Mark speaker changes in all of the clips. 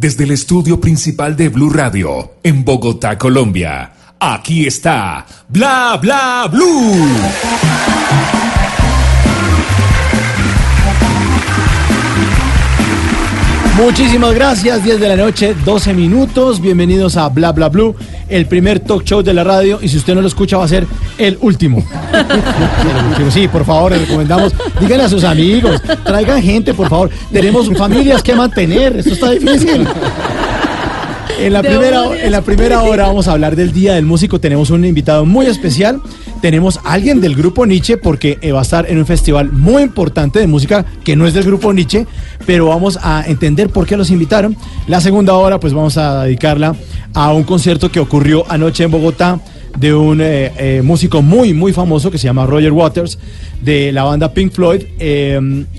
Speaker 1: desde el estudio principal de Blue Radio, en Bogotá, Colombia. Aquí está Bla Bla Blue.
Speaker 2: Muchísimas gracias, 10 de la noche, 12 minutos. Bienvenidos a Bla Bla Blue, el primer talk show de la radio. Y si usted no lo escucha, va a ser el último. Sí, por favor, le recomendamos. Díganle a sus amigos, traigan gente, por favor. Tenemos familias que mantener, esto está difícil. En la, primera, en la primera hora vamos a hablar del Día del Músico. Tenemos un invitado muy especial. Tenemos a alguien del grupo Nietzsche porque eh, va a estar en un festival muy importante de música que no es del grupo Nietzsche, pero vamos a entender por qué los invitaron. La segunda hora pues vamos a dedicarla a un concierto que ocurrió anoche en Bogotá de un eh, eh, músico muy, muy famoso que se llama Roger Waters, de la banda Pink Floyd,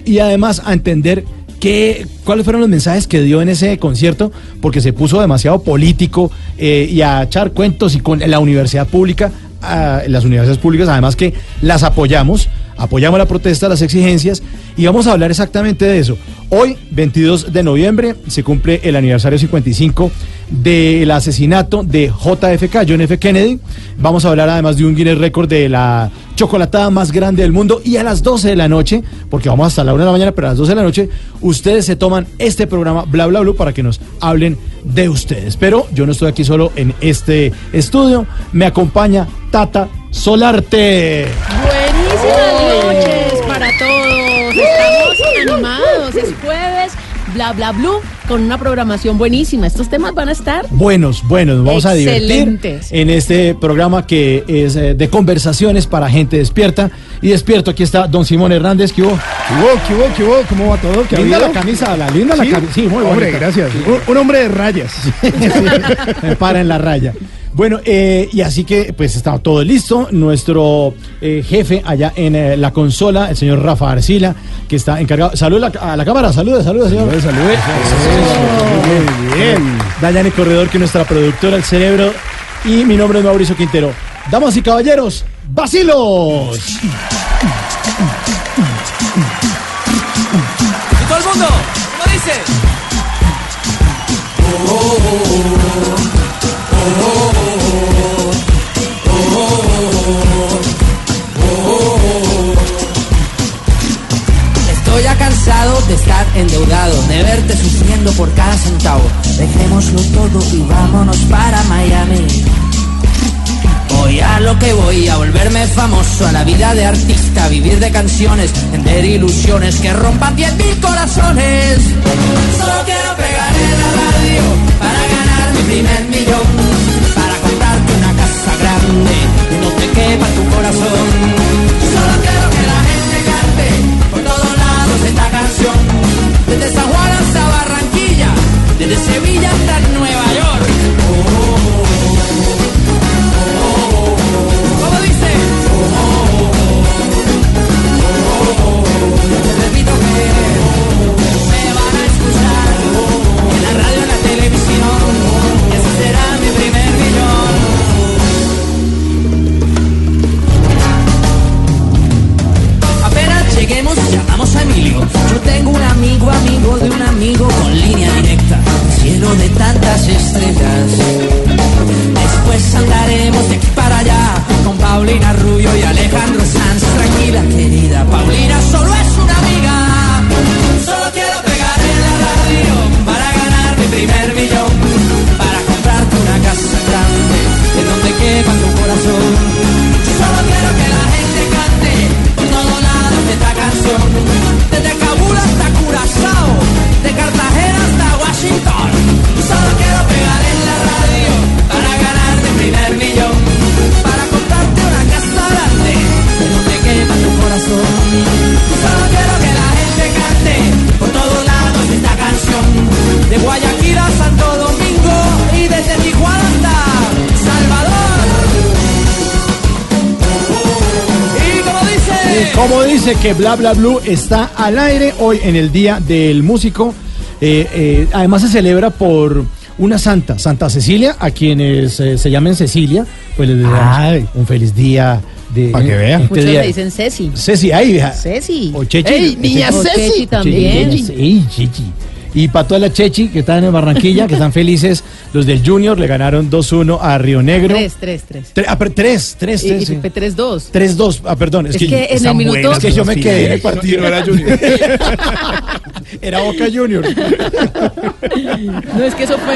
Speaker 2: y además a entender ¿Qué, ¿Cuáles fueron los mensajes que dio en ese concierto? Porque se puso demasiado político eh, y a echar cuentos y con la universidad pública, las universidades públicas, además que las apoyamos, apoyamos la protesta, las exigencias, y vamos a hablar exactamente de eso. Hoy, 22 de noviembre, se cumple el aniversario 55 del asesinato de JFK, John F. Kennedy. Vamos a hablar además de un Guinness Record de la chocolatada más grande del mundo. Y a las 12 de la noche, porque vamos hasta la 1 de la mañana, pero a las 12 de la noche, ustedes se toman este programa Bla Bla Bla para que nos hablen de ustedes. Pero yo no estoy aquí solo en este estudio. Me acompaña Tata Solarte.
Speaker 3: Buenísimas noches para todos. Estamos animados. Es jueves bla bla blue con una programación buenísima. Estos temas van a estar
Speaker 2: buenos, buenos. vamos a divertir en este programa que es eh, de conversaciones para gente despierta y despierto. Aquí está Don Simón Hernández. ¿Qué hubo?
Speaker 4: ¿Qué hubo? ¿Qué hubo? ¿Cómo va todo?
Speaker 2: ¿Qué linda la camisa, la linda la camisa.
Speaker 4: Sí, muy Hombre, gracias. Un, hombre de rayas.
Speaker 2: Me para en la raya. Bueno, eh, y así que pues está todo listo. Nuestro eh, jefe allá en eh, la consola, el señor Rafa Arcila, que está encargado. Saluda a la cámara, saluda, saluda, señor. Salude, salude. Muy bien. Dayane Corredor, que es nuestra productora, el cerebro. Y mi nombre es Mauricio Quintero. Damas y caballeros, vacilos.
Speaker 5: Y todo el mundo, ¿cómo dice? Oh, oh, oh, Estoy de estar endeudado, de verte sufriendo por cada centavo. Dejémoslo todo y vámonos para Miami. Voy a lo que voy, a volverme famoso, a la vida de artista, vivir de canciones, vender ilusiones que rompan diez mil corazones. Solo quiero pegar en la radio para ganar mi primer millón, para comprarte una casa grande y no te quepa tu corazón. Sevilla hasta Nueva York. ¿Cómo dice? Te repito que me van a escuchar en la radio, en la televisión, y ese será mi primer millón. Apenas lleguemos, llamamos a Emilio. Yo tengo un amigo, amigo de un amigo con línea directa, cielo de tantas estrellas. Después andaremos de aquí para allá con Paulina Rubio y Alejandro Sanz. Tranquila, querida, Paulina solo es una amiga. Solo quiero pegar en la radio para ganar mi primer millón. Para comprarte una casa grande en donde quepa tu corazón. Solo quiero que la gente cante por todos lados esta canción. Washington. Solo quiero pegar en la radio para ganar mi primer millón. Para comprarte una casa grande que te quema tu corazón. Solo quiero que la gente cante por todos lados esta canción. De Guayaquil a Santo Domingo y desde Tijuana hasta Salvador. Y
Speaker 2: como dice... Como dice que Bla Bla Blue está al aire hoy en el Día del Músico. Eh, eh, además se celebra por una santa, Santa Cecilia, a quienes eh, se llamen Cecilia, pues les deseamos
Speaker 4: Ay.
Speaker 2: un feliz día de
Speaker 4: Pa' que vea.
Speaker 2: este
Speaker 3: Muchos
Speaker 2: día.
Speaker 3: le dicen Ceci.
Speaker 2: Ceci, ahí vieja.
Speaker 3: Ceci.
Speaker 2: O Chechi.
Speaker 4: ¡Ey, niña
Speaker 3: O
Speaker 4: Ceci!
Speaker 3: Chechi también.
Speaker 2: Chechi, Ey, Chechi. Y para toda la Chechi que están en Barranquilla, que están felices, los del Junior le ganaron 2-1 a Río Negro.
Speaker 3: Tres, tres, tres.
Speaker 2: Tre- ah, pero tres, tres,
Speaker 3: Y,
Speaker 2: tres.
Speaker 3: y
Speaker 2: sí.
Speaker 3: fue tres, dos.
Speaker 2: 3-2, ah, perdón. Es,
Speaker 3: Es que en el minuto-
Speaker 2: buenas, Es que yo me quedé en el partido.
Speaker 4: no era Junior.
Speaker 2: Era Boca Junior.
Speaker 3: No, es que eso fue,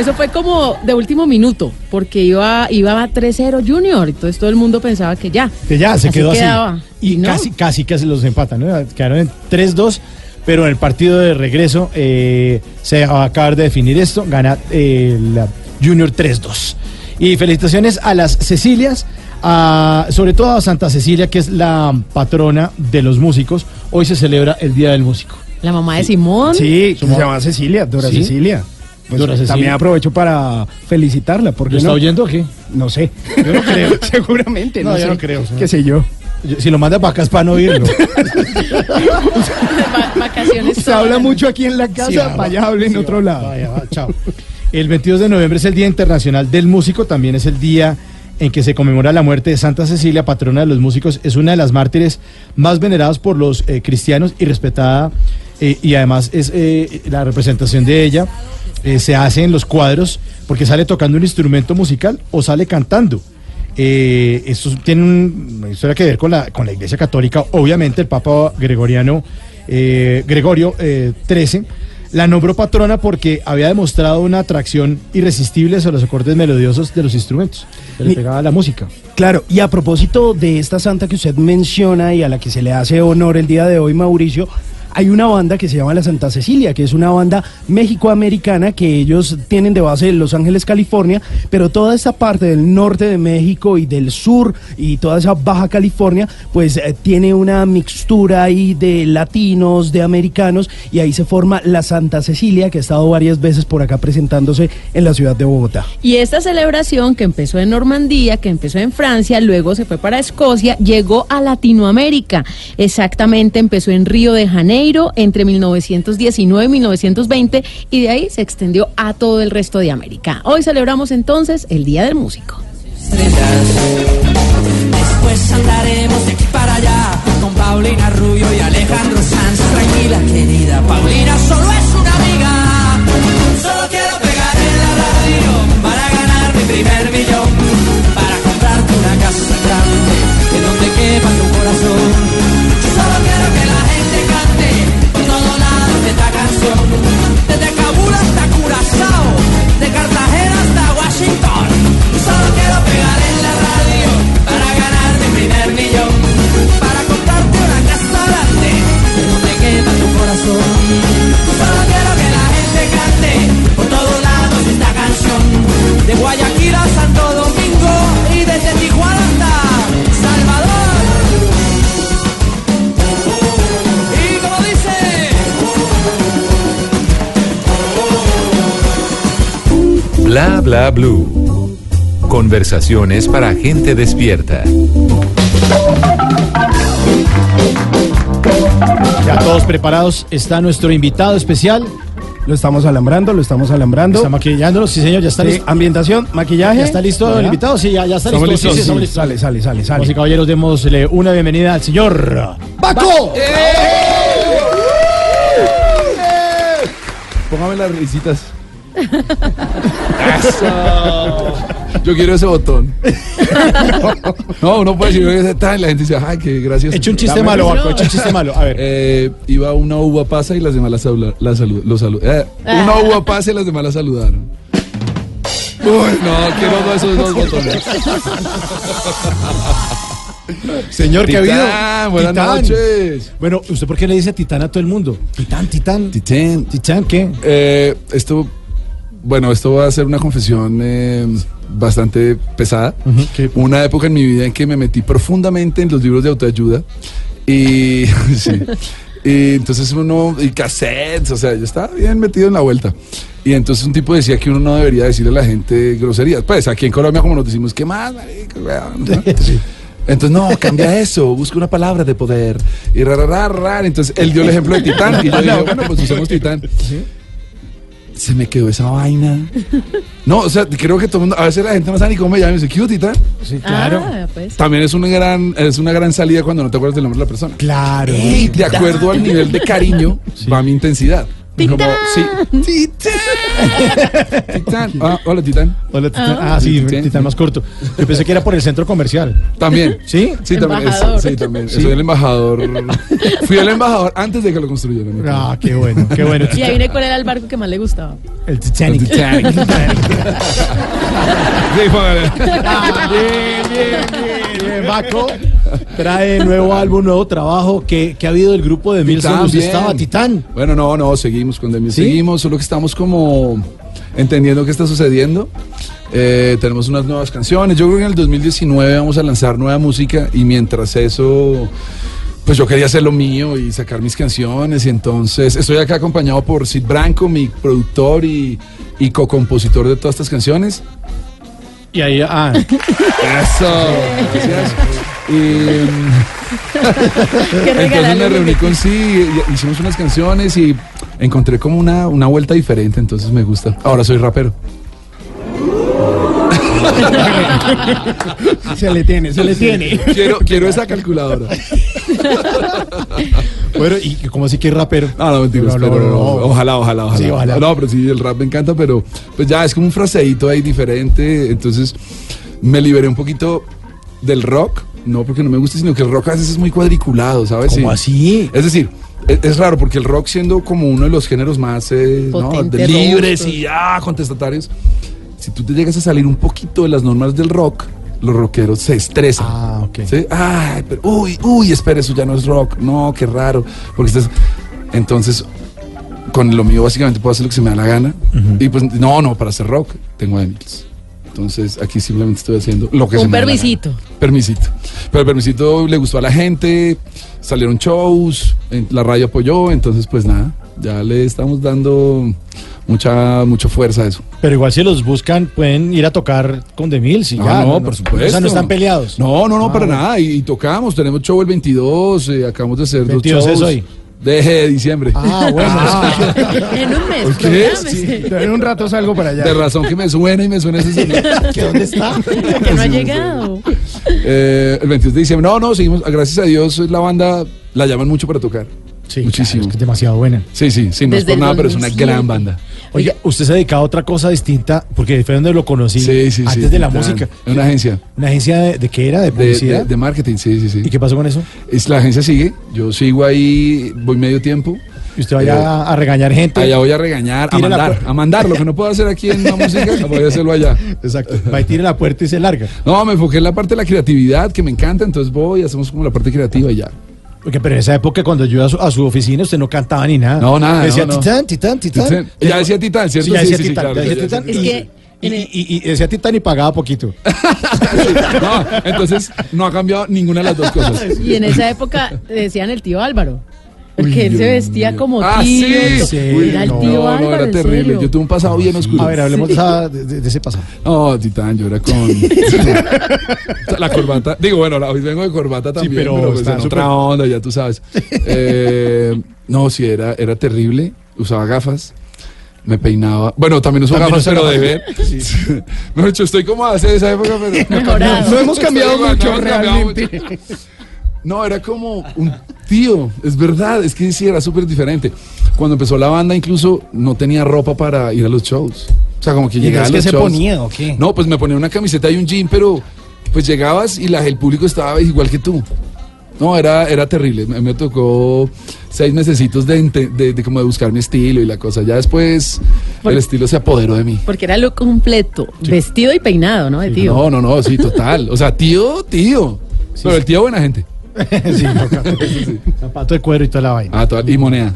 Speaker 3: eso fue como de último minuto, porque iba, iba a 3-0 Junior, entonces todo el mundo pensaba que ya.
Speaker 2: Que ya se
Speaker 3: Así
Speaker 2: quedó
Speaker 3: quedaba.
Speaker 2: así. Y
Speaker 3: Y no.
Speaker 2: casi, casi, casi los empatan, ¿no? Quedaron en 3-2, pero en el partido de regreso eh, se va a acabar de definir esto. Gana eh, la Junior 3-2. Y felicitaciones a las Cecilias, a- sobre todo a Santa Cecilia, que es la patrona de los músicos. Hoy se celebra el Día del Músico.
Speaker 3: La mamá de Simón.
Speaker 4: Sí, se llama Cecilia, Dora
Speaker 2: ¿Sí?
Speaker 4: Cecilia. Pues
Speaker 2: Dora Cecilia.
Speaker 4: También aprovecho para felicitarla, porque
Speaker 2: ¿Lo está
Speaker 4: no,
Speaker 2: oyendo o qué?
Speaker 4: no sé.
Speaker 2: Yo no creo.
Speaker 4: Seguramente,
Speaker 2: No,
Speaker 4: no,
Speaker 2: yo
Speaker 4: sé.
Speaker 2: no creo.
Speaker 4: ¿Qué sé yo?
Speaker 2: Yo- Si lo manda para acá es para no oírlo.
Speaker 3: Vacaciones.
Speaker 4: Se habla mucho aquí en la casa,
Speaker 2: Sí, va,
Speaker 4: para allá hable en
Speaker 2: sí,
Speaker 4: otro
Speaker 2: va,
Speaker 4: lado.
Speaker 2: vaya, va, chao. El 22 de noviembre es el Día Internacional del Músico, también es el día en que se conmemora la muerte de Santa Cecilia, patrona de los músicos. Es una de las mártires más veneradas por los eh, cristianos y respetada, eh, y además es eh, la representación de ella eh, se hace en los cuadros porque sale tocando un instrumento musical o sale cantando. Eh, esto tiene un- una historia que ver con la, con la Iglesia Católica. Obviamente el Papa Gregoriano, eh, Gregorio eh, XIII la nombró patrona porque había demostrado una atracción irresistible sobre los acordes melodiosos de los instrumentos. Se le pegaba la música.
Speaker 4: Claro, y a propósito de esta santa que usted menciona y a la que se le hace honor el día de hoy, Mauricio, hay una banda que se llama la Santa Cecilia, que es una banda méxico-americana que ellos tienen de base en Los Ángeles, California, pero toda esta parte del norte de México y del sur y toda esa Baja California, pues eh, tiene una mixtura ahí de latinos, de americanos, y ahí se forma la Santa Cecilia, que ha estado varias veces por acá presentándose en la ciudad de Bogotá.
Speaker 3: Y esta celebración que empezó en Normandía, que empezó en Francia, luego se fue para Escocia, llegó a Latinoamérica. Exactamente, empezó en Río de Janeiro entre 1919 y 1920 y de ahí se extendió a todo el resto de América. Hoy celebramos entonces el Día del Músico.
Speaker 5: De solo quiero pegar la para ganar mi primer. Para una casa. De esta canción. Desde Kabul hasta Curazao, de Cartagena hasta Washington. Solo quiero pegar en la radio
Speaker 6: Bla bla blue. Conversaciones para gente despierta.
Speaker 2: Ya todos preparados. Está nuestro invitado especial.
Speaker 4: Lo estamos alambrando, lo estamos alambrando.
Speaker 2: Está maquillándolo. Sí, señor, ya está
Speaker 4: Sí,
Speaker 2: listo.
Speaker 4: ambientación, maquillaje.
Speaker 2: ¿Ya está listo el invitado? Sí, ya, ya está listo.
Speaker 4: listos.
Speaker 2: Sí, sí,
Speaker 4: Sí,
Speaker 2: listos.
Speaker 4: Sale, sale, sale, sale.
Speaker 2: Damas y caballeros, démosle una bienvenida al señor Paco.
Speaker 7: Póngame las risitas. Eso. Yo quiero ese botón. No, uno puede decir y la gente dice, ay, qué gracioso.
Speaker 2: Echa un chiste
Speaker 7: Dame-
Speaker 2: malo, Paco. Echa un chiste malo. A ver.
Speaker 7: Eh, iba una uva pasa y las demás la, salud, la salu- lo salu- eh, Una uva pasa y las demás la saludaron. Uy, no, quiero dos- esos dos botones.
Speaker 2: Señor, ¿qué ha habido?
Speaker 7: Buenas
Speaker 2: Titán.
Speaker 7: noches.
Speaker 2: Bueno, ¿usted por qué le dice titán a todo el mundo? Titán, titán.
Speaker 7: Titán.
Speaker 2: ¿Titán qué?
Speaker 7: Eh, esto, bueno, esto va a ser una confesión eh, bastante pesada.
Speaker 2: ¿qué?
Speaker 7: Una época en mi vida en que me metí profundamente en los libros de autoayuda y, sí. y entonces uno, y cassettes, o sea, yo estaba bien metido en la vuelta. Y entonces un tipo decía que uno no debería decirle a la gente groserías. Pues aquí en Colombia como nos decimos, ¿qué más? marica, weón?" ¿no?
Speaker 2: Sí.
Speaker 7: Entonces, no, cambia eso, busca una palabra de poder. Y ra, ra, ra, ra. Entonces, él dio el ejemplo de Titán. Y yo dije, bueno, pues usemos Titán. Se me quedó esa vaina. No, o sea, creo que todo el mundo, a veces la gente no sabe ni cómo me llama y me dice, ¿qué hubo, Titán?
Speaker 2: Sí, claro.
Speaker 3: Ah, pues.
Speaker 7: También es una gran, es una gran salida cuando no te acuerdas del nombre de la persona.
Speaker 2: Claro.
Speaker 7: Y de acuerdo al nivel de cariño, va mi intensidad.
Speaker 3: ¡Titán!
Speaker 7: Como, sí. ¡Titán! Titán. Ah, hola, Titán.
Speaker 2: Hola, Titán. Ah, sí,
Speaker 7: Titán.
Speaker 2: Titán más corto. Yo pensé que era por el centro comercial.
Speaker 7: También.
Speaker 2: ¿Sí?
Speaker 7: Sí, también. es- sí, también. Soy el embajador. Fui el embajador antes de que lo construyeran.
Speaker 2: Ah, qué bueno, qué bueno.
Speaker 3: Y ahí viene cuál era el barco que más le gustaba.
Speaker 2: El Titanic.
Speaker 7: El Titanic. Sí, póngale.
Speaker 2: Bien, bien, bien, bien. Baco trae nuevo álbum, nuevo trabajo. ¿Qué, qué ha habido del grupo de Milson?
Speaker 7: Titán,
Speaker 2: ¿Usted
Speaker 7: bien.
Speaker 2: estaba Titán?
Speaker 7: Bueno, no, no, seguimos con Demi.
Speaker 2: ¿Sí?
Speaker 7: Seguimos, solo que estamos como entendiendo qué está sucediendo. Eh, tenemos unas nuevas canciones. Yo creo que en el 2019 vamos a lanzar nueva música y mientras eso, pues yo quería hacer lo mío y sacar mis canciones. Y entonces estoy acá acompañado por Sid Branco, mi productor y, y co-compositor de todas estas canciones.
Speaker 2: Y ahí, ah,
Speaker 7: Eso. Gracias. Y,
Speaker 3: ¿Qué
Speaker 7: Entonces me reuní con sí, y- hicimos unas canciones y encontré como una, una vuelta diferente, entonces me gusta. Ahora soy rapero.
Speaker 2: se le tiene, se le tiene.
Speaker 7: Quiero, quiero esa calculadora.
Speaker 2: Bueno, y como así que es rapero.
Speaker 7: No, no, mentiras,
Speaker 2: No, no,
Speaker 7: pero
Speaker 2: no, no.
Speaker 7: ojalá, ojalá, ojalá.
Speaker 2: Sí, ojalá.
Speaker 7: No, pero sí, el rap me encanta, pero pues ya es como un fraseíto ahí diferente, entonces me liberé un poquito del rock, no porque no me guste, sino que el rock a veces es muy cuadriculado, ¿sabes?
Speaker 2: ¿Cómo
Speaker 7: Sí.
Speaker 2: así?
Speaker 7: Es decir, es, es raro porque el rock siendo como uno de los géneros más eh, ¿no? De libres y ah, contestatarios, si tú te llegas a salir un poquito de las normas del rock, los rockeros se estresan.
Speaker 2: Ah, ok.
Speaker 7: ¿sí? Ay, pero, uy, uy, espera, eso ya no es rock. No, qué raro. Porque estás... Entonces, con lo mío básicamente puedo hacer lo que se me da la gana. Y pues, no, no, para hacer rock tengo Emils. Entonces, aquí simplemente estoy haciendo lo que se
Speaker 3: Un
Speaker 7: me gana.
Speaker 3: permisito.
Speaker 7: Permisito. Pero el permisito le gustó a la gente, salieron shows, en- la radio apoyó, entonces pues nada, ya le estamos dando mucha, mucha fuerza a eso.
Speaker 2: Pero igual si los buscan, pueden ir a tocar con The Mills y ya.
Speaker 7: Ah, no, por supuesto.
Speaker 2: O sea, no están peleados.
Speaker 7: No, no, no,
Speaker 2: Ah,
Speaker 7: para
Speaker 2: bueno.
Speaker 7: nada. Y, y tocamos, tenemos show el 22, eh, acabamos de hacer
Speaker 2: 22
Speaker 7: dos
Speaker 2: es
Speaker 7: shows.
Speaker 2: hoy.
Speaker 7: De diciembre.
Speaker 2: Ah, bueno.
Speaker 3: En un mes,
Speaker 7: ¿Por qué?
Speaker 4: En un rato salgo para allá.
Speaker 7: De razón que me suena y me suena ese sonido.
Speaker 2: ¿Que ¿Dónde está?
Speaker 3: Que no ha llegado.
Speaker 7: Eh, el 22 de diciembre. No, no, seguimos. Gracias a Dios, la banda la llaman mucho para tocar.
Speaker 2: Sí,
Speaker 7: Muchísimo.
Speaker 2: claro, es que es demasiado buena.
Speaker 7: Sí, sí, sí, no es por nada, pero es una
Speaker 3: 2007.
Speaker 7: gran banda.
Speaker 2: Oiga, usted se dedica a otra cosa distinta, porque fue donde lo conocí,
Speaker 7: Sí, sí, sí.
Speaker 2: antes de la música.
Speaker 7: En una agencia
Speaker 2: ¿Una agencia de, de qué era? ¿De publicidad?
Speaker 7: de- de marketing, sí, sí, sí.
Speaker 2: ¿Y qué pasó con eso?
Speaker 7: Es, la agencia sigue, yo sigo ahí, voy medio tiempo.
Speaker 2: ¿Y usted vaya
Speaker 7: Eh,
Speaker 2: a, regañar gente?
Speaker 7: Allá voy a regañar, a mandar, a mandar. Lo que no puedo hacer aquí en la música, voy a hacerlo allá.
Speaker 2: Exacto. Va y tire la puerta y se larga.
Speaker 7: No, me enfoqué en la parte de la creatividad que me encanta, entonces voy, hacemos como la parte creativa y ya.
Speaker 2: Porque pero en esa época cuando yo iba a su, a su oficina usted no cantaba ni nada.
Speaker 7: No, nada,
Speaker 2: Decía
Speaker 7: no, no.
Speaker 2: titán, titán, titán.
Speaker 7: Ya decía Titán, ¿cierto?
Speaker 2: Sí, ya
Speaker 7: Sí,
Speaker 2: decía
Speaker 7: sí, sí,
Speaker 2: titán.
Speaker 7: claro,
Speaker 2: ya decía titán.
Speaker 3: Es que
Speaker 2: y, decía titán y pagaba poquito.
Speaker 7: No, entonces no ha cambiado ninguna de las dos cosas.
Speaker 3: Y en esa época decían el tío Álvaro. Porque
Speaker 7: Uy,
Speaker 3: él se vestía
Speaker 7: mío.
Speaker 3: como
Speaker 7: Ah,
Speaker 3: tío.
Speaker 7: sí.
Speaker 3: to-
Speaker 2: Sí,
Speaker 3: era el
Speaker 2: no,
Speaker 3: tío
Speaker 7: No,
Speaker 3: Álvaro.
Speaker 7: no, era terrible. Yo tuve un pasado bien oscuro.
Speaker 2: A ver, hablemos de, esa- de- de- de ese pasado.
Speaker 7: No, Titán, yo era con. la corbata. Digo, bueno, hoy vengo de corbata también,
Speaker 2: pero
Speaker 7: pero, pues
Speaker 2: está
Speaker 7: en
Speaker 2: súper-
Speaker 7: otra onda, ya tú sabes. Eh, no, sí, era, era terrible. Usaba gafas. Me peinaba. Bueno, también uso
Speaker 2: También
Speaker 7: gafas, pero de ver.
Speaker 2: gafas.
Speaker 7: Mejor dicho, estoy como hace esa época, pero.
Speaker 3: Mejorado.
Speaker 4: No hemos cambiado mucho
Speaker 7: no hemos cambiado
Speaker 4: realmente.
Speaker 7: mucho. No, era como un tío, es verdad, es que sí, era súper diferente. Cuando empezó la banda, incluso no tenía ropa para ir a los shows. O sea, como que
Speaker 4: ¿Y
Speaker 7: llegaba a
Speaker 4: se
Speaker 7: shows.
Speaker 4: ponía o qué?
Speaker 7: No, pues me ponía una camiseta y un jean, pero pues llegabas y la, el público estaba igual que tú. No, era, era terrible. Me, me tocó seis mesecitos de, de, de como de buscar mi estilo y la cosa. Ya después
Speaker 3: Por-
Speaker 7: el estilo se apoderó de mí.
Speaker 3: Porque era lo completo. Vestido y peinado, ¿no? De tío.
Speaker 7: No, no, no, sí, total. O sea, tío, tío. Pero el tío buena gente.
Speaker 2: Sí, no, zapato de cuero y toda la vaina.
Speaker 7: Ah, toda- y moneda.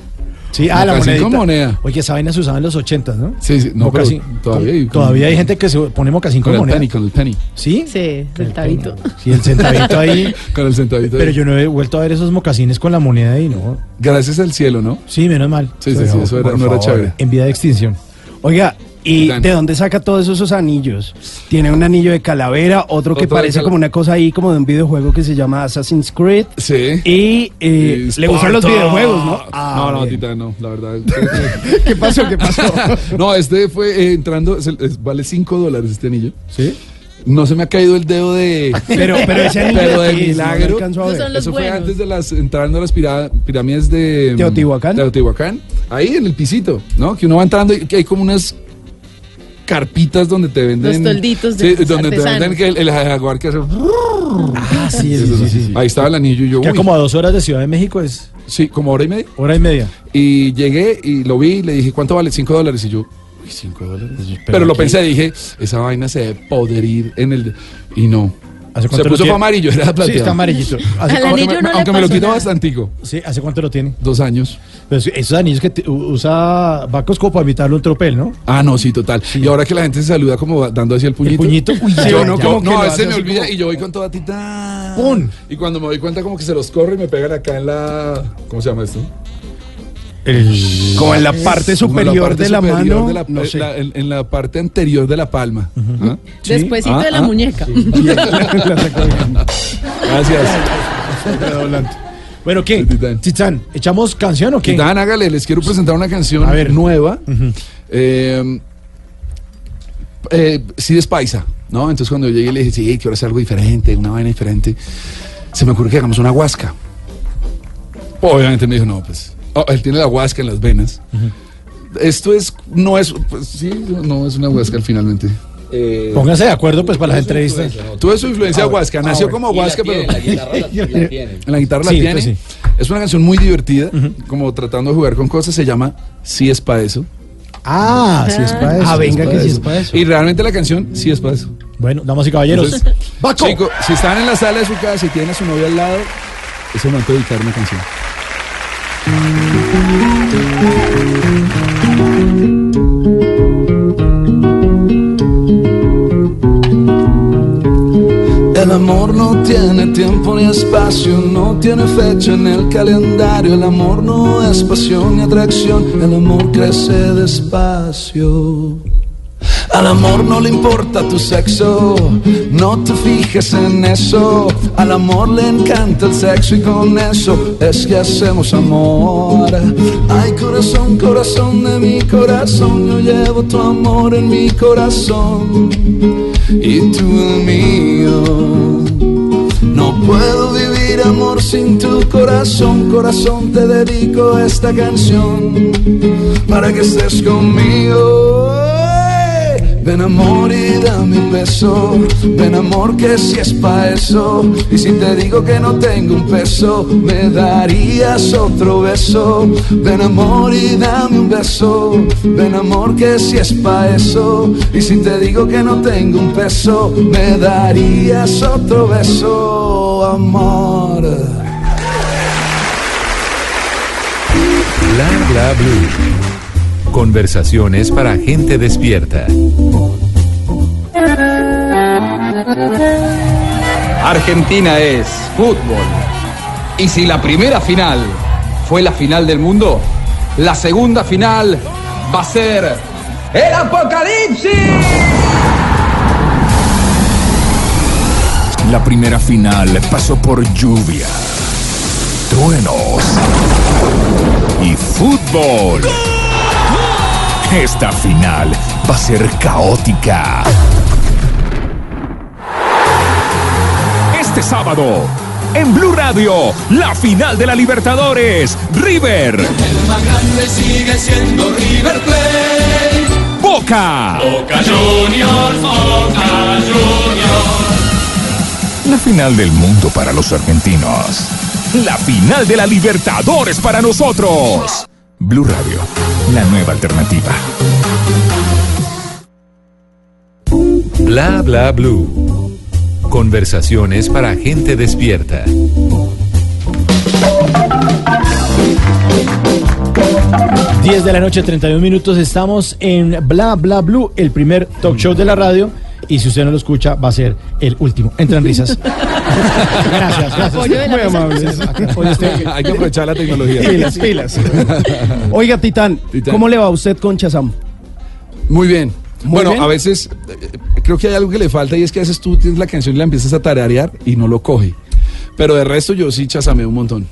Speaker 2: Sí, ah, la monedita.
Speaker 7: con moneda.
Speaker 2: Oye, esa vaina se usaba en los 80, ¿no?
Speaker 7: Sí, sí, no, pero
Speaker 2: Mocasín.
Speaker 7: todavía hay-
Speaker 2: Todavía hay gente que se pone mocasín
Speaker 7: Con
Speaker 2: con
Speaker 7: el
Speaker 2: moneda.
Speaker 7: penny, con el penny.
Speaker 2: ¿Sí?
Speaker 3: Sí, del tabito.
Speaker 2: Sí, el centavito ahí.
Speaker 7: Con el centavito.
Speaker 2: Pero
Speaker 7: ahí.
Speaker 2: yo no he vuelto a ver esos mocasines con la moneda ahí, ¿no?
Speaker 7: Gracias al cielo, ¿no?
Speaker 2: Sí, menos mal.
Speaker 7: Sí, sí,
Speaker 2: Pero,
Speaker 7: sí, eso era- no era chévere.
Speaker 2: En vida de extinción. Oiga,
Speaker 4: ¿Y de dónde saca todos esos anillos? Tiene un anillo de calavera, otro que
Speaker 7: Otro de
Speaker 4: parece
Speaker 7: cala-
Speaker 4: como una cosa ahí, como de un videojuego que se llama Assassin's Creed.
Speaker 7: Sí.
Speaker 4: Y eh, le gustan los
Speaker 7: Sparta.
Speaker 4: videojuegos, ¿no?
Speaker 7: no, no,
Speaker 4: bien.
Speaker 7: Titán, no, la verdad.
Speaker 4: ¿Qué pasó? ¿Qué pasó?
Speaker 7: no, este fue eh, entrando, es el- es- vale 5 dólares este anillo.
Speaker 4: ¿Sí?
Speaker 7: No se me ha caído el dedo de.
Speaker 4: Pero, pero ese anillo
Speaker 7: Pero
Speaker 4: lo
Speaker 7: milagro.
Speaker 4: alcanzo a
Speaker 3: No
Speaker 4: ver.
Speaker 3: son los
Speaker 7: Eso fue
Speaker 3: buenos.
Speaker 7: antes de las entrando a las pirá- pirámides de
Speaker 4: ¿Teotihuacán?
Speaker 7: Teotihuacán. Ahí en el pisito, ¿no? Que uno va entrando y que hay como unas carpitas donde te venden
Speaker 3: Los tolditos de
Speaker 7: sí, donde te venden el, el jaguar que hace
Speaker 4: Ah, sí, sí, sí, sí.
Speaker 7: Ahí estaba el anillo y yo
Speaker 2: Que como a dos horas de Ciudad de México es
Speaker 7: sí, como hora y media.
Speaker 2: hora y media.
Speaker 7: Y llegué y lo vi y le dije, ¿cuánto vale? 5 dólares. Y yo, uy, 5 dólares. Pero, lo
Speaker 2: aquí-
Speaker 7: pensé, dije, esa vaina se debe poder ir en el. Y no.
Speaker 2: ¿Hace
Speaker 7: Se puso para amarillo, era plateado.
Speaker 2: Sí, está amarillito. ¿Hace,
Speaker 3: Al
Speaker 7: Aunque,
Speaker 3: no le
Speaker 7: aunque me lo quitó
Speaker 3: nada.
Speaker 7: bastantico.
Speaker 2: sí, ¿Hace cuánto lo tiene?
Speaker 7: Dos años.
Speaker 2: Pues esos anillos que usa Bacos como para evitarle un tropel, ¿no?
Speaker 7: Ah, no, sí, total. Y ahora que la gente se saluda como dando así el puñito.
Speaker 2: puñito, uy,
Speaker 7: Sí,
Speaker 2: ya,
Speaker 7: uno
Speaker 2: ya.
Speaker 7: como,
Speaker 2: Como que
Speaker 7: no, a veces me olvida
Speaker 2: como-
Speaker 7: y yo voy con toda tita.
Speaker 2: ¡Pum!
Speaker 7: Y cuando me doy cuenta como que se los corro y me pegan acá en la... ¿Cómo se llama esto?
Speaker 4: Como en la parte superior de la mano.
Speaker 7: en, la parte anterior de la palma. ¿Ah?
Speaker 3: Despuésito
Speaker 7: Ah,
Speaker 3: de la
Speaker 7: ah.
Speaker 3: muñeca.
Speaker 7: Gracias.
Speaker 2: Bueno, ¿qué?
Speaker 7: Sí, Titán.
Speaker 2: Titán, ¿echamos canción o qué?
Speaker 7: Dan, hágale, les quiero presentar una canción
Speaker 2: A ver.
Speaker 7: nueva. Eh, eh, sí, es paisa, ¿no? Entonces cuando yo llegué le dije, sí, quiero hacer algo diferente, una vaina diferente. Se me ocurre que hagamos una huasca. Obviamente me dijo, no, pues. Oh, él tiene la huasca en las venas. Esto es, no es, pues sí, no es una huasca finalmente. Eh,
Speaker 2: Pónganse de acuerdo pues para las entrevistas.
Speaker 7: Tuve su influencia huasca, nació
Speaker 2: bueno.
Speaker 7: como huasca, pero. En la guitarra la
Speaker 2: Sí,
Speaker 7: tiene.
Speaker 2: pues sí.
Speaker 7: Es una canción muy divertida, como tratando de jugar con cosas. Se llama Si es para eso.
Speaker 2: Ah, sí es para eso.
Speaker 4: Ah, venga,
Speaker 7: pa'
Speaker 4: que sí es para eso.
Speaker 7: Y realmente la canción sí es para eso.
Speaker 2: Bueno, damas y caballeros.
Speaker 7: Entonces,
Speaker 2: ¡Baco!
Speaker 7: Chico, si están en la sala de su casa y tienen a su novia al lado, es el momento de dedicar una canción. El amor no tiene tiempo ni espacio, no tiene fecha en el calendario. El amor no es pasión ni atracción, el amor crece despacio. Al amor no le importa tu sexo, no te fijes en eso. Al amor le encanta el sexo y con eso es que hacemos amor. Ay, corazón, corazón de mi corazón, yo llevo tu amor en mi corazón y tú el mío. No puedo vivir amor sin tu corazón, corazón te dedico esta canción para que estés conmigo. Ven amor y dame un beso, ven amor que si es pa' eso. Y si te digo que no tengo un peso, me darías otro beso. Ven amor y dame un beso, ven amor que si es pa' eso. Y si te digo que no tengo un peso, me darías otro beso, amor.
Speaker 6: Blue. Conversaciones para gente despierta.
Speaker 8: Argentina es fútbol. Y si la primera final fue la final del mundo, la segunda final va a ser el apocalipsis.
Speaker 1: La primera final pasó por lluvia, truenos y fútbol. Esta final va a ser caótica. Este sábado, en Blue Radio, la final de la Libertadores, River.
Speaker 9: El más grande sigue siendo River Plate.
Speaker 1: Boca.
Speaker 9: Boca Juniors, Boca Juniors.
Speaker 1: La final del mundo para los argentinos. La final de la Libertadores para nosotros. Blue Radio, la nueva alternativa.
Speaker 6: Bla bla blue. Conversaciones para gente despierta.
Speaker 2: Diez de la noche, 31 minutos. Estamos en Bla Bla Blue, el primer talk show de la radio. Y si usted no lo escucha, va a ser el último. Entran risas. gracias, gracias. Muy amables.
Speaker 7: Hay que aprovechar la tecnología.
Speaker 4: Pilas, pilas. Oiga, Titán,
Speaker 7: Titán.
Speaker 4: ¿cómo le va a usted con Chazam?
Speaker 7: Muy bien.
Speaker 4: Muy
Speaker 7: bueno,
Speaker 4: bien.
Speaker 7: a veces eh, creo que hay algo que le falta y es que a veces tú tienes la canción y la empiezas a tararear y no lo coge. Pero de resto yo sí chasameo un montón.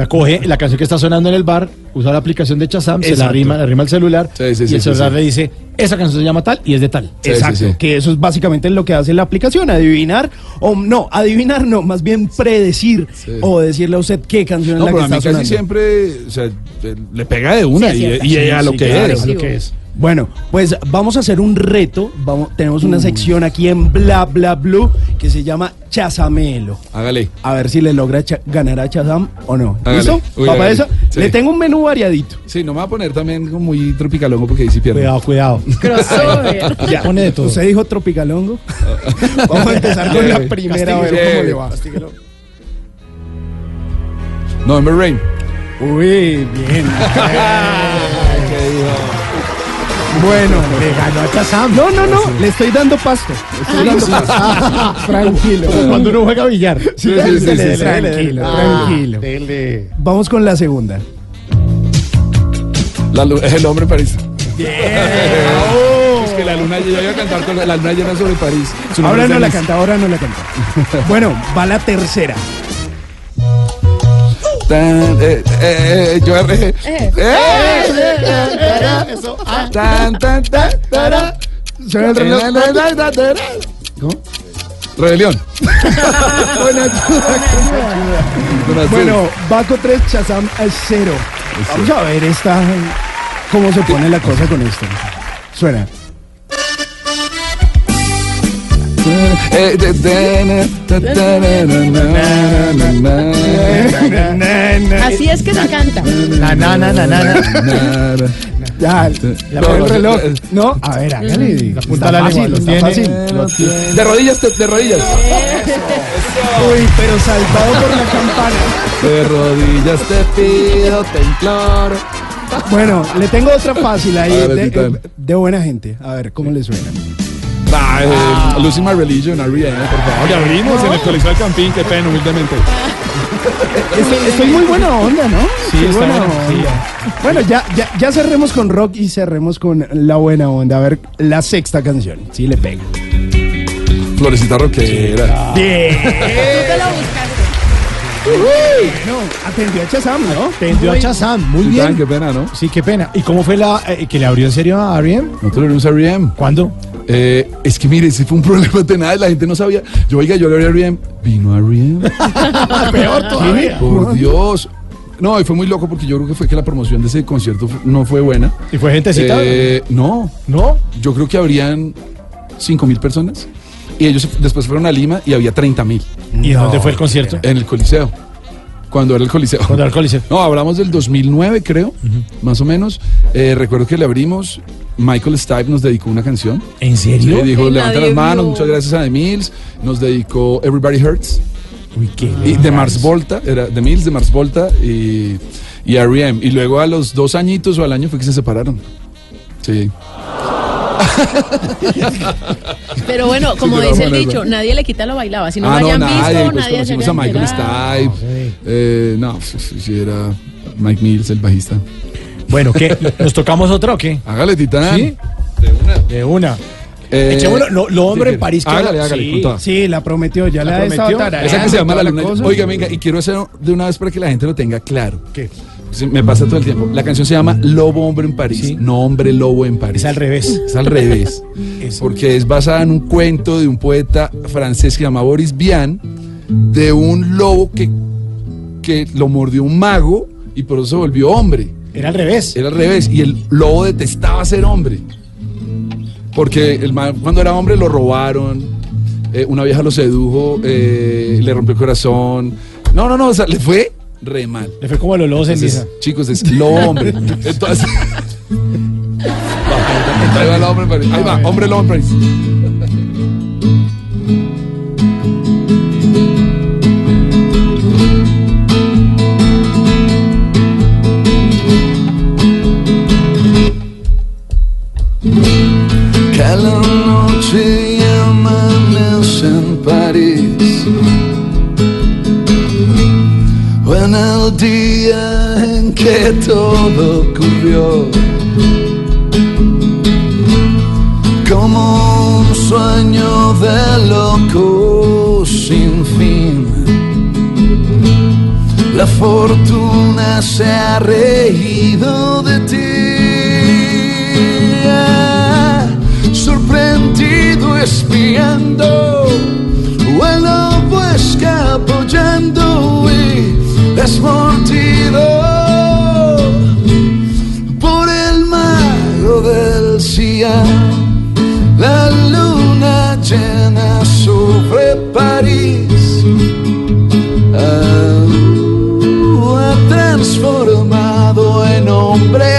Speaker 2: Sea, coge la canción que está sonando en el bar, usa la aplicación de Chazam, se la
Speaker 7: Exacto.
Speaker 2: arrima, le arrima al celular
Speaker 7: Sí, sí,
Speaker 2: y
Speaker 7: sí,
Speaker 2: el
Speaker 7: sí,
Speaker 2: celular
Speaker 7: sí.
Speaker 2: le dice, esa canción se llama tal y es de tal.
Speaker 7: Sí,
Speaker 4: Exacto,
Speaker 7: sí, sí.
Speaker 4: que eso es básicamente lo que hace la aplicación, adivinar, o no, adivinar no, más bien predecir
Speaker 7: Sí.
Speaker 4: o decirle a usted qué canción
Speaker 7: No,
Speaker 4: es la
Speaker 7: pero
Speaker 4: que
Speaker 7: a mí
Speaker 4: está
Speaker 7: casi
Speaker 4: sonando.
Speaker 7: siempre o sea, eh, le pega de una
Speaker 3: Sí,
Speaker 7: y,
Speaker 3: acierta.
Speaker 7: y a lo
Speaker 2: Sí,
Speaker 7: que
Speaker 2: claro,
Speaker 7: es.
Speaker 2: a lo que es.
Speaker 4: Bueno, pues vamos a hacer un reto, vamos, tenemos una sección aquí en Bla Bla Blue que se llama Chazamelo.
Speaker 7: Hágale.
Speaker 4: A ver si le logra cha- ganar a Chazam o no.
Speaker 7: Hágale.
Speaker 4: ¿Listo?
Speaker 7: Uy,
Speaker 4: ¿Va para
Speaker 7: hágale.
Speaker 4: esa?
Speaker 7: Sí.
Speaker 4: Le tengo un menú variadito.
Speaker 7: Sí, no me va a poner también como muy tropicalongo porque ahí sí pierdo.
Speaker 2: Cuidado, cuidado.
Speaker 3: Crossover.
Speaker 2: Ya, pone de todo.
Speaker 4: ¿Usted dijo tropicalongo? Vamos a empezar con la primera, a ver cómo le va.
Speaker 7: November Rain.
Speaker 4: Uy, bien. Bueno,
Speaker 2: Le ganó a Chazam.
Speaker 4: no, no, no, le estoy dando pasto. Le estoy dando pasto. Tranquilo.
Speaker 2: Como cuando uno juega billar.
Speaker 7: Sí, sí, sí,
Speaker 2: Dele,
Speaker 7: sí,
Speaker 2: dele,
Speaker 7: sí.
Speaker 2: dele,
Speaker 4: Tranquilo,
Speaker 2: dele.
Speaker 4: tranquilo.
Speaker 2: Ah, dele.
Speaker 4: Vamos con la segunda.
Speaker 7: La lu- el hombre en París. Es que la luna llena, yo iba a cantar con la, luna llena sobre París.
Speaker 4: Ahora
Speaker 7: es
Speaker 4: no la canta, ahora no la canta. Bueno, va la tercera.
Speaker 7: Tan, eh, eh, eh, yo eh,
Speaker 2: Eso. Ah,
Speaker 7: tan, tan, tan, tara.
Speaker 4: Suena el reloj.
Speaker 7: ¿Cómo? Rebelión.
Speaker 4: Bueno, Baco 3, Chazam al 0. Vamos a ver esta, cómo se pone la cosa con esto. Suena.
Speaker 3: Así es que se canta.
Speaker 2: Na, na, na, na, na, na.
Speaker 7: na, na.
Speaker 4: Ya, ya pone el reloj.
Speaker 7: eh,
Speaker 4: No, a ver, hágale.
Speaker 2: La punta
Speaker 4: Está
Speaker 2: de la
Speaker 4: fácil,
Speaker 2: lengua, lo
Speaker 4: está
Speaker 2: tiene.
Speaker 4: fácil.
Speaker 2: Lo tiene.
Speaker 7: De rodillas, de, de rodillas.
Speaker 4: Uy, pero saltado por la campana.
Speaker 7: De rodillas te pido, te imploro.
Speaker 4: Bueno, le tengo otra fácil ahí
Speaker 7: A ver,
Speaker 4: de,
Speaker 7: Titán.
Speaker 4: de buena gente. A ver, ¿cómo le suena?
Speaker 7: Ah, eh, Losing My Religion, R.E.M., por favor.
Speaker 10: Le abrimos en el Coliseo del Campín, qué pena, humildemente.
Speaker 4: Estoy, estoy muy buena onda, ¿no?
Speaker 2: Sí,
Speaker 4: Estoy
Speaker 2: está
Speaker 4: buena onda. Bueno, ya, ya, ya cerremos con rock y cerremos con la buena onda. A ver, la sexta canción. Sí, le pego.
Speaker 7: Florecita rockera.
Speaker 4: Bien.
Speaker 3: Tú te lo buscaste.
Speaker 4: No, atendió a Chazam, ¿no?
Speaker 2: Tendió a Chazam. Muy bien.
Speaker 7: Qué pena, ¿no?
Speaker 2: Sí, qué pena. ¿Y cómo fue la eh, que le abrió en serio a Ariam?
Speaker 7: Nosotros le dimos a R.E.M.
Speaker 2: ¿Cuándo?
Speaker 7: Eh, es que mire, ese fue un problema de nada, la gente no sabía. Yo, oiga, yo le abrí a R.E.M. Vino a R.E.M.
Speaker 2: Peor todavía.
Speaker 7: Por Dios. No, y fue muy loco porque yo creo que fue que la promoción de ese concierto no fue buena.
Speaker 2: ¿Y fue gente citada?
Speaker 7: Eh, no,
Speaker 2: ¿No?
Speaker 7: yo creo que habrían 5 mil personas. Y ellos después fueron a Lima y había 30 mil
Speaker 2: ¿Y dónde fue el concierto?
Speaker 7: en el Coliseo. Cuando era el Coliseo.
Speaker 2: Cuando era el Coliseo.
Speaker 7: No, hablamos del 2009, creo, más o menos. Eh, recuerdo que le abrimos, Michael Stipe nos dedicó una canción.
Speaker 2: ¿En serio?
Speaker 7: dijo,
Speaker 3: Que
Speaker 7: levanta las manos,
Speaker 3: vio".
Speaker 7: muchas gracias a The Mills. Nos dedicó Everybody Hurts.
Speaker 2: Uy, qué
Speaker 7: Y de Mars Volta, era The Mills, de Mars Volta y, y R.E.M. Y luego a los dos añitos o al año fue que se separaron. Sí.
Speaker 3: Pero bueno, como
Speaker 7: Sí,
Speaker 3: dice el dicho,
Speaker 7: bueno.
Speaker 3: nadie le quita lo bailado. Si no
Speaker 7: ah,
Speaker 3: lo hayan
Speaker 7: nadie,
Speaker 3: visto,
Speaker 7: pues
Speaker 3: nadie se
Speaker 7: conocimos a Michael
Speaker 3: enterado.
Speaker 7: Stipe. Eh, no, sí, sí, sí, era Mike Mills, el bajista.
Speaker 2: Bueno, ¿qué? ¿Nos tocamos otra o qué?
Speaker 7: Hágale, Titán.
Speaker 2: ¿Sí?
Speaker 7: De una.
Speaker 2: De una.
Speaker 7: Eh,
Speaker 2: Echémoslo, lo, lo hombre
Speaker 7: sí,
Speaker 2: en París. que
Speaker 7: Hágale, hágale,
Speaker 2: sí.
Speaker 4: Sí, la prometió, ya
Speaker 2: ¿La
Speaker 4: la,
Speaker 2: prometió?
Speaker 7: Esa que se llama La Luna.
Speaker 4: cosa.
Speaker 7: Oiga, venga, y quiero hacer de una vez para que la gente lo tenga claro.
Speaker 2: ¿Qué?
Speaker 7: Me pasa todo el tiempo. La canción se llama Lobo Hombre en París,
Speaker 2: Sí.
Speaker 7: no Hombre Lobo en París.
Speaker 2: Es al revés.
Speaker 7: Es al revés. Porque es basada en un cuento de un poeta francés que se llama Boris Vian, de un lobo que, que lo mordió un mago y por eso se volvió hombre.
Speaker 2: Era al revés.
Speaker 7: Era al revés. Y el lobo detestaba ser hombre. Porque el man, cuando era hombre lo robaron, eh, una vieja lo sedujo, eh, le rompió el corazón. No, no, no, o sea, le fue re mal.
Speaker 2: Le fue como a los lobos en
Speaker 7: Entonces,
Speaker 2: misa.
Speaker 7: chicos, es lobo hombre. Entonces. Va, ahí va el hombre en París. Ahí va, hombre lobo en París. Cada noche amanece en París. En el día en que todo ocurrió. sueño de loco sin fin. La fortuna se ha reído de ti, sorprendido espiando, desmortido por el mago del Cian. La luna llena sobre París ah, ha transformado en hombre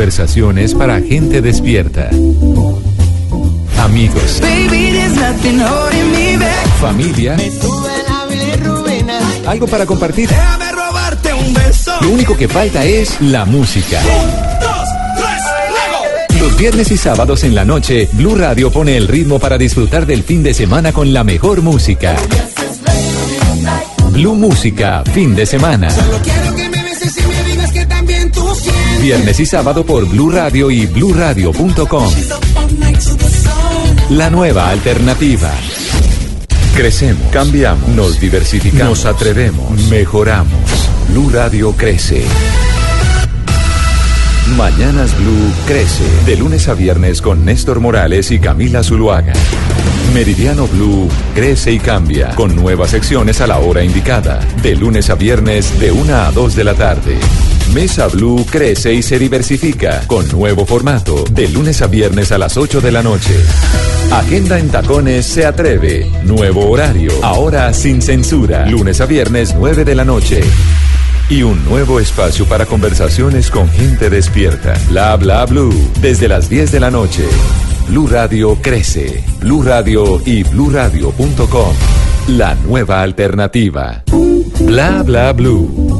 Speaker 6: Conversaciones para gente despierta. Amigos, familia, algo para compartir. Lo único que falta es la música. Los viernes y sábados en la noche, Blue Radio pone el ritmo para disfrutar del fin de semana con la mejor música. Blue Música, fin de semana.
Speaker 11: Quiero que me beses y me
Speaker 6: Viernes y sábado por Blue Radio y bluradio.com. La nueva alternativa. Crecemos, cambiamos, nos diversificamos, nos atrevemos, mejoramos. Blue Radio crece. Mañanas Blue crece. De lunes a viernes con Néstor Morales y Camila Zuluaga. Meridiano Blue crece y cambia con nuevas secciones a la hora indicada. De lunes a viernes de 1 a 2 de la tarde. Mesa Blue crece y se diversifica con nuevo formato. De lunes a viernes a las 8 de la noche. Agenda en Tacones se atreve. Nuevo horario. Ahora sin censura. Lunes a viernes 9 de la noche. Y un nuevo espacio para conversaciones con gente despierta. Bla bla blue. Desde las 10 de la noche. Blue Radio crece. Blue Radio y bluradio.com. La nueva alternativa. Bla bla blue.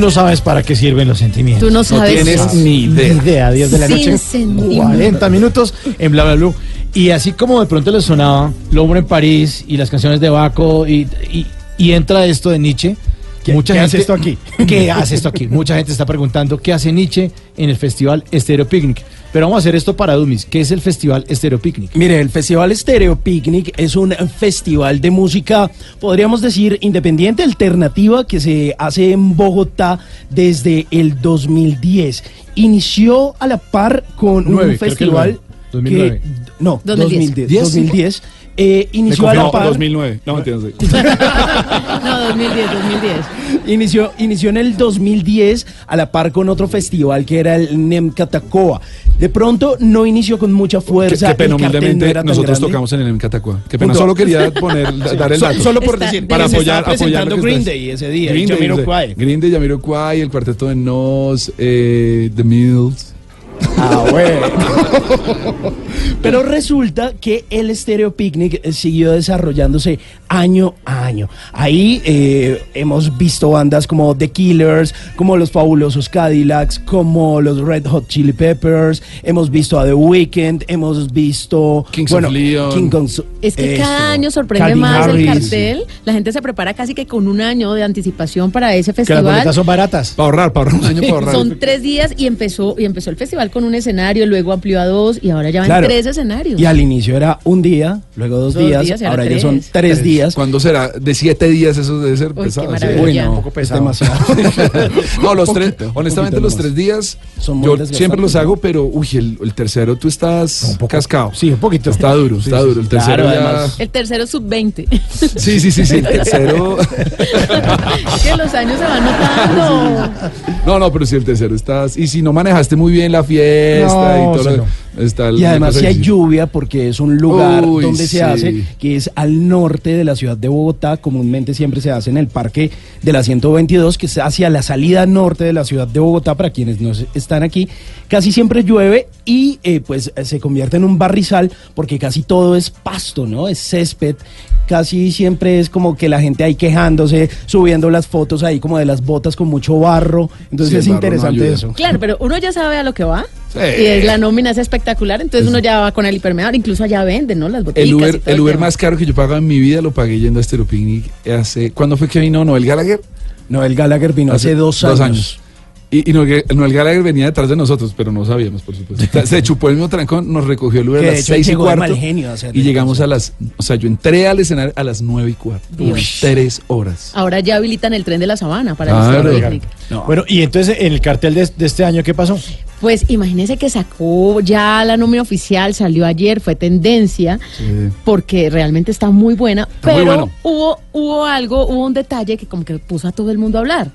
Speaker 11: Tú no sabes para qué
Speaker 2: sirven los sentimientos.
Speaker 3: Tú no sabes.
Speaker 2: tienes ni idea. Ni idea, 10 de la
Speaker 3: Sin
Speaker 2: noche.
Speaker 3: sentimientos.
Speaker 2: 40 minutos en Bla Bla Blue. Y así como de pronto le sonaba L'Hombre en París y las canciones de Baco y, y- y entra esto de Nietzsche.
Speaker 4: ¿Qué- qué hace esto aquí?
Speaker 2: ¿Qué hace esto aquí? Mucha gente está preguntando qué hace Nietzsche en el festival Stereo Picnic. Pero vamos a hacer esto para Dumis. ¿Qué es el festival Stereo Picnic?
Speaker 4: Mire, el Festival Stereo Picnic es un festival de música, podríamos decir, independiente, alternativa, que se hace en Bogotá desde el 2010. Inició a la par con
Speaker 2: Nueve,
Speaker 4: un
Speaker 2: creo que
Speaker 4: festival
Speaker 2: nueve. 2009.
Speaker 4: no,
Speaker 3: 2010.
Speaker 4: 2010. 2010. Eh, inició a la
Speaker 12: No,
Speaker 4: par.
Speaker 12: 2009. No, entiendo.
Speaker 3: No, 2010, 2010.
Speaker 4: Inició, inició en el 2010 a la par con otro festival que era el Nemcatacoa. De pronto no inició con mucha
Speaker 12: Qué,
Speaker 4: fuerza.
Speaker 12: qué pena,
Speaker 4: cartel no
Speaker 12: humildemente,
Speaker 4: tan
Speaker 12: nosotros
Speaker 4: grande.
Speaker 12: tocamos en el Catacua. Qué pena,
Speaker 4: Punto.
Speaker 12: solo quería poner, dar el
Speaker 4: So-
Speaker 12: dato.
Speaker 4: solo por
Speaker 3: Está
Speaker 4: decir,
Speaker 12: para apoyar,
Speaker 4: estaba
Speaker 12: apoyar lo que
Speaker 4: Green Day ese día,
Speaker 12: Green Day,
Speaker 4: Jamiroquai.
Speaker 12: Green Day, Jamiroquai, el cuarteto de Nos, eh, The Mills.
Speaker 4: Ah. Pero resulta que el Stereo Picnic siguió desarrollándose año a año. Ahí eh, hemos visto bandas como The Killers, como los Fabulosos Cadillacs, como los Red Hot Chili Peppers, hemos visto a The Weeknd, hemos visto
Speaker 7: Kings of Leon.
Speaker 4: King
Speaker 3: Es que
Speaker 4: eso,
Speaker 3: cada año sorprende
Speaker 4: Calvin
Speaker 3: más el cartel. La gente se prepara casi que con un año de anticipación para ese
Speaker 2: Que las
Speaker 3: festival.
Speaker 2: boletas son baratas.
Speaker 7: Para ahorrar, para ahorrar un año para ahorrar.
Speaker 3: Son tres días y empezó y empezó el festival con un escenario, luego amplió a dos y ahora ya van
Speaker 4: Claro.
Speaker 3: tres escenarios.
Speaker 4: Y al inicio era un día, luego dos,
Speaker 3: Dos
Speaker 4: días,
Speaker 3: ahora
Speaker 4: ahora ya
Speaker 3: tres.
Speaker 4: son tres, días.
Speaker 7: ¿Cuándo será? De siete días eso debe ser
Speaker 3: Uy, qué
Speaker 7: pesado. sí.
Speaker 3: maravilla.
Speaker 4: Uy,
Speaker 3: Ya.
Speaker 4: no,
Speaker 2: Un poco
Speaker 4: es
Speaker 2: pesado.
Speaker 4: demasiado.
Speaker 7: No, los tres, honestamente los tres días,
Speaker 4: Son muy
Speaker 7: yo siempre los
Speaker 4: ¿no?
Speaker 7: hago, pero uy, el, el tercero tú estás cascado.
Speaker 2: Sí, un poquito.
Speaker 7: Está duro, está
Speaker 2: Sí,
Speaker 7: duro. El tercero
Speaker 4: Claro,
Speaker 7: ya-
Speaker 4: además.
Speaker 3: El tercero sub 20.
Speaker 7: Sí, sí, sí, sí, el tercero.
Speaker 3: es que los años se van notando.
Speaker 7: No, no, pero si el tercero estás. Y si no manejaste muy bien la fiesta
Speaker 2: No,
Speaker 7: y todo lo- está el-
Speaker 4: Y además si hay lluvia porque es un lugar
Speaker 7: Uy,
Speaker 4: donde
Speaker 7: sí.
Speaker 4: se hace, que es al norte de la ciudad de Bogotá, comúnmente siempre se hace en el parque de la 122, que es hacia la salida norte de la ciudad de Bogotá, para quienes no están aquí, casi siempre llueve y eh, pues eh, se convierte en un barrizal porque casi todo es pasto, ¿no? Es césped. Casi siempre es como que la gente ahí quejándose, subiendo las fotos ahí como de las botas con mucho barro. Entonces
Speaker 7: Sí,
Speaker 4: es
Speaker 7: barro
Speaker 4: interesante eso.
Speaker 3: Claro, pero uno ya sabe a lo que va.
Speaker 7: Sí.
Speaker 3: Y es la nómina es espectacular, entonces uno ya va con el impermeable, incluso allá venden, ¿no? Las botellas.
Speaker 7: El Uber, el Uber más caro que yo pagaba en mi vida lo pagué yendo a Stereo Picnic hace. ¿Cuándo fue que vino Noel Gallagher?
Speaker 4: Noel Gallagher vino hace, dos años.
Speaker 7: Y, y Noel, Noel Gallagher venía detrás de nosotros, pero no sabíamos, por supuesto. Se chupó el mismo trancón, nos recogió el Uber
Speaker 4: Que
Speaker 7: a las
Speaker 4: hecho
Speaker 7: seis y cuarto.
Speaker 4: genio
Speaker 7: Y llegamos a las. O sea, yo entré al escenario a las nueve y cuarto. Tres horas.
Speaker 3: Ahora ya habilitan el tren de la sabana para
Speaker 7: Claro.
Speaker 3: el Picnic.
Speaker 2: Bueno, y entonces en el cartel de, de este año, ¿qué pasó?
Speaker 3: Pues imagínense que sacó ya la nómina oficial, salió ayer, fue tendencia, porque realmente está muy buena, pero
Speaker 7: bueno.
Speaker 3: hubo, hubo algo, hubo un detalle que como que puso a todo el mundo a hablar.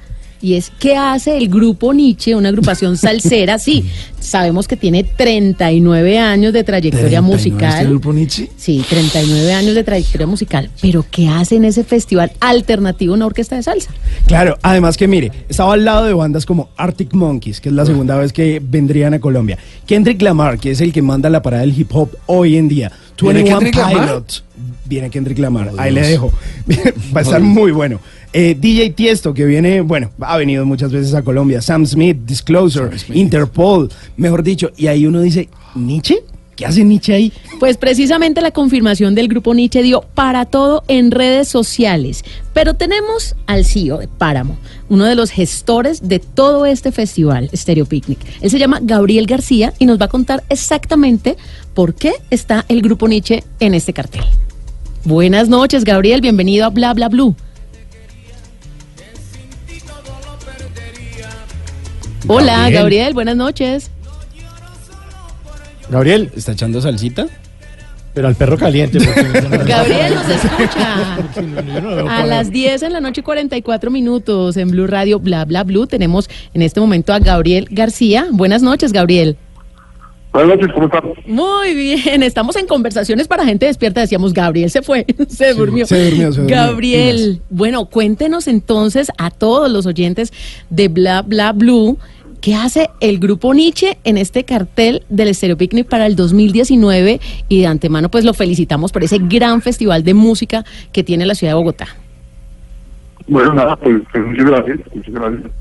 Speaker 3: Y es qué hace el grupo Nietzsche, una agrupación salsera, sí, sabemos que tiene 39 años de trayectoria
Speaker 7: 39
Speaker 3: musical.
Speaker 7: este grupo Nietzsche?
Speaker 3: Sí, 39 años de trayectoria musical, pero ¿qué hace en ese festival alternativo una orquesta de salsa?
Speaker 4: Claro, además que mire, estaba al lado de bandas como Arctic Monkeys, que es la segunda vez que vendrían a Colombia. Kendrick Lamar, que es el que manda la parada del hip hop hoy en día.
Speaker 7: ¿Viene
Speaker 4: 21
Speaker 7: Kendrick Lamar?
Speaker 4: Pilots. Viene Kendrick Lamar,
Speaker 7: Oh,
Speaker 4: ahí le dejo. Va a estar muy bueno. Eh, DJ Tiesto, que viene, bueno, ha venido muchas veces a Colombia. Sam Smith, Disclosure,
Speaker 7: Sam Smith.
Speaker 4: Interpol, mejor dicho. Y ahí uno dice, ¿Nietzsche? ¿Qué hace Nietzsche ahí?
Speaker 3: Pues precisamente la confirmación del grupo Nietzsche dio para todo en redes sociales. Pero tenemos al CEO de Páramo, uno de los gestores de todo este festival, Stereo Picnic. Él se llama Gabriel García y nos va a contar exactamente por qué está el grupo Nietzsche en este cartel. Buenas noches, Gabriel, bienvenido a Bla Bla Blue. Hola,
Speaker 4: Gabriel.
Speaker 3: Gabriel, buenas noches.
Speaker 2: Gabriel,
Speaker 4: ¿Está echando salsita?
Speaker 2: Pero al perro caliente. porque
Speaker 3: Gabriel nos escucha. A las 10 en la noche y 44 minutos en Blue Radio, bla, bla, blue. Tenemos en este momento a Gabriel García. Buenas noches, Gabriel.
Speaker 13: Buenas noches, ¿cómo están?
Speaker 3: Muy bien, estamos en conversaciones para gente despierta. Decíamos, Gabriel se fue, se durmió.
Speaker 4: se durmió, se durmió.
Speaker 3: Gabriel, bueno, cuéntenos entonces a todos los oyentes de Bla, bla, blue. ¿Qué hace el grupo Nietzsche en este cartel del Stereo Picnic para el 2019? Y de antemano, pues lo felicitamos por ese gran festival de música que tiene la ciudad de Bogotá.
Speaker 13: Bueno, nada, pues, pues, muchas gracias, muchas gracias.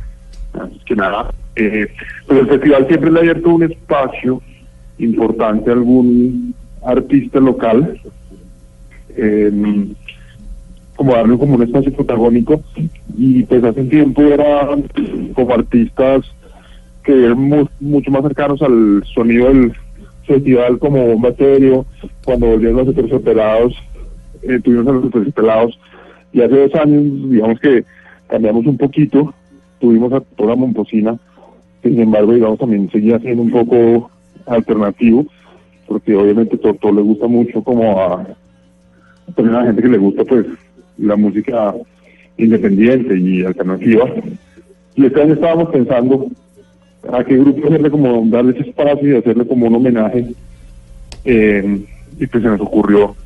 Speaker 13: Que nada, eh, pues el festival siempre le ha abierto un espacio importante a algún artista local, eh, como darle como un espacio protagónico, y pues hace un tiempo eran como artistas que eran mu- mucho más cercanos al sonido del festival como Bomba Estéreo, cuando volvieron los Superpelados, eh, tuvimos a los Superpelados, y hace dos años, digamos que cambiamos un poquito, tuvimos a toda Momposina, sin embargo, digamos, también seguía siendo un poco alternativo, porque obviamente todo le gusta mucho como a, también a la gente que le gusta pues la música independiente y alternativa. Y este año estábamos pensando a qué grupo hacerle como darle ese espacio y hacerle como un homenaje. Eh, y pues se nos ocurrió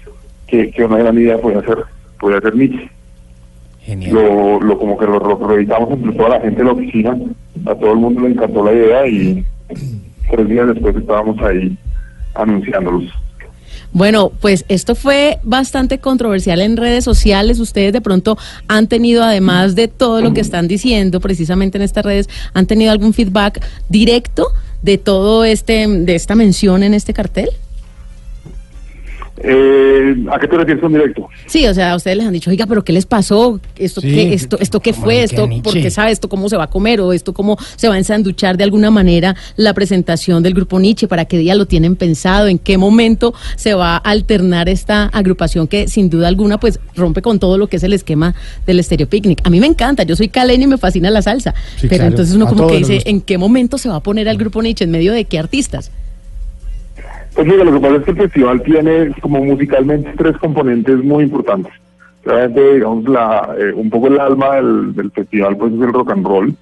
Speaker 13: que, que una gran idea podía ser, podía ser Nietzsche.
Speaker 4: Genial.
Speaker 13: Lo, lo como que lo, lo revisamos entre toda la gente de la oficina, a todo el mundo le encantó la idea y, tres días después estábamos ahí anunciándolos.
Speaker 3: Bueno, pues esto fue bastante controversial en redes sociales. Ustedes de pronto han tenido, además de todo lo que están diciendo precisamente en estas redes, han tenido algún feedback directo de todo este, de esta mención en este cartel.
Speaker 13: Eh, ¿A qué te refieres con directo?
Speaker 3: Sí, o sea, a ustedes les han dicho, oiga, pero ¿qué les pasó? ¿Esto
Speaker 13: Sí,
Speaker 3: qué, esto, esto qué fue? ¿Esto por qué sabe esto cómo se va a comer? ¿O esto cómo se va a ensanduchar de alguna manera la presentación del grupo Nietzsche? ¿Para qué día lo tienen pensado? ¿En qué momento se va a alternar esta agrupación que sin duda alguna pues rompe con todo lo que es el esquema del Stereo Picnic? A mí me encanta, yo soy caleño y me fascina la salsa.
Speaker 2: Sí,
Speaker 3: pero
Speaker 2: claro,
Speaker 3: entonces uno como que dice. ¿en qué momento se va a poner al grupo Nietzsche? ¿En medio de qué artistas?
Speaker 13: Pues mira, lo que pasa es que el festival tiene como musicalmente tres componentes muy importantes. Realmente, digamos, la, eh, un poco el alma del, del festival pues es el rock and roll,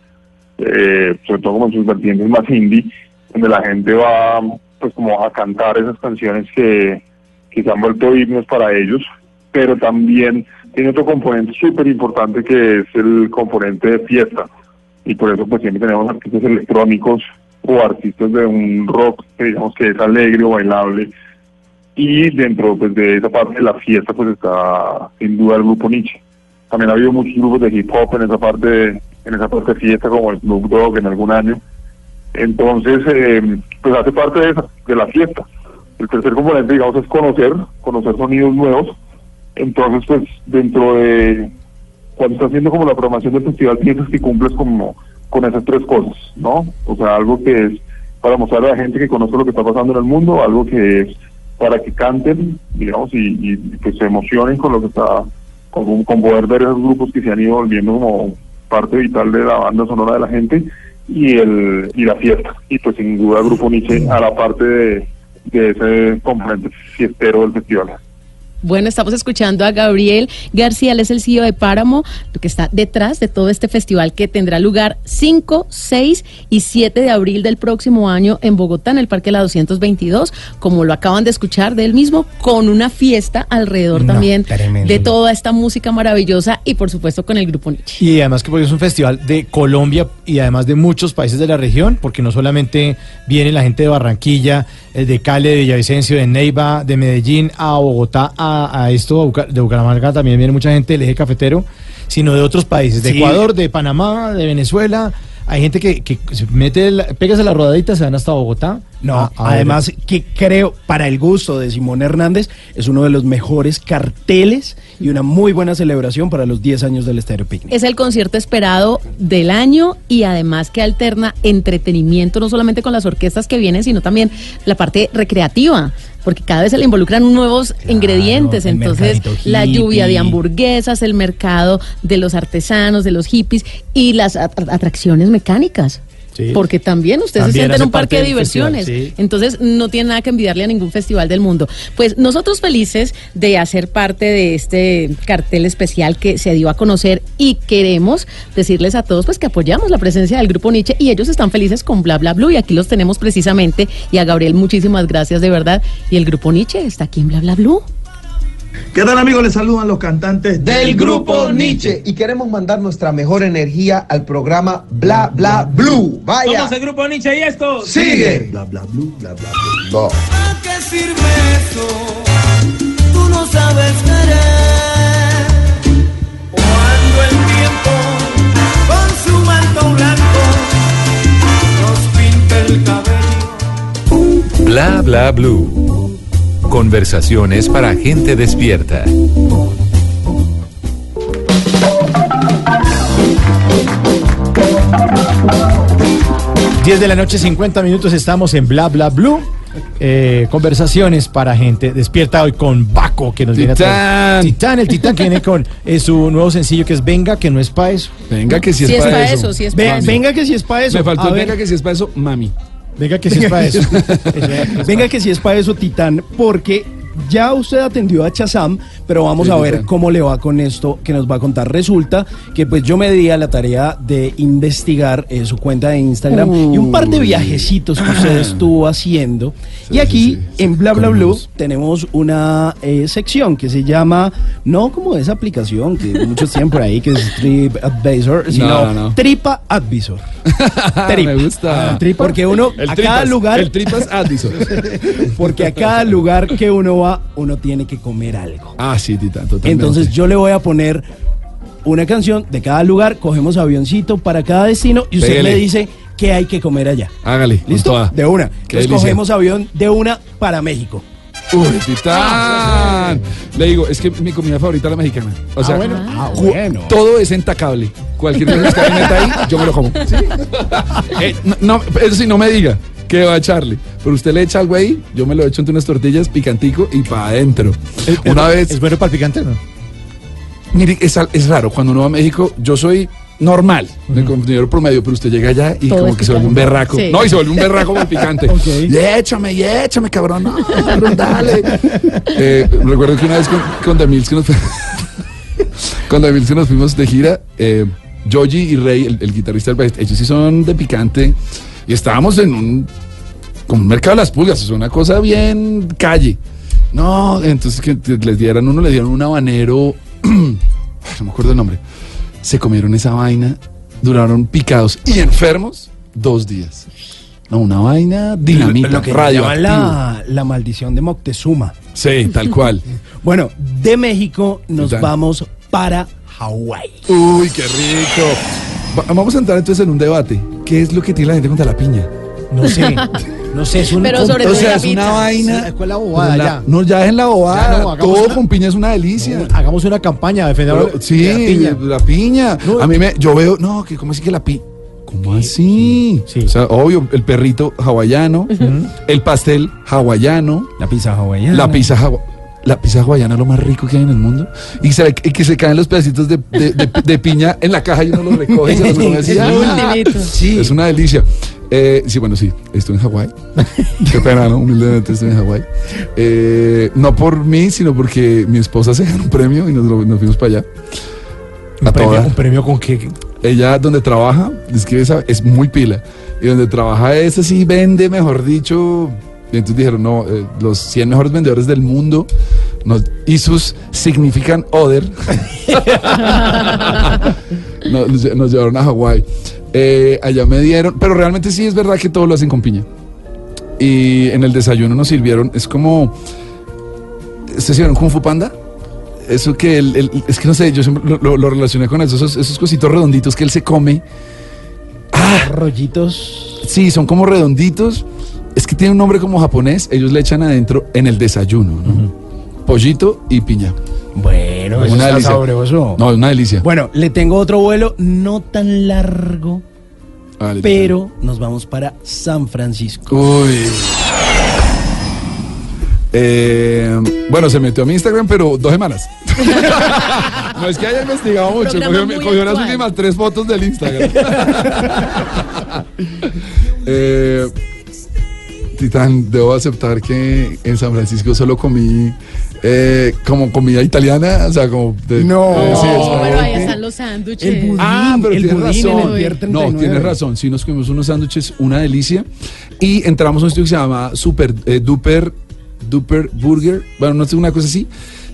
Speaker 13: eh, sobre todo como sus vertientes más indie, donde la gente va pues como a cantar esas canciones que, que se han vuelto himnos para ellos, pero también tiene otro componente súper importante que es el componente de fiesta. Y por eso pues siempre tenemos artistas electrónicos o artistas de un rock que digamos que es alegre o bailable y dentro pues, de esa parte de la fiesta pues está sin duda el grupo Nietzsche. También ha habido muchos grupos de hip hop en esa parte en esa parte de fiesta como el Snoop Dogg en algún año. Entonces eh, pues hace parte de, esa, de la fiesta. El tercer componente digamos es conocer, conocer sonidos nuevos. Entonces pues dentro de cuando estás haciendo como la programación del festival piensas que cumples como con esas tres cosas, ¿no? O sea, algo que es para mostrar a la gente que conoce lo que está pasando en el mundo, algo que es para que canten, digamos, y, y que se emocionen con lo que está, con, con poder ver esos grupos que se han ido volviendo como parte vital de la banda sonora de la gente y el y la fiesta. Y pues sin duda el grupo Nietzsche a la parte de, de ese componente fiestero del festival.
Speaker 3: Bueno, estamos escuchando a Gabriel García, él es el CEO de Páramo, lo que está detrás de todo este festival que tendrá lugar 5, 6 y 7 de abril del próximo año en Bogotá, en el Parque La 222, como lo acaban de escuchar de él mismo, con una fiesta alrededor
Speaker 2: No,
Speaker 3: también
Speaker 2: tremendo.
Speaker 3: de toda esta música maravillosa y por supuesto con el grupo Nietzsche.
Speaker 2: Y además que porque es un festival de Colombia y además de muchos países de la región, porque no solamente viene la gente de Barranquilla, de Cali, de Villavicencio, de Neiva, de Medellín, a Bogotá, a, a esto, a de Bucaramanga también viene mucha gente del eje cafetero, sino de otros países, de
Speaker 4: Sí.
Speaker 2: Ecuador, de Panamá, de Venezuela. Hay gente que, que se mete, la, pegas a la rodadita, se van hasta Bogotá.
Speaker 4: No,
Speaker 2: a- a ver-
Speaker 4: además que creo, para el gusto de Simón Hernández, es uno de los mejores carteles y una muy buena celebración para los 10 años del Estéreo Picnic.
Speaker 3: Es el concierto esperado del año y además que alterna entretenimiento no solamente con las orquestas que vienen, sino también la parte recreativa, porque cada vez se le involucran nuevos ingredientes, entonces la lluvia de hamburguesas, el mercado de los artesanos, de los hippies y las at- atracciones mecánicas.
Speaker 2: Sí.
Speaker 3: Porque también
Speaker 2: También
Speaker 3: se sienten
Speaker 2: hace
Speaker 3: un parque de
Speaker 2: festival,
Speaker 3: diversiones.
Speaker 2: sí.
Speaker 3: Entonces no tiene nada que envidiarle a ningún festival del mundo. Pues nosotros felices de hacer parte de este cartel especial que se dio a conocer y queremos decirles a todos pues que apoyamos la presencia del grupo Nietzsche y ellos están felices con Bla Bla Blue y aquí los tenemos precisamente y a Gabriel muchísimas gracias de verdad y el grupo Nietzsche está aquí en Bla Bla Blue.
Speaker 14: ¿Qué tal amigos? Les saludan los cantantes
Speaker 15: del grupo Nietzsche y queremos mandar nuestra mejor energía al programa Bla Bla Blue. Vaya.
Speaker 16: Somos el grupo Nietzsche y esto
Speaker 15: Sigue.
Speaker 14: Bla bla blue, bla bla blue.
Speaker 15: No.
Speaker 9: ¿A qué sirve eso? Tú no sabes querer. Cuando el tiempo con su manto blanco nos pinta el cabello.
Speaker 6: Bla bla blue. Conversaciones para gente despierta.
Speaker 2: 10 de la noche, 50 minutos, estamos en Bla Bla Blue. Eh, conversaciones para gente despierta hoy con Baco, que nos viene a traer. Titán, el Titán que viene con eh, su nuevo sencillo que es Venga, que no es pa' eso.
Speaker 7: Venga, que si
Speaker 3: es pa' eso, es pa' eso.
Speaker 4: Venga que si es para eso.
Speaker 7: Me faltó
Speaker 4: A
Speaker 7: el
Speaker 4: ver,
Speaker 7: venga que si es para eso, mami.
Speaker 2: Venga, que si es pa' eso.
Speaker 4: Venga que si es para eso, Titán, porque ya usted atendió a Chazam, pero vamos
Speaker 7: Sí,
Speaker 4: a ver
Speaker 7: total.
Speaker 4: cómo le va con esto que nos va a contar. Resulta que pues yo me di a la tarea de investigar eh, su cuenta de Instagram y un par de
Speaker 7: Uy.
Speaker 4: viajecitos que usted estuvo haciendo. y aquí en Bla Bla Blue tenemos una eh, sección que se llama, no como esa aplicación que muchos tienen por ahí, que es Trip Advisor, sino
Speaker 7: No, no, no.
Speaker 4: Tripa Advisor.
Speaker 7: Me gusta.
Speaker 4: Ah, tripa. Porque uno,
Speaker 7: El
Speaker 4: a
Speaker 7: tripas,
Speaker 4: cada lugar.
Speaker 7: el tripas Addison.
Speaker 4: Porque a cada lugar que uno va, uno tiene que comer algo.
Speaker 7: Ah, sí, Tita, totalmente.
Speaker 4: Entonces yo le voy a poner una canción de cada lugar, cogemos avioncito para cada destino y usted
Speaker 7: Pégale.
Speaker 4: me dice qué hay que comer allá.
Speaker 7: Hágale. con
Speaker 4: ¿Listo?
Speaker 7: toda.
Speaker 4: De una.
Speaker 7: Qué
Speaker 4: Entonces
Speaker 7: delicia.
Speaker 4: cogemos avión de una para México.
Speaker 7: Uy, Titán. Le digo, es que mi comida favorita es la mexicana. O sea,
Speaker 4: bueno. Ah,
Speaker 7: cu-
Speaker 4: bueno.
Speaker 7: todo es entacable. Cualquier cosa que meta ahí, yo me lo como. Eh, no, no, eso sí, no me diga que va a echarle. Pero usted le echa algo ahí, yo me lo echo entre unas tortillas, picantico y para adentro. Una vez.
Speaker 2: ¿Es bueno para el picante no?
Speaker 7: Mire, es, es raro. Cuando uno va a México, yo soy normal, de consumidor promedio, pero usted llega allá y
Speaker 3: Todo
Speaker 7: como
Speaker 3: es
Speaker 7: que se vuelve un berraco.
Speaker 3: Sí.
Speaker 7: No, y se vuelve un berraco con el picante. Y échame, y échame, cabrón. No, cabrón, dale. Eh, recuerdo que una vez con, con Damils que nos con Damils que nos fuimos de gira, eh, Joji y Rey, el, el guitarrista del Best, ellos sí son de picante y estábamos en un como un mercado de las pulgas, es una cosa bien calle. No, entonces que les dieran uno, le dieron un habanero, no me acuerdo el nombre. Se comieron esa vaina, duraron picados y enfermos dos días. No, una vaina dinamita,
Speaker 4: Lo que la, la maldición de Moctezuma.
Speaker 7: Sí, tal cual.
Speaker 4: Bueno, de México nos vamos para Hawái.
Speaker 7: Uy, qué rico. Va- vamos a entrar entonces en un debate. ¿Qué es lo que tiene la gente contra la piña?
Speaker 4: No sé, no sé, es un...
Speaker 3: Pero sobre
Speaker 7: o
Speaker 3: todo
Speaker 7: sea,
Speaker 3: la
Speaker 7: es una vaina.
Speaker 2: Sí, ¿cuál es la bobada
Speaker 7: La-
Speaker 2: ya?
Speaker 7: No, ya dejen la bobada.
Speaker 2: No,
Speaker 7: Todo
Speaker 2: una-
Speaker 7: con piña es una delicia.
Speaker 2: Hagamos una campaña de defender
Speaker 7: Pero, sí,
Speaker 2: la piña.
Speaker 7: la piña.
Speaker 2: No,
Speaker 7: a mí me, yo veo, no, que cómo así que la piña. ¿Cómo así?
Speaker 2: Sí.
Speaker 7: O sea, obvio, el perrito hawaiano, el pastel hawaiano,
Speaker 4: La pizza hawaiana.
Speaker 7: la pizza hawaiana. La pizza hawaiana es lo más rico que hay en el mundo. Y, se, y que se caen los pedacitos de, de- de- de piña en la caja y uno los recoge y se los come así.
Speaker 3: Es
Speaker 7: ¡Ah!
Speaker 4: Sí.
Speaker 7: Es una delicia. Eh, sí, bueno, sí, estoy en Hawái. Qué pena, ¿no? Humildemente estoy en Hawái. Eh, no por mí, sino porque mi esposa se ganó un premio y nos, lo- nos fuimos para allá.
Speaker 2: ¿Un
Speaker 7: A
Speaker 2: premio,
Speaker 7: toda.
Speaker 2: un premio con qué?
Speaker 7: Ella donde trabaja, es que esa es muy pila. Y donde trabaja es así, vende, mejor dicho. Y entonces dijeron, no, eh, los 100 mejores vendedores del mundo. Nos, y sus significan other. nos, nos lle- nos llevaron a Hawái. Eh, allá me dieron, pero realmente sí es verdad que todo lo hacen con piña. Y en el desayuno nos sirvieron, es como. ¿Ustedes vieron Kung Fu Panda? Eso que el, el- es que no sé, yo siempre lo, lo- lo relacioné con eso, esos, esos cositos redonditos que él se come.
Speaker 4: Rollitos.
Speaker 7: Sí, son como redonditos. Es que tiene un nombre como japonés. Ellos le echan adentro en el desayuno, ¿no? Pollito y piña.
Speaker 4: Bueno, eso
Speaker 7: Una delicia.
Speaker 4: sabroso.
Speaker 7: No, una delicia.
Speaker 4: Bueno, le tengo otro vuelo no tan largo,
Speaker 7: Vale,
Speaker 4: pero nos vamos para San Francisco.
Speaker 7: Uy. Eh, bueno, se metió a mi Instagram, pero dos semanas. no es que haya investigado mucho. Cogió, cogió las últimas tres fotos del Instagram. Eh, Titán, debo aceptar que en San Francisco solo comí eh, como comida italiana. O sea, como. de-
Speaker 4: No.
Speaker 7: eh, sí,
Speaker 3: pero ahí están los sándwiches.
Speaker 4: El budín.
Speaker 7: Ah, pero
Speaker 4: el
Speaker 7: tienes
Speaker 4: budín en
Speaker 7: razón.
Speaker 4: el Pier
Speaker 7: No,
Speaker 4: 39.
Speaker 7: tienes razón. Sí, nos comimos unos sándwiches, una delicia. Y entramos a un sitio que se llama Super eh, Duper, Duper Burger. Bueno, no sé, una cosa así.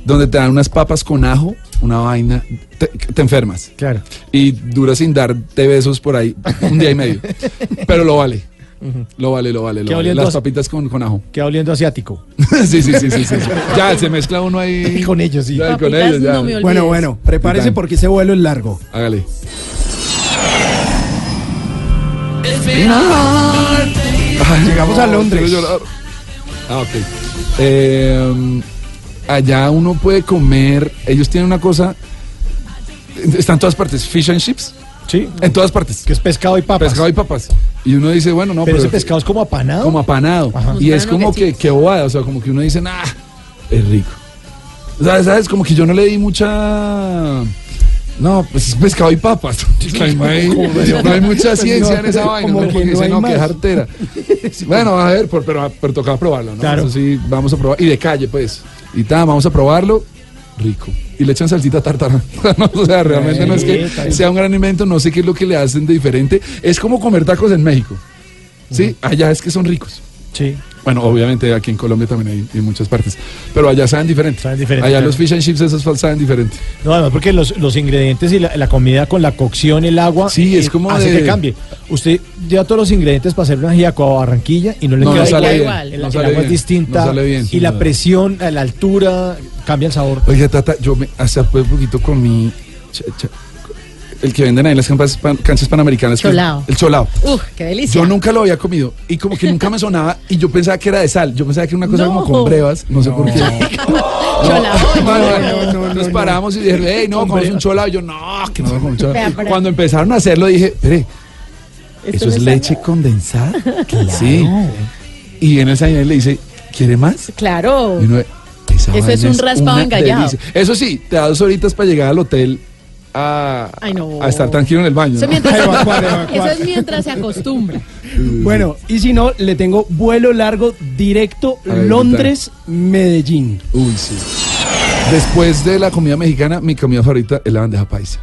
Speaker 7: Donde te dan unas papas con ajo, una vaina. Te, te enfermas.
Speaker 2: Claro.
Speaker 7: Y dura sin darte besos por ahí un día y medio. Pero lo vale. Lo vale, lo vale. Lo
Speaker 2: ¿Qué
Speaker 7: vale.
Speaker 2: oliendo
Speaker 7: Las papitas con, con ajo.
Speaker 2: Queda oliendo asiático.
Speaker 7: sí, sí, sí, sí, sí. Ya, se mezcla uno ahí.
Speaker 2: Con ellos, sí.
Speaker 7: Ya, con
Speaker 3: Papitas,
Speaker 7: ellos, ya.
Speaker 3: no me olvides.
Speaker 4: Bueno, bueno, prepárese porque ese vuelo es largo.
Speaker 7: Hágale.
Speaker 4: Llegamos a Londres.
Speaker 7: Ah, ok. Eh, allá uno puede comer. Ellos tienen una cosa. Están en todas partes. Fish and chips.
Speaker 2: Sí.
Speaker 7: En todas partes.
Speaker 2: Que es pescado y papas.
Speaker 7: Pescado y papas. Y uno dice, bueno, no,
Speaker 2: pero,
Speaker 7: pero.
Speaker 2: ese pescado es como apanado.
Speaker 7: como apanado.
Speaker 2: Ajá.
Speaker 7: Y es como que, que bobada. O sea, como que uno dice, nah, es rico. O sea, ¿sabes? Como que yo no le di mucha. No, pues es pescado y papas. no, hay, no hay mucha ciencia en esa vaina.
Speaker 4: Como
Speaker 7: ¿no?
Speaker 4: que no
Speaker 7: dice,
Speaker 4: hay
Speaker 7: no, que
Speaker 4: más.
Speaker 7: jartera. Bueno, a ver, por- pero, pero tocaba probarlo, ¿no?
Speaker 2: Claro.
Speaker 7: Eso sí, vamos a probar. Y de calle, pues. Y tal, vamos a probarlo. Rico. Y le echan salsita tártara. No, o sea, realmente no es que sea un gran invento, no sé qué es lo que le hacen de diferente. Es como comer tacos en México. Sí, allá es que son ricos.
Speaker 2: Sí.
Speaker 7: Bueno, obviamente aquí en Colombia también hay en muchas partes. Pero allá saben diferente.
Speaker 2: diferente,
Speaker 7: allá
Speaker 2: claro.
Speaker 7: los fish and chips esos saben diferente.
Speaker 2: No, además porque los, los ingredientes y la, la comida con la cocción, el agua,
Speaker 7: Sí, es
Speaker 2: eh,
Speaker 7: como
Speaker 2: hace
Speaker 7: de-
Speaker 2: que cambie. Usted lleva todos los ingredientes para hacer una ajiaco a Barranquilla y no le
Speaker 7: No,
Speaker 2: queda
Speaker 7: no sale
Speaker 2: igual.
Speaker 7: bien,
Speaker 2: El,
Speaker 7: no
Speaker 2: el
Speaker 7: sale
Speaker 2: agua es
Speaker 7: bien,
Speaker 2: distinta
Speaker 7: no sale bien,
Speaker 2: y la presión, la altura, cambia el sabor.
Speaker 7: Oiga, Tata, yo me, hace un poquito comí cha- cha- el que venden ahí en las canchas, pan- canchas panamericanas. que
Speaker 3: Cholao.
Speaker 7: El cholao.
Speaker 3: Uf, qué delicia.
Speaker 7: Yo nunca lo había comido y como que nunca me sonaba y yo pensaba que era de sal. Yo pensaba que era una cosa
Speaker 3: No.
Speaker 7: como con brevas, no sé por qué.
Speaker 3: Cholao.
Speaker 7: No, no, no, Nos paramos y dijeron, hey, no, comemos un cholao. Y yo, no, que no comer un cholao.
Speaker 3: Vea, pero-
Speaker 7: Cuando empezaron a hacerlo dije, espere, ¿eso es leche condensada? Sí. Y en el señor le dice, ¿quiere más?
Speaker 3: Claro.
Speaker 7: Y uno, esa
Speaker 3: Eso es un raspado engallado.
Speaker 7: delicia. Eso sí, te da dos horitas para llegar al hotel a,
Speaker 3: Ay, no.
Speaker 7: a estar tranquilo en el baño.
Speaker 3: Eso,
Speaker 7: ¿no?
Speaker 3: mientras,
Speaker 4: Evacuar, evacuar.
Speaker 3: eso es mientras se acostumbra.
Speaker 4: Bueno, y si no, le tengo vuelo largo directo Londres-Medellín.
Speaker 7: Uy, sí. Después de la comida mexicana, mi comida favorita es la bandeja paisa.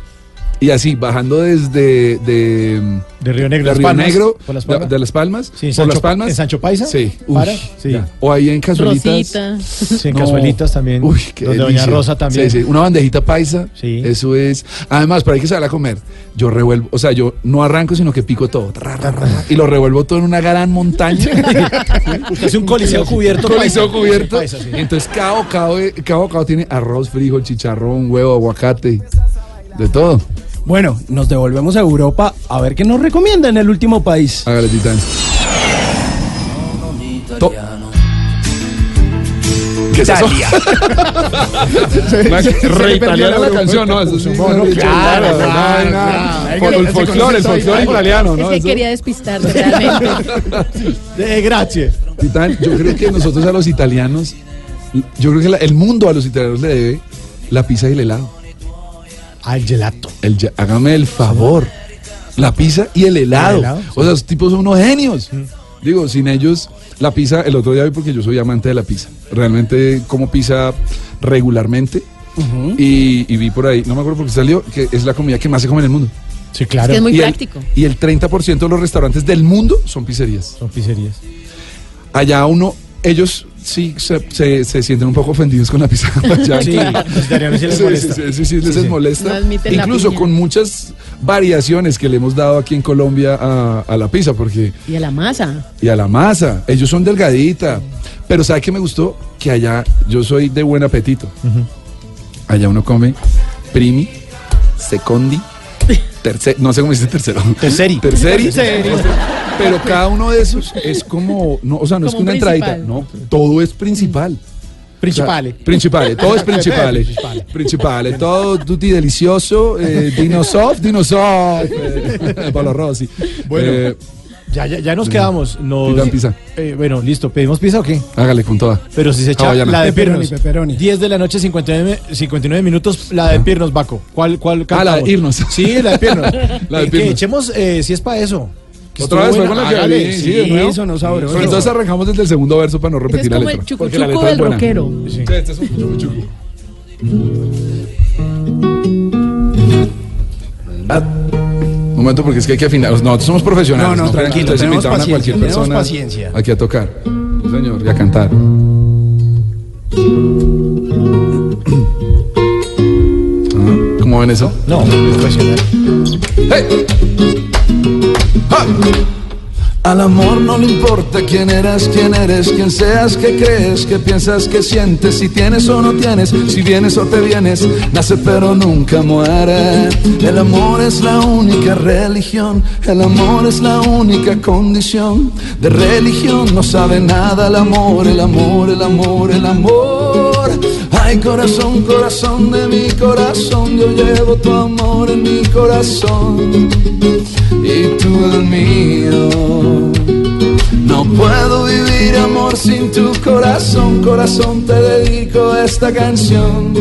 Speaker 7: Y así, bajando desde de,
Speaker 2: De Río Negro.
Speaker 7: de
Speaker 2: Las
Speaker 7: Río
Speaker 2: Palmas,
Speaker 7: Negro,
Speaker 2: por Las
Speaker 7: de,
Speaker 2: Palmas.
Speaker 7: de Las Palmas,
Speaker 2: Sí,
Speaker 7: por
Speaker 2: Sancho
Speaker 7: Las
Speaker 2: Pa-
Speaker 7: Palmas.
Speaker 2: ¿en Sancho Paisa?
Speaker 7: Sí. O ahí en Cazuelitas.
Speaker 3: Rosita.
Speaker 2: Sí, en
Speaker 7: No.
Speaker 2: Casuelitas también.
Speaker 7: Uy, qué
Speaker 2: donde
Speaker 7: delicia.
Speaker 2: Doña Rosa también.
Speaker 7: Sí, sí, una bandejita paisa.
Speaker 2: Sí.
Speaker 7: Eso es. Además, para que se a comer, yo revuelvo, o sea, yo no arranco, sino que pico todo. Tra, ra, ra, y lo revuelvo todo en una gran montaña.
Speaker 2: Usted hace un coliseo cubierto.
Speaker 7: Coliseo
Speaker 2: paisa.
Speaker 7: cubierto.
Speaker 2: Paisa, sí.
Speaker 7: Entonces, cada bocado, cada bocado tiene arroz, frijol, chicharrón, huevo, aguacate. De todo.
Speaker 4: Bueno, nos devolvemos a Europa a ver qué nos recomienda en el último país.
Speaker 7: Hágale, titán. To- ¿Qué es eso? Una- Re italiana la canción, ¿no? Eso
Speaker 2: claro.
Speaker 7: El folclore, el folclore italiano,
Speaker 3: Es
Speaker 7: ¿no?
Speaker 3: que
Speaker 7: Eso-
Speaker 3: quería despistarse realmente.
Speaker 2: Eh, gracias.
Speaker 7: Titán, yo creo que nosotros a los italianos, yo creo que la- el mundo a los italianos le debe la pizza y el helado.
Speaker 2: Al gelato.
Speaker 7: El, hágame el favor. La pizza y el helado.
Speaker 2: El helado, sí.
Speaker 7: O sea, esos tipos son unos genios. Digo, sin ellos, la pizza, el otro día vi porque yo soy amante de la pizza. Realmente como pizza regularmente. y, y vi por ahí, no me acuerdo por qué salió, que es la comida que más se come en el mundo.
Speaker 2: Sí,
Speaker 3: Es
Speaker 2: claro.
Speaker 3: que es muy
Speaker 7: y
Speaker 3: práctico.
Speaker 7: El, y el 30% de los restaurantes del mundo son pizzerías.
Speaker 2: Son pizzerías.
Speaker 7: Allá uno, ellos sí se, se- se sienten un poco ofendidos con la.
Speaker 2: Sí, los italianos sí
Speaker 7: Sí, sí, sí, sí, sí, les
Speaker 2: Sí, sí.
Speaker 7: molesta.
Speaker 3: No
Speaker 7: Incluso con muchas variaciones que le hemos dado aquí en Colombia a, a la pizza, porque
Speaker 3: Y a la masa.
Speaker 7: y a la masa, ellos son delgadita. Pero ¿sabe qué me gustó? Que allá yo soy de buen apetito. Allá uno come primi, secondi, tercer, no sé cómo dice tercero.
Speaker 2: Terceri.
Speaker 7: Terceri.
Speaker 2: Terceri.
Speaker 7: Pero cada uno de esos es como, no, o sea, no es que una
Speaker 3: un
Speaker 7: entradita,
Speaker 3: principal.
Speaker 7: no, todo es principal.
Speaker 2: Principale.
Speaker 7: O sea, principale, todo es principale.
Speaker 2: Principale.
Speaker 7: Principale, todo tutti delicioso, eh, dino soft, dino soft. Eh, Palo Rossi.
Speaker 2: Bueno.
Speaker 7: Eh,
Speaker 2: Ya, ya, ya nos quedamos. Nos,
Speaker 7: Pidan pizza.
Speaker 2: Eh, bueno, listo. ¿Pedimos pizza o qué?
Speaker 7: hágale con toda.
Speaker 2: Pero si se echa
Speaker 7: Hawaiana.
Speaker 2: la de
Speaker 4: Pepperoni,
Speaker 2: Pirnos.
Speaker 4: pepperoni.
Speaker 2: 10 de la noche, 59, 59 minutos, la de Pirnos, Baco. ¿Cuál, cuál
Speaker 7: Ah, la de irnos.
Speaker 2: Sí, la de Pirnos.
Speaker 7: La de
Speaker 2: Eh,
Speaker 7: Pirnos.
Speaker 2: Que echemos, eh, si es para eso.
Speaker 7: Otra vez fue con
Speaker 2: buena.
Speaker 7: la que abrí,
Speaker 2: sí,
Speaker 7: sí, nuevo.
Speaker 4: Eso no sabroso.
Speaker 7: Pero entonces arrancamos desde el segundo verso para no
Speaker 3: Ese es
Speaker 7: repetir la
Speaker 3: como
Speaker 7: letra.
Speaker 3: el
Speaker 7: Porque la
Speaker 3: chucuchuco
Speaker 7: es
Speaker 3: del rockero.
Speaker 7: Sí, este es un chucu chucu. Ah, Un momento, porque es que hay que afinar. Nosotros somos profesionales.
Speaker 4: No, no, tranquilo, tenemos
Speaker 7: invitaban a cualquier persona
Speaker 4: paciencia.
Speaker 7: aquí a tocar. Sí, señor, y a cantar. Ah, ¿Cómo ven eso?
Speaker 2: No, es profesional.
Speaker 7: ¡Hey! ¡Ah!
Speaker 17: Al amor no le importa quién eras, quién eres, quién seas, qué crees, qué piensas, qué sientes, si tienes o no tienes, si vienes o te vienes, nace pero nunca muere. El amor es la única religión, el amor es la única condición. De religión no sabe nada el amor, el amor, el amor, el amor. Ay corazón, corazón de mi corazón, yo llevo tu amor en mi corazón y tú el mío. No puedo vivir amor sin tu corazón, corazón te dedico esta canción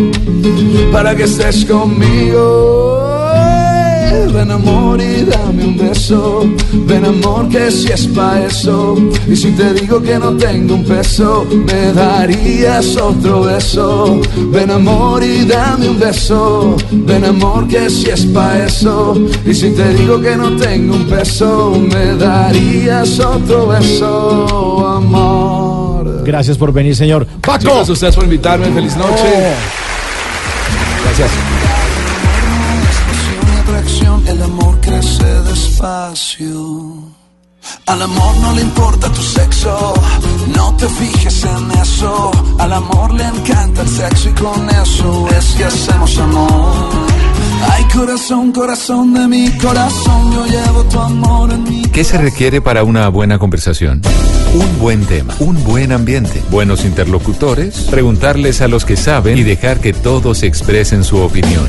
Speaker 17: para que estés conmigo. Ven amor y dame un beso. Ven amor que si es pa' eso. Y si te digo que no tengo un peso, me darías otro beso. Ven amor y dame un beso. Ven amor que si es pa' eso. Y si te digo que no tengo un peso, me darías otro beso, amor.
Speaker 2: Gracias por venir, señor. Paco.
Speaker 7: Gracias a ustedes por invitarme. Feliz noche. Gracias.
Speaker 17: Despacio. Al amor no le importa tu sexo, no te fijes en eso. Al amor le encanta el sexo y con eso es que hacemos amor. Ay, corazón, corazón de mi corazón, yo llevo tu amor en mi
Speaker 6: ¿Qué se requiere para una buena conversación? Un buen tema, un buen ambiente, buenos interlocutores, preguntarles a los que saben y dejar que todos expresen su opinión.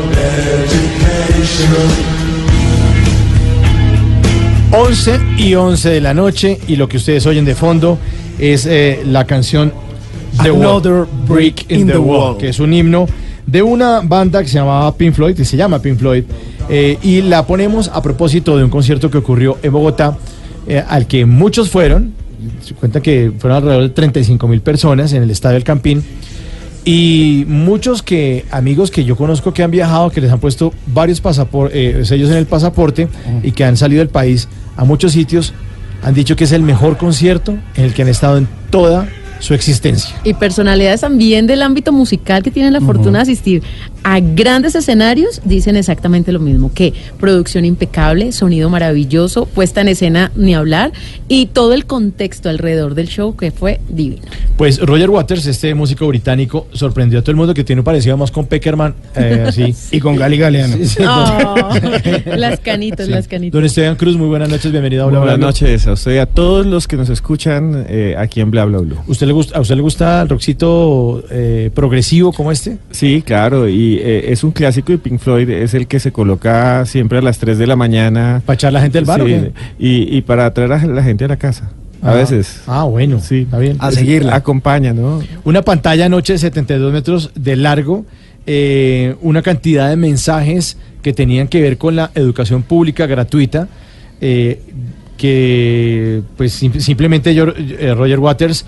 Speaker 2: 11 y 11 de la noche y lo que ustedes oyen de fondo es eh, la canción The
Speaker 4: Another
Speaker 2: Brick in, the, Wall, que es un himno de una banda que se llamaba Pink Floyd, que se llama Pink Floyd, eh, y la ponemos a propósito de un concierto que ocurrió en Bogotá, eh, al que muchos fueron, se cuenta que fueron alrededor de 35 mil personas en el Estadio El Campín, y muchos que amigos que yo conozco que han viajado, que les han puesto varios eh, sellos en el pasaporte y que han salido del país a muchos sitios, han dicho que es el mejor concierto en el que han estado en toda su existencia.
Speaker 3: Y personalidades también del ámbito musical que tienen la fortuna de asistir a grandes escenarios dicen exactamente lo mismo, que producción impecable, sonido maravilloso, puesta en escena ni hablar y todo el contexto alrededor del show que fue divino.
Speaker 2: Pues Roger Waters, este músico británico, sorprendió a todo el mundo que tiene un parecido más con Peckerman, eh, así.
Speaker 4: Y con Gali Galeano.
Speaker 2: Sí, sí,
Speaker 3: Oh, las canitas, las canitas.
Speaker 2: Don Esteban Cruz, muy buenas noches, bienvenido a Bla, Bla,
Speaker 16: Buenas
Speaker 2: Bla.
Speaker 16: noches a usted y a todos los que nos escuchan eh, aquí en Bla Bla Blue.
Speaker 2: ¿Usted le gusta, ¿A usted le gusta el rockcito eh, progresivo como este?
Speaker 16: Sí, claro, y eh, es un clásico de Pink Floyd, es el que se coloca siempre a las 3 de la mañana.
Speaker 2: ¿Para echar la gente del bar
Speaker 16: Sí, y, y para traer a la gente a la casa, a
Speaker 2: Ah,
Speaker 16: veces.
Speaker 2: Ah, bueno,
Speaker 16: Sí,
Speaker 2: está bien.
Speaker 16: Es- Acompaña, ¿no?
Speaker 2: Una pantalla anoche de 72 metros de largo, eh, una cantidad de mensajes que tenían que ver con la educación pública gratuita, eh, que pues sim- simplemente yo- eh, Roger Waters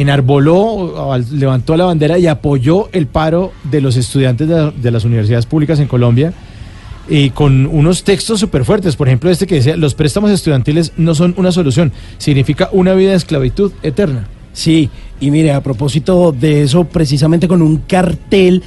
Speaker 2: enarboló, levantó la bandera y apoyó el paro de los estudiantes de, la- de las universidades públicas en Colombia. Y con unos textos súper fuertes, por ejemplo este que decía, los préstamos estudiantiles no son una solución, significa una vida de esclavitud eterna.
Speaker 4: Sí, y mire, a propósito de eso, precisamente con un cartel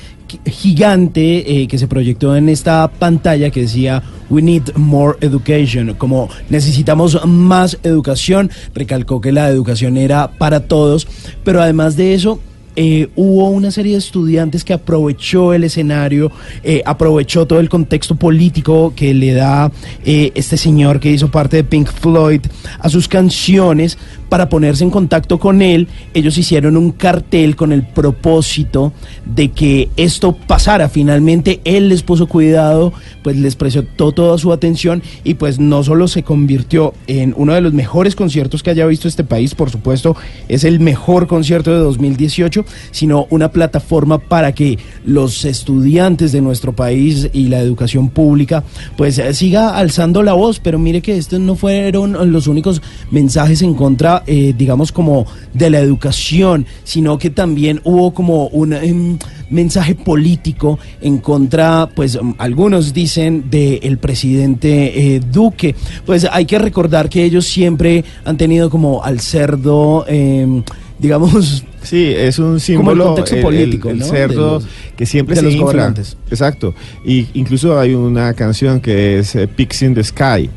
Speaker 4: gigante eh, que se proyectó en esta pantalla que decía We need more education, como necesitamos más educación, recalcó que la educación era para todos, pero además de eso, eh, hubo una serie de estudiantes que aprovechó el escenario, eh, aprovechó todo el contexto político que le da eh, este señor que hizo parte de Pink Floyd a sus canciones para ponerse en contacto con él. Ellos hicieron un cartel con el propósito de que esto pasara. Finalmente él les puso cuidado, pues les prestó toda su atención y pues no solo se convirtió en uno de los mejores conciertos que haya visto este país, por supuesto, es el mejor concierto de 2018, sino una plataforma para que los estudiantes de nuestro país y la educación pública pues eh, siga alzando la voz, pero mire que estos no fueron los únicos mensajes en contra, eh, digamos, como de la educación, sino que también hubo como un em, mensaje político en contra, pues um, algunos dicen, del presidente eh, Duque. Pues hay que recordar que ellos siempre han tenido como al cerdo, em, digamos...
Speaker 16: Sí, es un
Speaker 4: Como el
Speaker 16: símbolo
Speaker 4: contexto
Speaker 16: el-
Speaker 4: político,
Speaker 16: el,
Speaker 4: ¿no?
Speaker 16: cerdo
Speaker 4: los-
Speaker 16: que siempre
Speaker 4: de
Speaker 16: se
Speaker 4: los
Speaker 16: infla.
Speaker 4: gobernantes.
Speaker 16: Exacto. Y incluso hay una canción que es eh, Pigs in the Sky.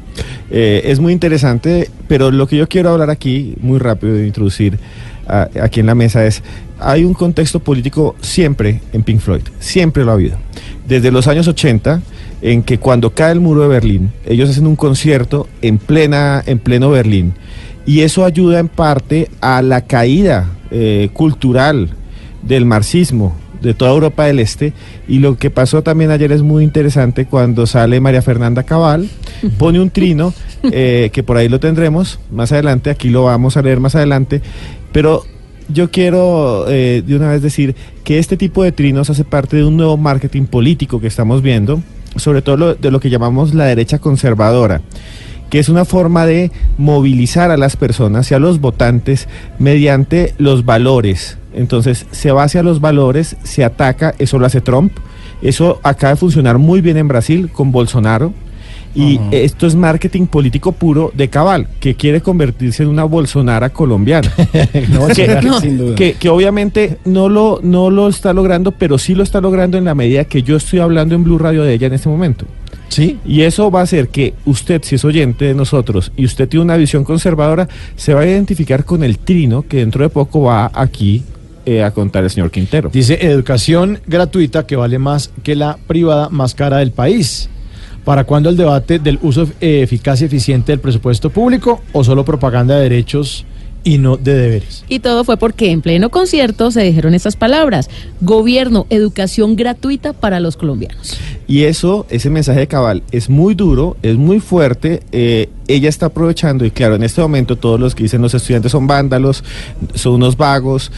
Speaker 16: Eh, es muy interesante, pero lo que yo quiero hablar aquí, muy rápido de introducir a- aquí en la mesa es, hay un contexto político siempre en Pink Floyd, siempre lo ha habido. Desde los años 80, en que cuando cae el muro de Berlín, ellos hacen un concierto en, plena, en pleno Berlín. Y eso ayuda en parte a la caída eh, cultural del marxismo de toda Europa del Este. Y lo que pasó también ayer es muy interesante cuando sale María Fernanda Cabal, pone un trino, eh, que por ahí lo tendremos más adelante, aquí lo vamos a leer más adelante, pero yo quiero eh, de una vez decir que este tipo de trinos hace parte de un nuevo marketing político que estamos viendo, sobre todo lo- de lo que llamamos la derecha conservadora que es una forma de movilizar a las personas y a los votantes mediante los valores. Entonces se va hacia los valores, se ataca, eso lo hace Trump, eso acaba de funcionar muy bien en Brasil con Bolsonaro. Y
Speaker 4: Ajá.
Speaker 16: esto es marketing político puro de Cabal, que quiere convertirse en una Bolsonara colombiana.
Speaker 4: No,
Speaker 16: que,
Speaker 4: será,
Speaker 16: no,
Speaker 4: sin duda.
Speaker 16: que- que obviamente no lo, no lo está logrando, pero sí lo está logrando en la medida que yo estoy hablando en Blue Radio de ella en este momento.
Speaker 2: Sí.
Speaker 16: Y eso va a hacer que usted, si es oyente de nosotros y usted tiene una visión conservadora, se va a identificar con el trino que dentro de poco va aquí eh, a contar el señor Quintero.
Speaker 2: Dice educación gratuita que vale más que la privada más cara del país. ¿Para cuándo el debate del uso eficaz y eficiente del presupuesto público o solo propaganda de derechos y no de deberes?
Speaker 3: Y todo fue porque en pleno concierto se dijeron estas palabras. Gobierno, educación gratuita para los colombianos.
Speaker 16: Y eso, ese mensaje de Cabal, es muy duro, es muy fuerte. eh, ella está aprovechando, y claro, en este momento todos los que dicen los estudiantes son vándalos, son unos vagos.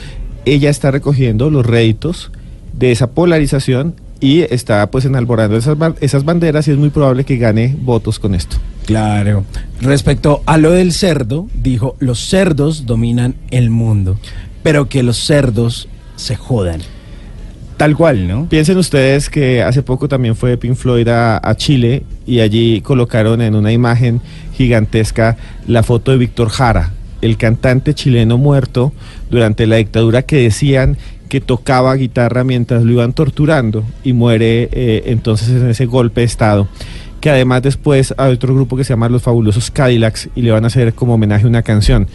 Speaker 16: Ella está recogiendo los réditos de esa polarización y está pues enalborando esas, esas banderas y es muy probable que gane votos con esto.
Speaker 4: Claro. Respecto a lo del cerdo, dijo, los cerdos dominan el mundo, pero que los cerdos se jodan. Tal cual, ¿no?
Speaker 16: Piensen ustedes que hace poco también fue Pink Floyd a, a Chile y allí colocaron en una imagen gigantesca la foto de Víctor Jara, el cantante chileno muerto durante la dictadura que decían que tocaba guitarra mientras lo iban torturando y muere eh, entonces en ese golpe de estado. Que además después hay otro grupo que se llama Los Fabulosos Cadillacs y le van a hacer como homenaje una canción.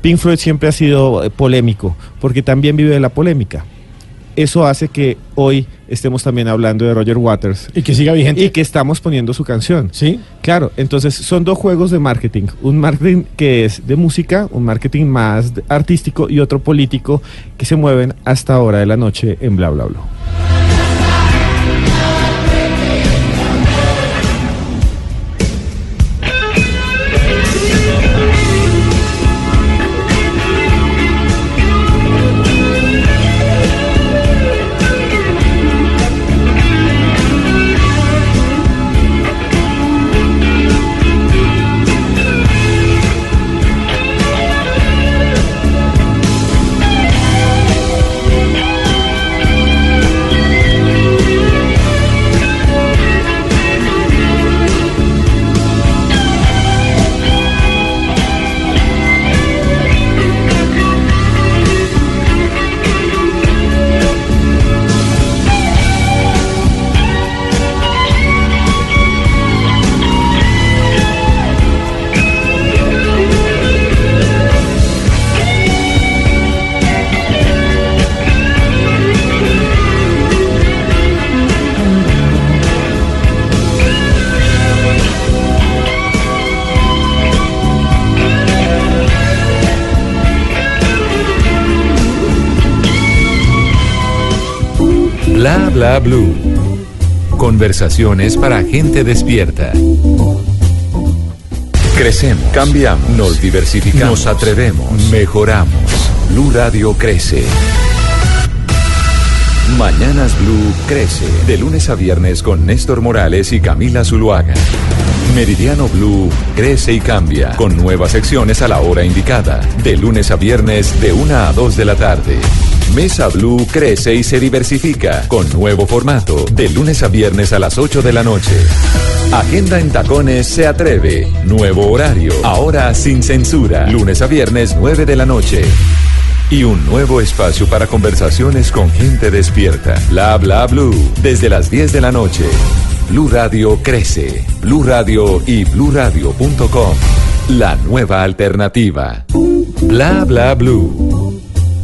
Speaker 16: Pink Floyd siempre ha sido eh, polémico porque también vive de la polémica eso hace que hoy estemos también hablando de Roger Waters.
Speaker 2: Y que siga vigente.
Speaker 16: Y que estamos poniendo su canción.
Speaker 2: Sí.
Speaker 16: Claro, entonces son dos juegos de marketing. Un marketing que es de música, un marketing más artístico y otro político que se mueven hasta hora de la noche en bla bla bla.
Speaker 6: Blue. Conversaciones para gente despierta. Crecemos, cambiamos, nos diversificamos, nos atrevemos, mejoramos. Blue Radio crece. Mañanas Blue crece de lunes a viernes con Néstor Morales y Camila Zuluaga. Meridiano Blue crece y cambia con nuevas secciones a la hora indicada, de lunes a viernes de 1 a 2 de la tarde. Mesa Blue crece y se diversifica con nuevo formato, de lunes a viernes a las 8 de la noche. Agenda en Tacones se atreve. Nuevo horario, ahora sin censura. Lunes a viernes 9 de la noche. Y un nuevo espacio para conversaciones con gente despierta. Bla bla blue. Desde las 10 de la noche. Blue Radio crece. Blue Radio y bluradio.com. La nueva alternativa. Bla bla blue.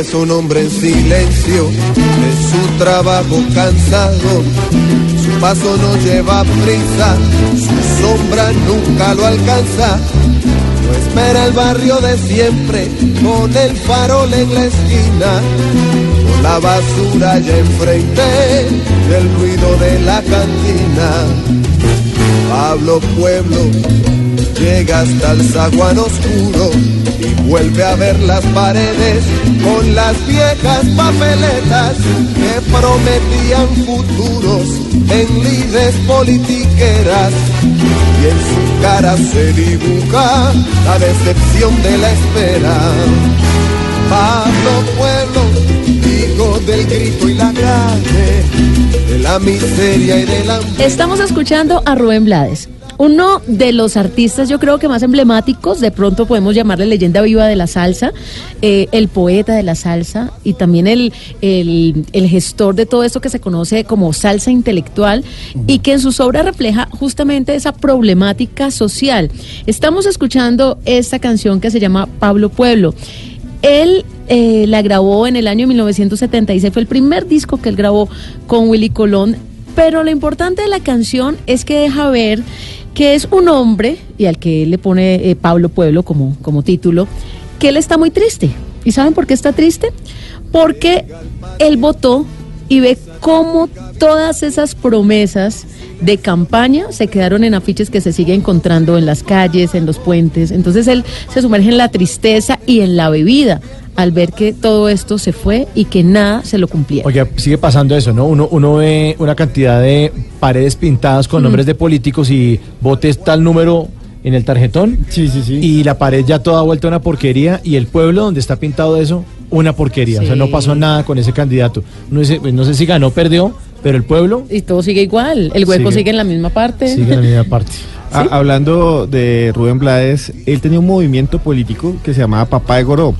Speaker 18: Regresa un hombre en silencio de su trabajo cansado. Su paso no lleva prisa, su sombra nunca lo alcanza. No espera el barrio de siempre, con el farol en la esquina, con la basura ya enfrente del ruido de la cantina. Pablo Pueblo llega hasta el zaguán oscuro y vuelve a ver las paredes con las viejas papeletas que prometían futuros en lides politiqueras y en su cara se dibuja la decepción de la espera. Pablo Pueblo, hijo del grito y la calle, de la miseria y de la
Speaker 3: Estamos escuchando a Rubén Blades. Uno de los artistas, yo creo que más emblemáticos, de pronto podemos llamarle leyenda viva de la salsa, eh, el poeta de la salsa y también el, el, gestor de todo esto que se conoce como salsa intelectual y que en sus obras refleja justamente esa problemática social. Estamos escuchando esta canción que se llama Pablo Pueblo. Él eh, la grabó en el año 1976, fue el primer disco que él grabó con Willy Colón, pero lo importante de la canción es que deja ver que es un hombre, y al que le pone eh, Pablo Pueblo como, como título, que él está muy triste. ¿Y saben por qué está triste? Porque él votó y ve cómo todas esas promesas de campaña se quedaron en afiches que se sigue encontrando en las calles, en los puentes. Entonces él se sumerge en la tristeza y en la bebida al ver que todo esto se fue y que nada se lo cumplía.
Speaker 2: Oye, sigue pasando eso, ¿no? Uno, uno ve una cantidad de paredes pintadas con
Speaker 3: Mm.
Speaker 2: nombres de políticos y votes tal número en el tarjetón.
Speaker 4: Sí, sí, sí.
Speaker 2: Y la pared ya toda vuelta una porquería y el pueblo donde está pintado eso, una porquería. O sea, no pasó nada con ese candidato. Uno dice, pues, no sé si ganó o perdió, pero el pueblo
Speaker 3: Y todo sigue igual, el hueco
Speaker 2: Sigue.
Speaker 3: sigue, en la misma parte.
Speaker 2: sigue en la misma parte.
Speaker 16: Ah, hablando de Rubén Blades, él tenía un movimiento político que se llamaba Papá de Goró.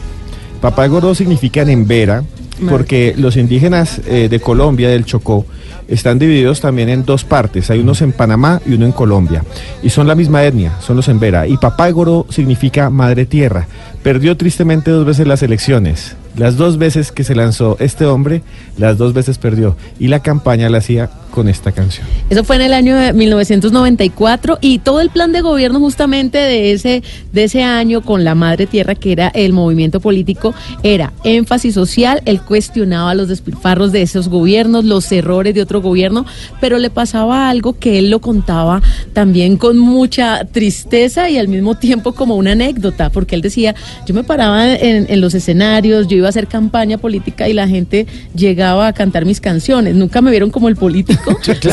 Speaker 16: Papá de Goró significa Nembera, porque los indígenas eh, de Colombia, del Chocó, están divididos también en dos partes. Hay unos en Panamá y uno en Colombia. Y son la misma etnia, son los Embera. Y Papá de Goró significa Madre Tierra. Perdió tristemente dos veces las elecciones. Las dos veces que se lanzó este hombre, las dos veces perdió. Y la campaña la hacía con esta canción.
Speaker 3: Eso fue en el año de 1994 y todo el plan de gobierno justamente de ese, de ese año con la Madre Tierra, que era el movimiento político, era énfasis social, él cuestionaba los despilfarros de esos gobiernos, los errores de otro gobierno, pero le pasaba algo que él lo contaba también con mucha tristeza y al mismo tiempo como una anécdota, porque él decía, yo me paraba en, en los escenarios, yo iba a hacer campaña política y la gente llegaba a cantar mis canciones, nunca me vieron como el político,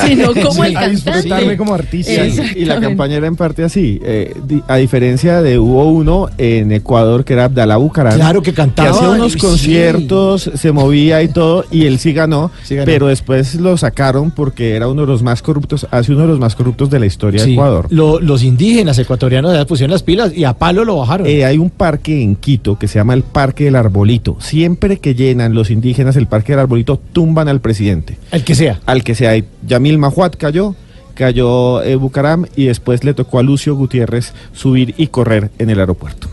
Speaker 3: sino como el cantante.
Speaker 4: como artista.
Speaker 16: Y, y la campaña era en parte así, eh, di- a diferencia de hubo uno en Ecuador que era Abdalá Bucaram.
Speaker 2: Claro que cantaba,
Speaker 16: hacía unos
Speaker 2: sí.
Speaker 16: conciertos, se movía y todo, y él sí ganó,
Speaker 2: Sí ganó.
Speaker 16: pero después lo sacaron porque era uno de los más corruptos, hace uno de los más corruptos de la historia de Ecuador.
Speaker 2: lo- los indígenas ecuatorianos ya pusieron las pilas y a palo lo bajaron.
Speaker 16: Eh, hay un parque en Quito que se llama el Parque del Arbolito. Siempre que llenan los indígenas el Parque del Arbolito, tumban al presidente.
Speaker 2: el que sea.
Speaker 16: Al que sea. Yamil Mahuat cayó, cayó eh, Bucaram y después le tocó a Lucio Gutiérrez subir y correr en el aeropuerto.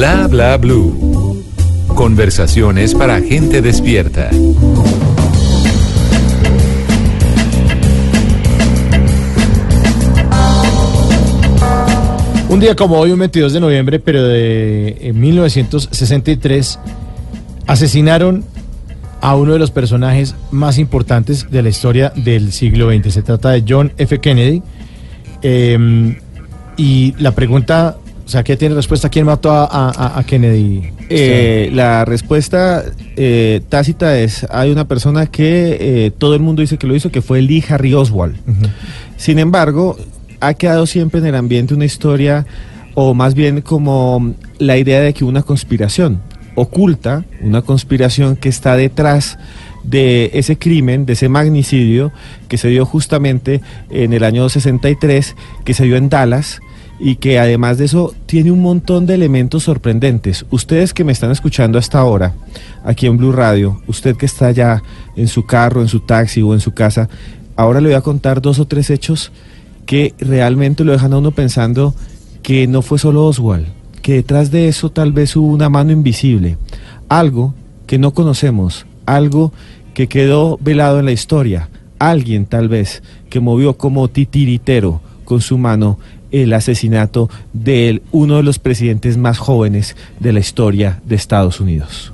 Speaker 6: Bla bla blue. Conversaciones para gente despierta.
Speaker 2: Un día como hoy, un 22 de noviembre, pero de en 1963, asesinaron a uno de los personajes más importantes de la historia del siglo XX. Se trata de John F. Kennedy. Eh, y la pregunta, o sea, ¿qué tiene respuesta? ¿Quién mató a, a- a Kennedy?
Speaker 16: Eh, la respuesta eh, tácita es, hay una persona que eh, todo el mundo dice que lo hizo, que fue Lee Harry Oswald. Sin embargo, ha quedado siempre en el ambiente una historia, o más bien como la idea de que una conspiración oculta, una conspiración que está detrás de ese crimen, de ese magnicidio que se dio justamente en el año 63, que se dio en Dallas y que además de eso tiene un montón de elementos sorprendentes. Ustedes que me están escuchando hasta ahora, aquí en Blue Radio, usted que está allá en su carro, en su taxi o en su casa, ahora le voy a contar dos o tres hechos que realmente lo dejan a uno pensando que no fue solo Oswald, que detrás de eso tal vez hubo una mano invisible, algo que no conocemos, algo que quedó velado en la historia, alguien tal vez que movió como titiritero con su mano el asesinato de uno de los presidentes más jóvenes de la historia de Estados Unidos.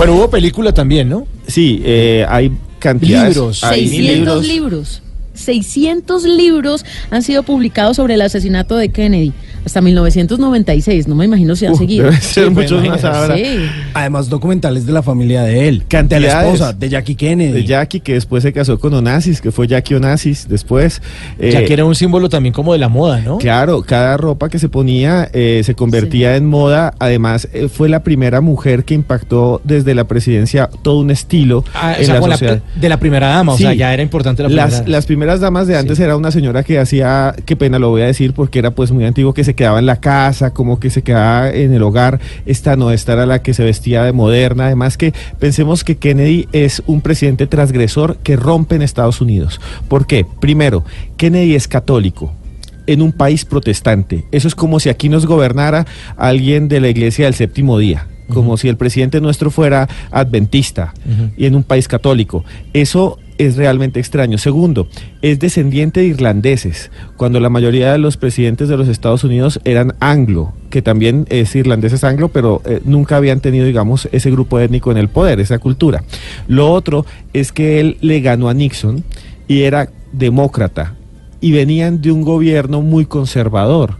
Speaker 2: Bueno, hubo película también, ¿no?
Speaker 16: Sí, eh, hay cantidades.
Speaker 2: Libros.
Speaker 16: hay
Speaker 3: 600 libros. 600 libros han sido publicados sobre el asesinato de Kennedy hasta 1996. No me imagino si han
Speaker 16: Uh,
Speaker 3: seguido.
Speaker 16: debe ser muchos más ahora.
Speaker 3: Sí.
Speaker 4: Además, documentales de la familia de él. De la
Speaker 16: Cantidades.
Speaker 4: esposa, de Jackie Kennedy.
Speaker 16: De Jackie, que después se casó con Onassis, que fue Jackie Onassis después.
Speaker 2: ya
Speaker 16: Eh,
Speaker 2: que era un símbolo también como de la moda, ¿no?
Speaker 16: Claro, cada ropa que se ponía eh, se convertía en moda. Además, eh, fue la primera mujer que impactó desde la presidencia todo un estilo
Speaker 2: Ah, o
Speaker 16: en
Speaker 2: sea,
Speaker 16: la sociedad.
Speaker 2: de la primera dama, o sea, ya era importante la primera
Speaker 16: las,
Speaker 2: dama.
Speaker 16: las primeras damas de antes era una señora que hacía, qué pena lo voy a decir porque era pues muy antiguo, que se quedaba en la casa, como que se quedaba en el hogar. Esta no, esta era la que se vestía de moderna. Además que pensemos que Kennedy es un presidente transgresor que rompe en Estados Unidos. ¿Por qué? Primero, Kennedy es católico en un país protestante. Eso es como si aquí nos gobernara alguien de la iglesia del séptimo día. Como si el presidente nuestro fuera adventista y en un país católico. Eso es realmente extraño. Segundo, es descendiente de irlandeses, cuando la mayoría de los presidentes de los Estados Unidos eran anglo, que también es irlandeses anglo, pero eh, nunca habían tenido, digamos, ese grupo étnico en el poder, esa cultura. Lo otro es que él le ganó a Nixon y era demócrata y venían de un gobierno muy conservador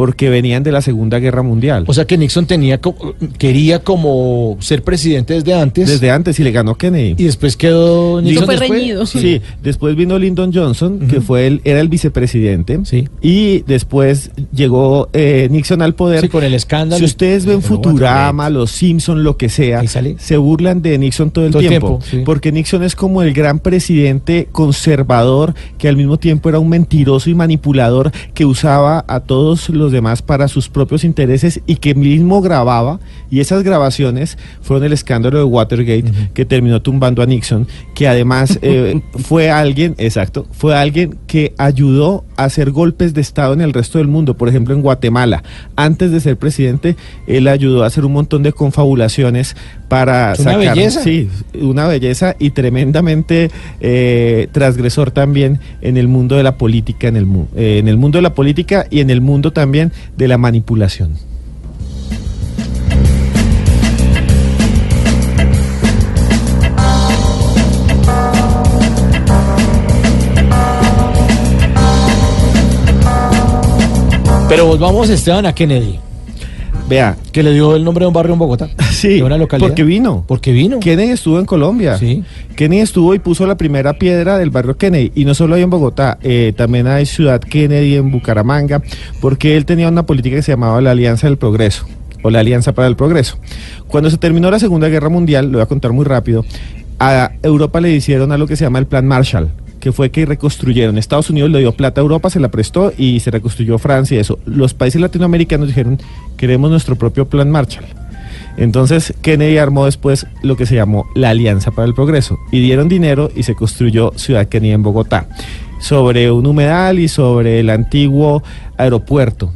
Speaker 16: porque venían de la Segunda Guerra Mundial.
Speaker 2: O sea que Nixon tenía co- quería como ser presidente desde antes.
Speaker 16: Desde antes y le ganó Kennedy.
Speaker 2: Y después quedó Nixon
Speaker 3: fue
Speaker 2: después.
Speaker 3: reñido.
Speaker 16: Sí. después vino Lyndon Johnson, que fue el, era el vicepresidente, y después llegó eh, Nixon al poder.
Speaker 2: Sí, con el escándalo.
Speaker 16: Si ustedes ven Futurama, Los Simpson, lo que sea, se burlan de Nixon todo el
Speaker 2: Todo el
Speaker 16: tiempo,
Speaker 2: tiempo, sí.
Speaker 16: porque Nixon es como el gran presidente conservador que al mismo tiempo era un mentiroso y manipulador que usaba a todos los demás para sus propios intereses y que mismo grababa y esas grabaciones fueron el escándalo de Watergate que terminó tumbando a Nixon, que además eh, fue alguien, exacto, fue alguien que ayudó a hacer golpes de estado en el resto del mundo, por ejemplo en Guatemala. Antes de ser presidente, él ayudó a hacer un montón de confabulaciones para
Speaker 2: Es una
Speaker 16: sacar,
Speaker 2: belleza.
Speaker 16: sí, una belleza y tremendamente eh, transgresor también en el mundo de la política, en el, eh, en el mundo de la política y en el mundo también de la manipulación.
Speaker 2: Pero volvamos, Esteban, a Kennedy.
Speaker 16: Vea.
Speaker 2: Que le dio el nombre de un barrio en Bogotá.
Speaker 16: Sí,
Speaker 2: de una localidad.
Speaker 16: porque vino.
Speaker 2: Porque vino.
Speaker 16: Kennedy estuvo en Colombia.
Speaker 2: Sí.
Speaker 16: Kennedy estuvo y puso la primera piedra del barrio Kennedy. Y no solo hay en Bogotá, eh, también hay Ciudad Kennedy en Bucaramanga, porque él tenía una política que se llamaba la Alianza del Progreso, o la Alianza para el Progreso. Cuando se terminó la Segunda Guerra Mundial, lo voy a contar muy rápido, a Europa le hicieron algo que se llama el Plan Marshall que fue que reconstruyeron. Estados Unidos le dio plata a Europa, se la prestó y se reconstruyó Francia y eso. Los países latinoamericanos dijeron, queremos nuestro propio plan Marshall. Entonces Kennedy armó después lo que se llamó la Alianza para el Progreso y dieron dinero y se construyó Ciudad Kennedy en Bogotá sobre un humedal y sobre el antiguo aeropuerto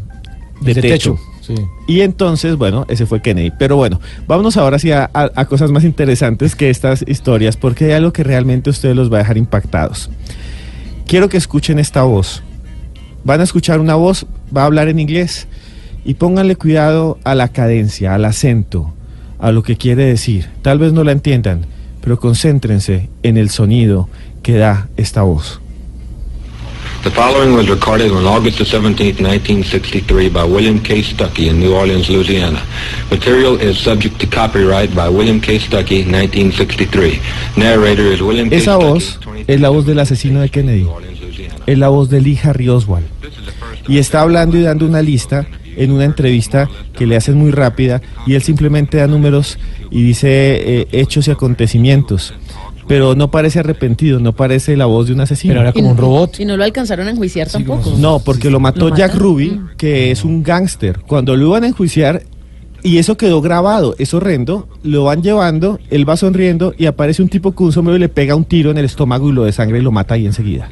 Speaker 16: de,
Speaker 2: De
Speaker 16: techo.
Speaker 2: techo, sí.
Speaker 16: Y entonces, bueno, ese fue Kennedy. Pero bueno, vámonos ahora sí a, cosas más interesantes que estas historias, porque hay algo que realmente ustedes los va a dejar impactados. Quiero que escuchen esta voz. Van a escuchar una voz, va a hablar en inglés, y pónganle cuidado a la cadencia, al acento, a lo que quiere decir. Tal vez no la entiendan, pero concéntrense en el sonido que da esta voz.
Speaker 19: The following was recorded on August the 17th, 1963 by William K. Stuckey in New Orleans, Louisiana. Material is subject to copyright by William K. Stuckey, 1963. Narrator is William K.
Speaker 16: Esa voz es la voz del asesino de Kennedy. Es la voz de Lee Harry Oswald. Y está hablando y dando una lista en una entrevista que le hacen muy rápida y él simplemente da números y dice eh, hechos y acontecimientos. Pero no parece arrepentido, no parece la voz de un asesino.
Speaker 2: Pero era como un robot.
Speaker 3: Y no lo alcanzaron a enjuiciar tampoco.
Speaker 16: No, porque lo mató
Speaker 3: ¿Lo
Speaker 16: Jack? Ruby, que es un gángster. Cuando lo iban a enjuiciar, y eso quedó grabado, es horrendo, lo van llevando, él va sonriendo y aparece un tipo con un sombrero y le pega un tiro en el estómago y lo de sangre y lo mata ahí enseguida.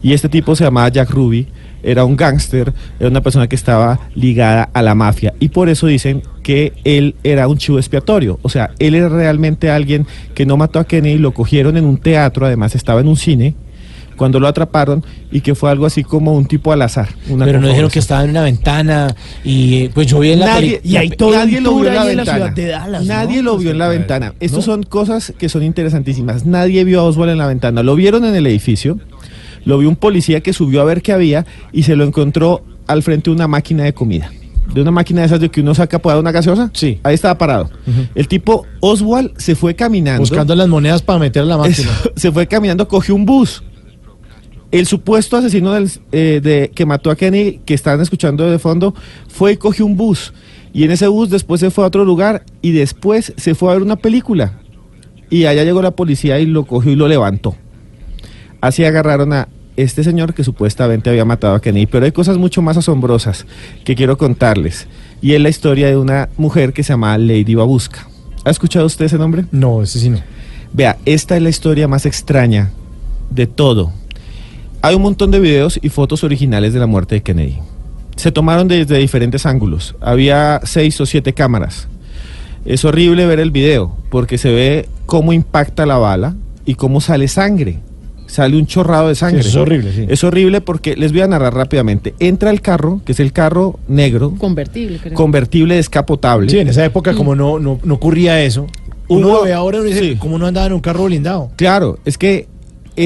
Speaker 16: Y este tipo se llamaba Jack Ruby, era un gángster, era una persona que estaba ligada a la mafia. Y por eso dicen que él era un chivo expiatorio. O sea, él era realmente alguien que no mató a Kennedy, lo cogieron en un teatro, además estaba en un cine, cuando lo atraparon, y que fue algo así como un tipo al azar. una
Speaker 2: Pero no dijeron que estaba en una ventana y pues yo vi en la
Speaker 16: Nadie, y hay todo nadie lo vio en la
Speaker 2: ahí
Speaker 16: ventana.
Speaker 2: de Dallas, ¿no?
Speaker 16: nadie lo vio en la ventana. Estas
Speaker 2: ¿no?
Speaker 16: son cosas que son interesantísimas. Nadie vio a Oswald en la ventana. Lo vieron en el edificio. Lo vio un policía que subió a ver qué había y se lo encontró al frente de una máquina de comida. De una máquina de esas de que uno saca para una gaseosa. Sí. Ahí estaba parado. El tipo Oswald se fue caminando.
Speaker 2: Buscando las monedas para meter a la máquina.
Speaker 16: Eso, se fue caminando, cogió un bus. El supuesto asesino del- eh, de, que mató a Kenny, que estaban escuchando de fondo, fue y cogió un bus. Y en ese bus después se fue a otro lugar y después se fue a ver una película. Y allá llegó la policía y lo cogió y lo levantó. Así agarraron a este señor que supuestamente había matado a Kenny. Pero hay cosas mucho más asombrosas que quiero contarles. Y es la historia de una mujer que se llama Lady Babuska. ¿Ha escuchado usted ese nombre?
Speaker 2: No, ese sí no.
Speaker 16: Vea, esta es la historia más extraña de todo. Hay un montón de videos y fotos originales de la muerte de Kennedy. Se tomaron desde diferentes ángulos. Había seis o siete cámaras. Es horrible ver el video porque se ve cómo impacta la bala y cómo sale sangre. Sale un chorrado de sangre.
Speaker 2: Sí, es horrible, sí.
Speaker 16: Es horrible porque les voy a narrar rápidamente. Entra el carro, que es el carro negro,
Speaker 3: Convertible, creo.
Speaker 16: convertible descapotable.
Speaker 2: Sí, en esa época como no, no, no ocurría eso. Uno lo ve ahora y uno dice,
Speaker 16: sí.
Speaker 2: ¿cómo no andaba en un carro blindado?
Speaker 16: Claro, es que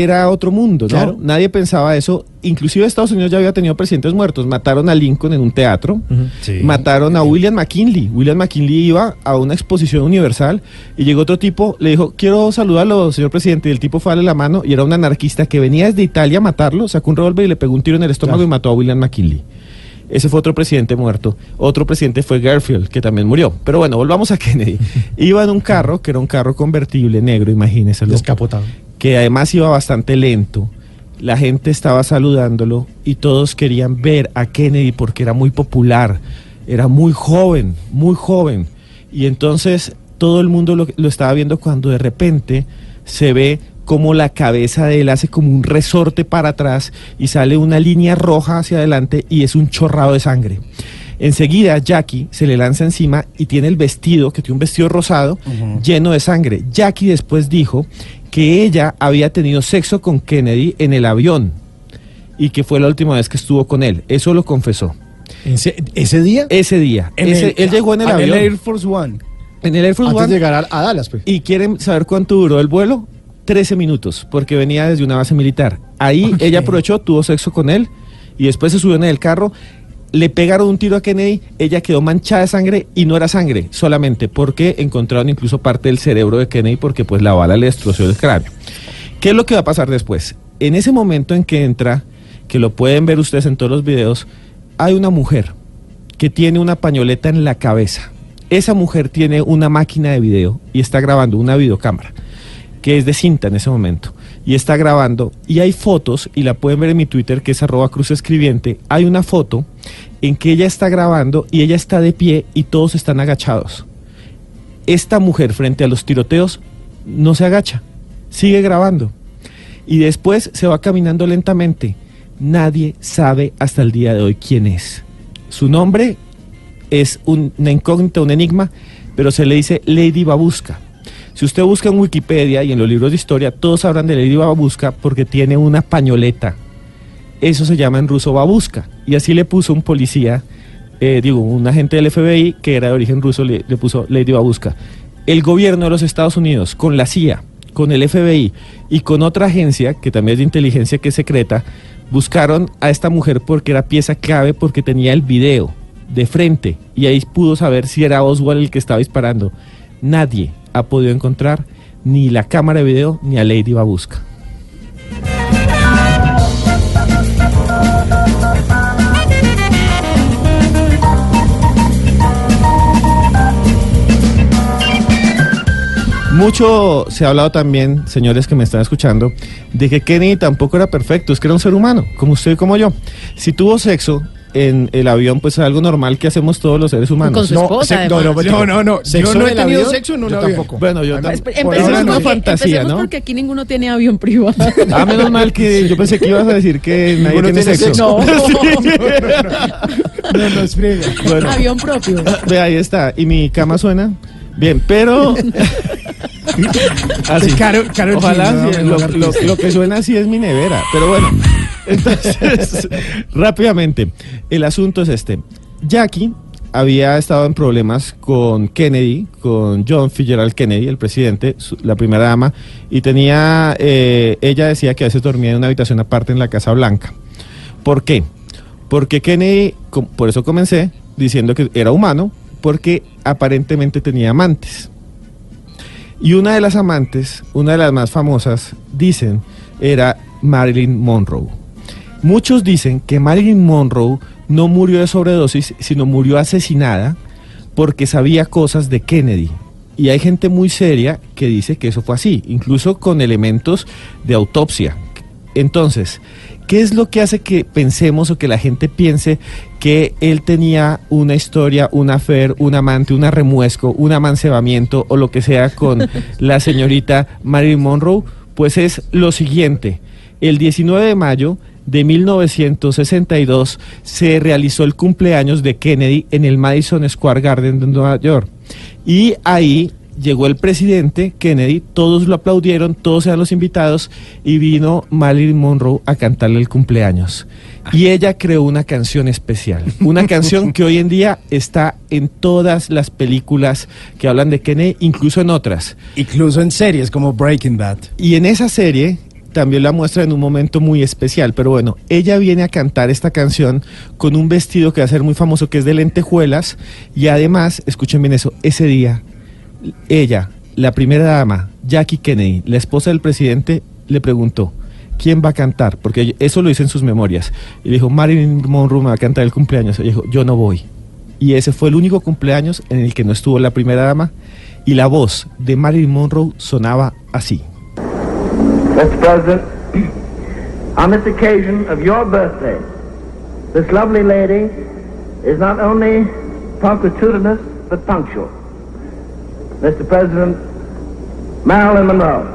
Speaker 16: era otro mundo, ¿no?
Speaker 2: Claro.
Speaker 16: Nadie pensaba eso. Inclusive Estados Unidos ya había tenido presidentes muertos. Mataron a Lincoln en un teatro. Mataron a William McKinley. William McKinley iba a una exposición universal y llegó otro tipo, le dijo, quiero saludarlo, señor presidente. Y el tipo fue a darle la mano y era un anarquista que venía desde Italia a matarlo, sacó un revólver y le pegó un tiro en el estómago y mató a William McKinley. Ese fue otro presidente muerto. Otro presidente fue Garfield, que también murió. Pero bueno, volvamos a Kennedy. Iba en un carro, que era un carro convertible negro, imagínese.
Speaker 2: Descapotado.
Speaker 16: Que además iba bastante lento. La gente estaba saludándolo y todos querían ver a Kennedy porque era muy popular. Era muy joven, muy joven. Y entonces todo el mundo lo, lo estaba viendo cuando de repente se ve como la cabeza de él hace como un resorte para atrás y sale una línea roja hacia adelante y es un chorrado de sangre. Enseguida Jackie se le lanza encima y tiene el vestido, que tiene un vestido rosado, lleno de sangre. Jackie después dijo que ella había tenido sexo con Kennedy en el avión y que fue la última vez que estuvo con él. Eso lo confesó.
Speaker 2: ¿Ese día?
Speaker 16: Ese día.
Speaker 2: En
Speaker 16: Ese-
Speaker 2: el-
Speaker 16: él llegó en el
Speaker 2: en el
Speaker 16: avión.
Speaker 2: Air
Speaker 4: Force One.
Speaker 16: En el Air Force
Speaker 2: Antes
Speaker 16: One.
Speaker 2: de llegar a, a Dallas, pues.
Speaker 16: ¿Y quieren saber cuánto duró el vuelo? 13 minutos, porque venía desde una base militar. Ahí ella aprovechó, tuvo sexo con él y después se subió en el carro. Le pegaron un tiro a Kennedy, ella quedó manchada de sangre y no era sangre solamente porque encontraron incluso parte del cerebro de Kennedy porque pues la bala le destrozó el cráneo. ¿Qué es lo que va a pasar después? En ese momento en que entra, que lo pueden ver ustedes en todos los videos, hay una mujer que tiene una pañoleta en la cabeza. Esa mujer tiene una máquina de video y está grabando una videocámara que es de cinta en ese momento y está grabando y hay fotos y la pueden ver en mi Twitter que es arroba cruz escribiente hay una foto en que ella está grabando y ella está de pie y todos están agachados. Esta mujer frente a los tiroteos no se agacha sigue grabando. Y después se va caminando lentamente. Nadie sabe hasta el día de hoy quién es. Su nombre es un- una incógnita un enigma pero se le dice Lady Babushka si usted busca en Wikipedia y en los libros de historia, todos hablan de Lady Babushka porque tiene una pañoleta. Eso se llama en ruso babushka. Y así le puso un policía, eh, digo, un agente del FBI que era de origen ruso, le, le puso Lady Babushka. El gobierno de los Estados Unidos, con la CIA, con el FBI y con otra agencia, que también es de inteligencia que es secreta, buscaron a esta mujer porque era pieza clave, porque tenía el video de frente y ahí pudo saber si era Oswald el que estaba disparando. Nadie ha podido encontrar ni la cámara de video ni a Lady Babushka. Mucho se ha hablado también, señores que me están escuchando, de que Kennedy tampoco era perfecto, es que era un ser humano, como usted y como yo. Si tuvo sexo en el avión, pues es algo normal que hacemos todos los seres humanos.
Speaker 3: Con su esposa,
Speaker 4: se- no, no, no, no,
Speaker 2: ¿Sexo
Speaker 4: Yo no he tenido
Speaker 2: avión?
Speaker 4: sexo en un
Speaker 2: Yo
Speaker 4: avión.
Speaker 2: tampoco.
Speaker 16: Bueno, yo tampoco.
Speaker 3: Empecemos,
Speaker 16: no
Speaker 3: porque,
Speaker 16: fantasía,
Speaker 3: empecemos
Speaker 16: ¿no?
Speaker 3: porque aquí ninguno tiene avión privado.
Speaker 16: Ah, menos mal que yo pensé que ibas a decir que nadie tiene
Speaker 2: tiene
Speaker 16: sexo.
Speaker 2: No, no, no es friega.
Speaker 16: Bueno,
Speaker 3: avión propio.
Speaker 16: ve ahí está. ¿Y mi cama suena? Bien, pero... así.
Speaker 4: Caro- Karol G,
Speaker 16: Ojalá
Speaker 4: ¿no?
Speaker 16: sí,
Speaker 4: Mejor
Speaker 16: lo, lo-
Speaker 4: artista.
Speaker 16: lo que suena así es mi nevera. Pero bueno, entonces, rápidamente, el asunto es este. Jackie había estado en problemas con Kennedy, con John Fitzgerald Kennedy, el presidente, su- la primera dama, y tenía, eh, ella decía que a veces dormía en una habitación aparte en la Casa Blanca. ¿Por qué? Porque Kennedy, por eso comencé diciendo que era humano, porque aparentemente tenía amantes. Y una de las amantes, una de las más famosas, dicen, era Marilyn Monroe. Muchos dicen que Marilyn Monroe no murió de sobredosis, sino murió asesinada porque sabía cosas de Kennedy. Y hay gente muy seria que dice que eso fue así, incluso con elementos de autopsia. Entonces, ¿qué es lo que hace que pensemos o que la gente piense que él tenía una historia, un afer, un amante, una remuesco, un amancebamiento o lo que sea con la señorita Marilyn Monroe? Pues es lo siguiente. El 19 de mayo de 1962 se realizó el cumpleaños de Kennedy en el Madison Square Garden de Nueva York. Y ahí llegó el presidente Kennedy, todos lo aplaudieron, todos eran los invitados y vino Marilyn Monroe a cantarle el cumpleaños. Y ella creó una canción especial, una canción que hoy en día está en todas las películas que hablan de Kennedy, incluso en otras.
Speaker 4: Incluso en series como Breaking Bad.
Speaker 16: Y en esa serie también la muestra en un momento muy especial, pero bueno, ella viene a cantar esta canción con un vestido que va a ser muy famoso, que es de lentejuelas, y además, escuchen bien eso, ese día, ella, la primera dama, Jackie Kennedy, la esposa del presidente, le preguntó, ¿quién va a cantar? Porque eso lo dice en sus memorias. Y le dijo, Marilyn Monroe me va a cantar el cumpleaños. Ella dijo, yo no voy. Y ese fue el único cumpleaños en el que no estuvo la primera dama, y la voz de Marilyn Monroe sonaba así.
Speaker 20: Punctual. Mr. President, Marilyn Monroe.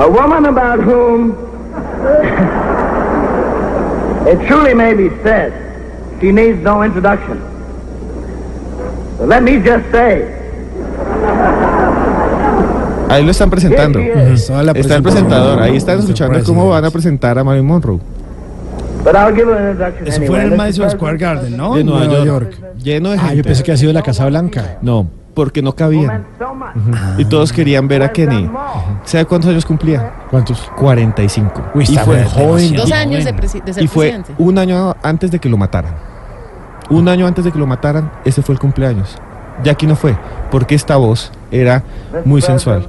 Speaker 20: A woman about whom it truly may be said she needs no introduction. But let me just say,
Speaker 16: Ahí lo están presentando. Está el presentador. Ahí están escuchando cómo van a presentar a Marilyn Monroe.
Speaker 20: But I'll give an introduction
Speaker 4: Eso fue en el. Madison Square Garden, ¿no?
Speaker 16: De Nueva,
Speaker 4: Nueva
Speaker 16: York. Lleno de
Speaker 2: Ah,
Speaker 16: gente.
Speaker 2: yo pensé que ha sido la Casa Blanca.
Speaker 16: No, porque no cabían. Y todos querían ver a Kennedy. ¿Sabe cuántos años cumplía?
Speaker 2: ¿Cuántos?
Speaker 16: 45.
Speaker 2: Uy,
Speaker 16: y fue joven.
Speaker 3: Dos años de, presi- de ser
Speaker 16: Y fue
Speaker 3: presidente.
Speaker 16: un año antes de que lo mataran. Un año antes de que lo mataran, ese fue el cumpleaños. Jackie no fue, porque esta voz era muy sensual.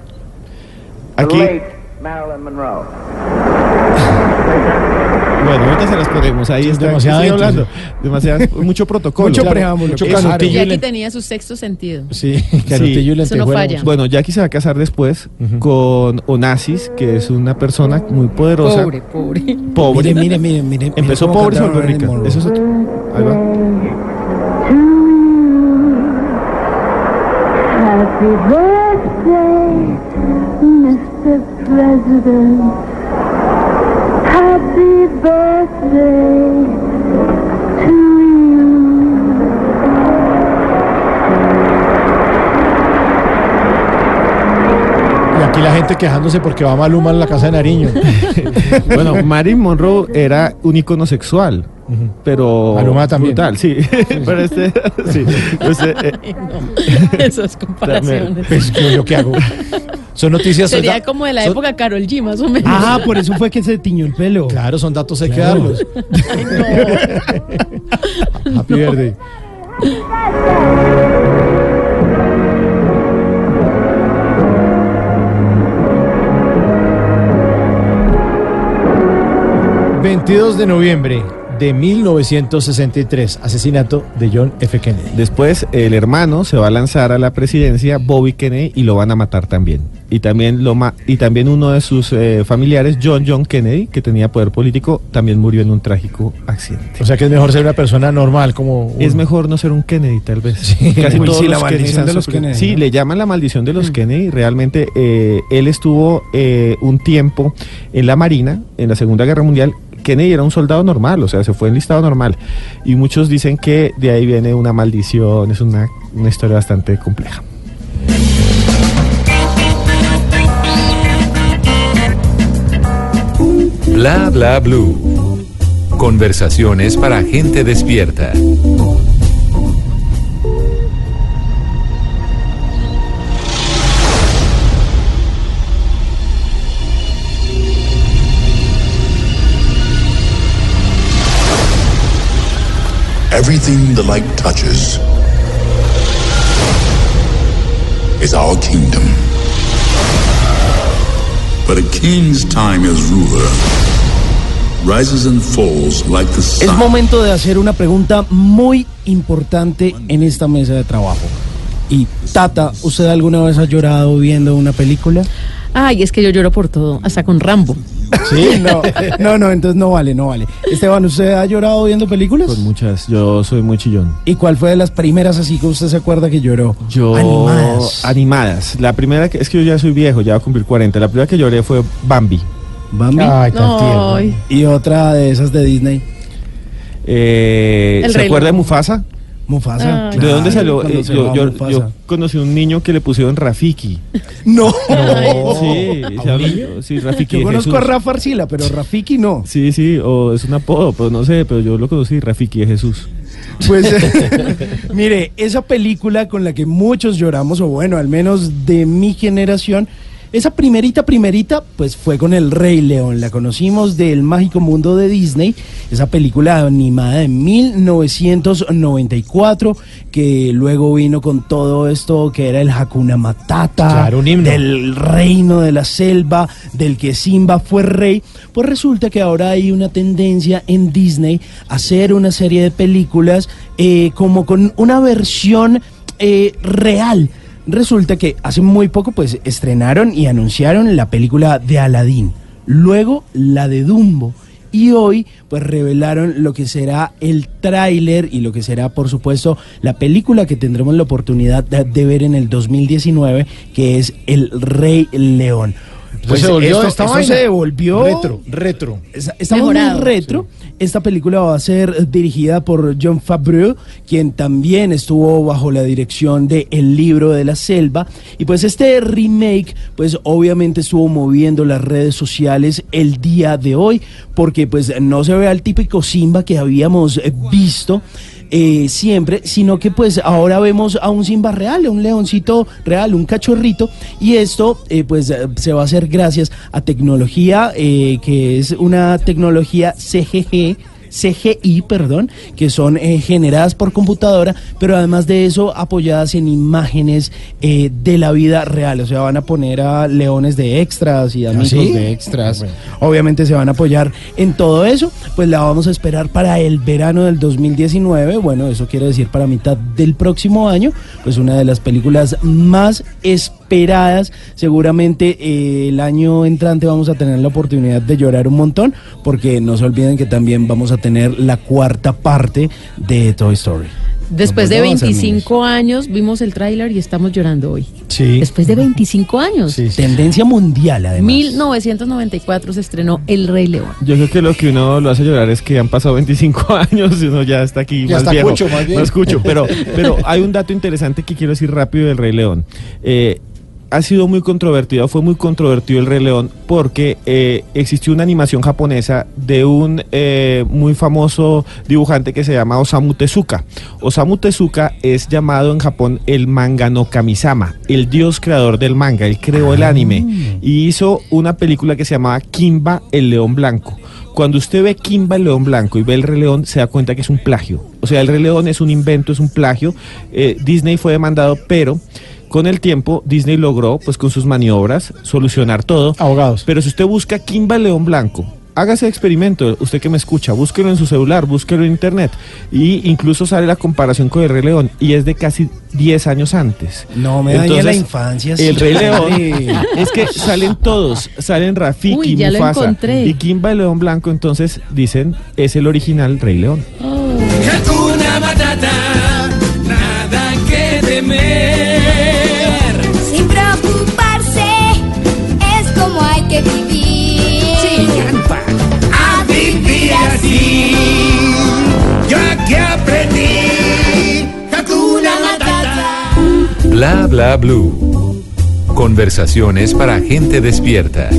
Speaker 16: Aquí,
Speaker 20: late Marilyn Monroe.
Speaker 16: bueno, ahorita se las ponemos. Ahí
Speaker 2: Sí,
Speaker 16: está.
Speaker 2: demasiado
Speaker 16: estoy
Speaker 2: intro,
Speaker 16: hablando. Demasiado, mucho protocolo.
Speaker 2: Mucho preámbulo, mucho le-
Speaker 3: tenía su sexto sentido.
Speaker 2: Sí, canutillo y
Speaker 3: Eso no falla.
Speaker 16: Bueno, Jackie se va a casar después con Onassis, que es una persona muy poderosa.
Speaker 3: Pobre, pobre.
Speaker 16: Pobre.
Speaker 4: Mire, mire, mire.
Speaker 16: Empezó pobre y se volvió rica. Eso es otro. Ahí va.
Speaker 21: Happy birthday, President. Happy birthday to you.
Speaker 2: Y aquí la gente quejándose porque va Maluma a la Casa de Nariño.
Speaker 16: Bueno, Marilyn Monroe era un icono sexual, pero
Speaker 2: Maluma también.
Speaker 16: brutal, sí. pero este, sí. Este, eh,
Speaker 3: Ay, no. Esas comparaciones.
Speaker 2: Pues, ¿yo, yo qué hago? Son noticias. son
Speaker 3: Sería
Speaker 2: da-
Speaker 3: como de la
Speaker 2: son-
Speaker 3: época Carol G, más o menos.
Speaker 4: Ah, por eso fue que se tiñó el pelo.
Speaker 2: Claro, son datos, hay que
Speaker 4: Claro.
Speaker 2: darlos. Happy birthday. ...22 de noviembre de 1963... ...asesinato de John F. Kennedy.
Speaker 16: Después el hermano se va a lanzar a la presidencia, Bobby Kennedy, y lo van a matar también. Y también, lo ma- y también uno de sus eh, familiares, John John Kennedy, que tenía poder político, también murió en un trágico accidente.
Speaker 2: O sea que es mejor ser una persona normal como...
Speaker 16: Es mejor no ser un Kennedy, tal vez. Casi
Speaker 4: Uy,
Speaker 16: todos
Speaker 4: sí, la
Speaker 16: los
Speaker 4: maldición
Speaker 16: Kennedys han
Speaker 4: de los
Speaker 16: sufrido.
Speaker 4: Kennedy,
Speaker 16: Sí,
Speaker 4: ¿no?
Speaker 16: le llaman la maldición de los Kennedy. Realmente eh, él estuvo eh, un tiempo en la Marina, en la Segunda Guerra Mundial. Kennedy era un soldado normal, o sea, se fue enlistado normal. Y muchos dicen que de ahí viene una maldición, es una, una historia bastante compleja.
Speaker 6: Bla bla blue. Conversaciones para gente despierta.
Speaker 22: Everything the light touches is our kingdom. But a king's time as ruler rises and falls like the
Speaker 4: Es
Speaker 22: sun.
Speaker 4: momento de hacer una pregunta muy importante en esta mesa de trabajo. Y Tata, ¿usted alguna vez ha llorado viendo una película?
Speaker 3: Ay, es que yo lloro por todo, hasta con Rambo.
Speaker 4: Sí, no, no, no, entonces no vale, no vale. Esteban, ¿usted ha llorado viendo películas?
Speaker 16: Pues muchas, yo soy muy chillón.
Speaker 4: ¿Y cuál fue de las primeras así que usted se acuerda que lloró?
Speaker 16: Yo
Speaker 4: Animadas.
Speaker 16: animadas. La primera que es que yo ya soy viejo, ya voy a cumplir 40. La primera que lloré fue Bambi.
Speaker 4: Bambi.
Speaker 2: Ay, tan tierno.
Speaker 3: Ay.
Speaker 4: Y otra de esas de Disney.
Speaker 16: Eh, ¿Se acuerda de. Mufasa?
Speaker 4: Mufasa.
Speaker 3: Ay.
Speaker 16: ¿De dónde salió? Eh, yo, yo- yo conocí un niño que le pusieron Rafiki.
Speaker 4: No.
Speaker 16: Sí, habla- sí, Rafiki.
Speaker 4: Yo conozco
Speaker 16: Jesús.
Speaker 4: a Rafa Arcila, pero Rafiki no.
Speaker 16: Sí, sí, o es un apodo, pero no sé, pero yo lo conocí, Rafiki de Jesús.
Speaker 4: Pues mire, esa película con la que muchos lloramos, o bueno, al menos de mi generación, esa primerita, primerita, pues fue con El Rey León. La conocimos del mágico mundo de Disney, esa película animada de 1994, que luego vino con todo esto que era el Hakuna Matata,
Speaker 2: Claro, un himno.
Speaker 4: del reino de la selva, del que Simba fue rey. Pues resulta que ahora hay una tendencia en Disney a hacer una serie de películas eh, como con una versión eh, real. Resulta que hace muy poco pues estrenaron y anunciaron la película de Aladdin, luego la de Dumbo y hoy pues revelaron lo que será el tráiler y lo que será por supuesto la película que tendremos la oportunidad de, de ver en el 2019 que es El Rey León.
Speaker 2: Pues se volvió
Speaker 4: esto,
Speaker 2: esta
Speaker 4: esto
Speaker 2: vaina.
Speaker 4: se volvió
Speaker 2: Retro, retro.
Speaker 4: Está- Estamos
Speaker 3: Mejorado,
Speaker 4: muy retro. Esta película va a ser dirigida por John Favreau, quien también estuvo bajo la dirección de El libro de la selva. Y pues este remake, pues obviamente estuvo moviendo las redes sociales el día de hoy, porque pues no se ve al típico Simba que habíamos visto. Eh, siempre, sino que pues ahora vemos a un Simba real, un leoncito real, un cachorrito, y esto eh, pues eh, se va a hacer gracias a tecnología eh, que es una tecnología CGG. CGI, perdón, que son eh, generadas por computadora, pero además de eso apoyadas en imágenes eh, de la vida real. O sea, van a poner a leones de extras y amigos
Speaker 2: sí?
Speaker 4: de extras. Obviamente se van a apoyar en todo eso. Pues la vamos a esperar para el verano del 2019. Bueno, eso quiere decir para mitad del próximo año. Pues una de las películas más esperadas. Seguramente eh, el año entrante vamos a tener la oportunidad de llorar un montón. Porque no se olviden que también vamos a tener la cuarta parte de Toy Story.
Speaker 3: Después de
Speaker 4: Nos volvemos a
Speaker 3: 25 años vimos el tráiler y estamos llorando hoy.
Speaker 4: Sí.
Speaker 3: Después de 25 años.
Speaker 4: Tendencia mundial, además.
Speaker 3: 1994 se estrenó El Rey León.
Speaker 16: Yo creo que lo que uno lo hace llorar es que han pasado 25 años y uno ya está aquí
Speaker 2: Ya
Speaker 16: más
Speaker 2: está
Speaker 16: viejo.
Speaker 2: cucho, más bien.
Speaker 16: Más cucho, pero, pero hay un dato interesante que quiero decir rápido del Rey León. Eh, ha sido muy controvertido, fue muy controvertido el Rey León porque eh, existió una animación japonesa de un eh, muy famoso dibujante que se llama Osamu Tezuka. Osamu Tezuka es llamado en Japón el manga no Kamisama, el dios creador del manga, él creó el anime y hizo una película que se llamaba Kimba el León Blanco. Cuando usted ve Kimba el León Blanco y ve el Rey León, se da cuenta que es un plagio. O sea, el Rey León es un invento, es un plagio. Eh, Disney fue demandado, pero con el tiempo Disney logró, pues con sus maniobras, solucionar todo.
Speaker 2: Abogados.
Speaker 16: Pero si usted busca Kimba el León Blanco, hágase experimento, usted que me escucha, búsquelo en su celular, búsquelo en internet. Y incluso sale la comparación con el Rey León y es de casi 10 años antes.
Speaker 4: No me dañe la infancia.
Speaker 16: El Rey. León. es que salen todos, salen Rafiki,
Speaker 3: Uy,
Speaker 16: Mufasa
Speaker 3: encontré.
Speaker 16: y Kimba el León Blanco, entonces dicen, es el original Rey León.
Speaker 9: Hakuna Matata, nada que temer.
Speaker 21: Que vivir.
Speaker 9: A vivir así. Yo aquí aprendí. Hakuna Matata.
Speaker 6: Bla bla blue. Conversaciones para gente despierta.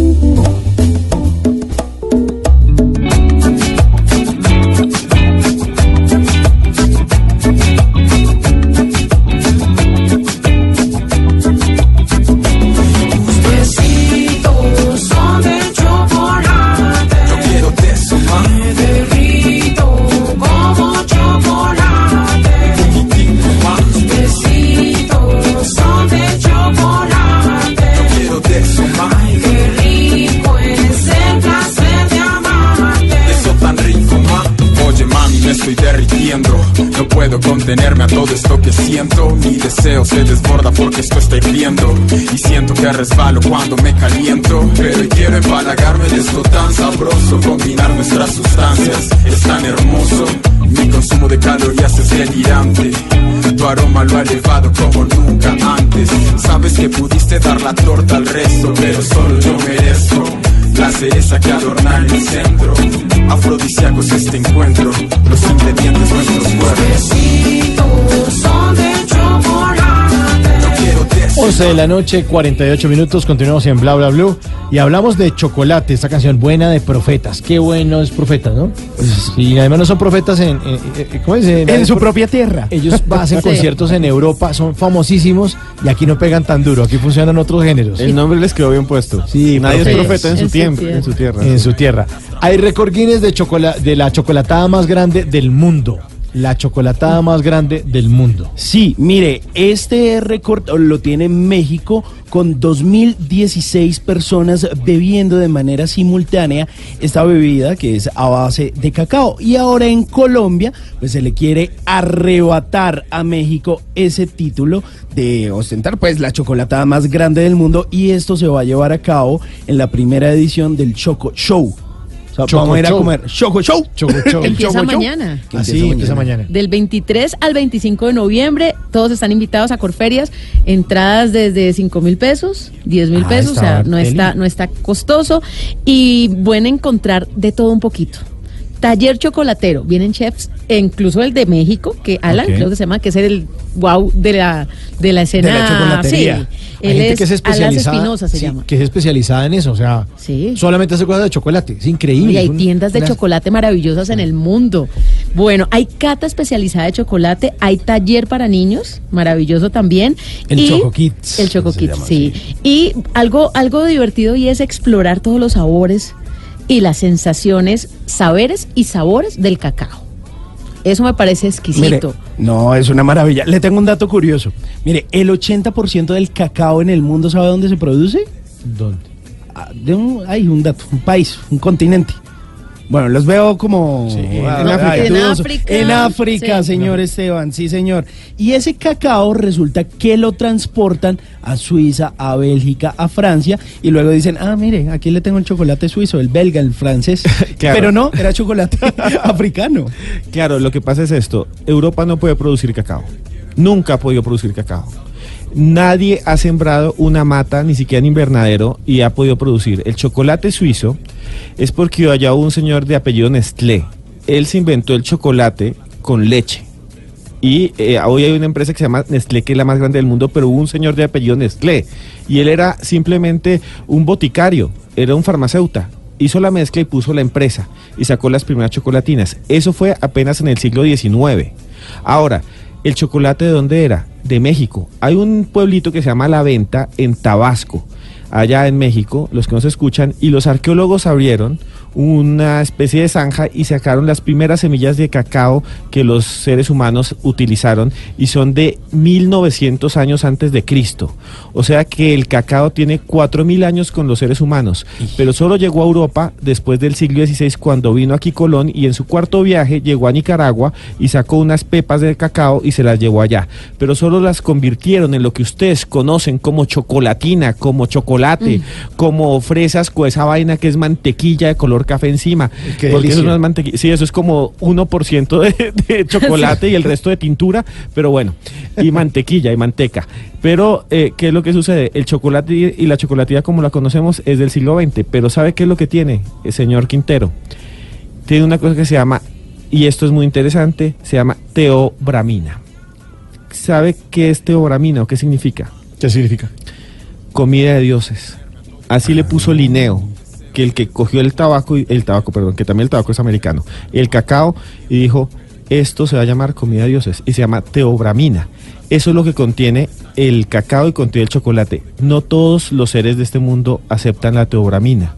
Speaker 23: Se desborda porque esto está hirviendo. Y siento que resbalo cuando me caliento. Pero quiero empalagarme de esto tan sabroso. Combinar nuestras sustancias es tan hermoso. Mi consumo de calorías es delirante. Tu aroma lo ha elevado como nunca antes. Sabes que pudiste dar la torta al resto, pero solo yo merezco la cereza que adorna el centro. Afrodisíacos este encuentro, los ingredientes nuestros cuerpos.
Speaker 9: Son de
Speaker 2: 11 de la noche, 48 minutos, continuamos en Bla Bla Blue y hablamos de chocolate, esta canción buena de profetas. Qué bueno es profetas, ¿no? Y además no son profetas en, en- en- ¿cómo es?
Speaker 4: En su propia tierra.
Speaker 2: Ellos hacen
Speaker 3: Sí.
Speaker 2: conciertos en Europa, son famosísimos y aquí no pegan tan duro, aquí funcionan otros géneros.
Speaker 16: El nombre les quedó bien puesto.
Speaker 2: Sí,
Speaker 16: Nadie es profeta en su tiempo,
Speaker 3: tierra.
Speaker 16: en su tierra.
Speaker 2: en su tierra. Hay récord Guinness de, chocola- de la chocolatada más grande del mundo. La chocolatada más grande del mundo.
Speaker 4: Sí, mire, este récord lo tiene México con 2016 personas bebiendo de manera simultánea esta bebida que es a base de cacao. Y ahora en Colombia, pues se le quiere arrebatar a México ese título de ostentar pues la chocolatada más grande del mundo y esto se va a llevar a cabo en la primera edición del Choco Show. Sea,
Speaker 2: Choco
Speaker 4: vamos a ir a
Speaker 2: Show.
Speaker 4: comer Choco Show.
Speaker 2: Choco Show.
Speaker 4: El
Speaker 3: Empieza
Speaker 4: Choco Show.
Speaker 3: mañana.
Speaker 2: Así empieza mañana.
Speaker 3: Del 23 al 25 de noviembre, todos están invitados a Corferias. Entradas desde 5 mil pesos, 10 mil
Speaker 2: Ah,
Speaker 3: pesos, o
Speaker 2: está
Speaker 3: sea, no está, no está costoso. Y pueden encontrar de todo un poquito. Taller chocolatero, vienen chefs, e incluso el de México, que Alan
Speaker 2: Ok.
Speaker 3: creo que se llama, que es el wow de la, de la escena.
Speaker 2: de la chocolatería.
Speaker 3: Sí,
Speaker 2: Hay
Speaker 3: él
Speaker 2: gente
Speaker 3: es,
Speaker 2: que es especializada,
Speaker 3: Espinosa se
Speaker 2: sí,
Speaker 3: llama.
Speaker 2: que es especializada en eso, o sea, solamente hace cosas de chocolate, es increíble.
Speaker 3: Y hay
Speaker 2: un-
Speaker 3: tiendas de chocolate maravillosas en el mundo. Bueno, hay cata especializada de chocolate, hay taller para niños, maravilloso también.
Speaker 2: El
Speaker 3: y
Speaker 2: Choco Kids,
Speaker 3: El Choco Kids,
Speaker 2: llama
Speaker 3: sí. Y algo, algo divertido y es explorar todos los sabores y las sensaciones, saberes y sabores del cacao. Eso me parece
Speaker 4: Mire,
Speaker 3: exquisito.
Speaker 4: no, es una maravilla. Le tengo un dato curioso. Mire, el 80% del cacao en el mundo, ¿sabe dónde se produce?
Speaker 2: ¿Dónde?
Speaker 4: Ah, De un, hay un dato, un país, un continente. Bueno, los veo como en,
Speaker 2: ah,
Speaker 4: África.
Speaker 3: En África.
Speaker 4: En África,
Speaker 3: Sí.
Speaker 4: señor Esteban, sí, señor. Y ese cacao resulta que lo transportan a Suiza, a Bélgica, a Francia, y luego dicen, ah, mire, aquí le tengo el chocolate suizo, el belga, el francés.
Speaker 16: Claro.
Speaker 4: Pero no, era chocolate africano.
Speaker 16: Claro, lo que pasa es esto. Europa no puede producir cacao. Nunca ha podido producir cacao. Nadie ha sembrado una mata, ni siquiera en invernadero, y ha podido producir. El chocolate suizo es porque allá hubo un señor de apellido Nestlé. Él se inventó el chocolate con leche. Y eh, hoy hay una empresa que se llama Nestlé, que es la más grande del mundo, pero hubo un señor de apellido Nestlé. Y él era simplemente un boticario, era un farmacéutico. Hizo la mezcla y puso la empresa y sacó las primeras chocolatinas. Eso fue apenas en el siglo XIX. Ahora, ¿el chocolate de dónde era? De México. Hay un pueblito que se llama La Venta en Tabasco, allá en México, los que nos escuchan, y los arqueólogos abrieron una especie de zanja y sacaron las primeras semillas de cacao que los seres humanos utilizaron y son de 1900 años antes de Cristo. O sea que el cacao tiene 4000 años con los seres humanos, pero solo llegó a Europa después del siglo XVI cuando vino aquí Colón y en su cuarto viaje llegó a Nicaragua y sacó unas pepas de cacao y se las llevó allá. Pero solo las convirtieron en lo que ustedes conocen como chocolatina, como chocolate, como fresas con esa vaina que es mantequilla de color café encima.
Speaker 2: Qué
Speaker 16: Porque eso es mantequilla. Sí, eso es como 1% de, de chocolate y el resto de tintura, pero bueno, y mantequilla y manteca. Pero, eh, ¿qué es lo que sucede? El chocolate y la chocolatilla como la conocemos es del siglo XX, pero ¿sabe qué es lo que tiene, el señor Quintero? Tiene una cosa que se llama, y esto es muy interesante, se llama teobramina. ¿Sabe qué es teobramina o qué significa?
Speaker 2: ¿Qué significa?
Speaker 16: comida de dioses. Así le puso Linneo, que el que cogió el tabaco, y- el tabaco, perdón, que también el tabaco es americano, el cacao, y dijo, esto se va a llamar comida de dioses, y se llama teobramina. Eso es lo que contiene el cacao y contiene el chocolate. No todos los seres de este mundo aceptan la teobramina.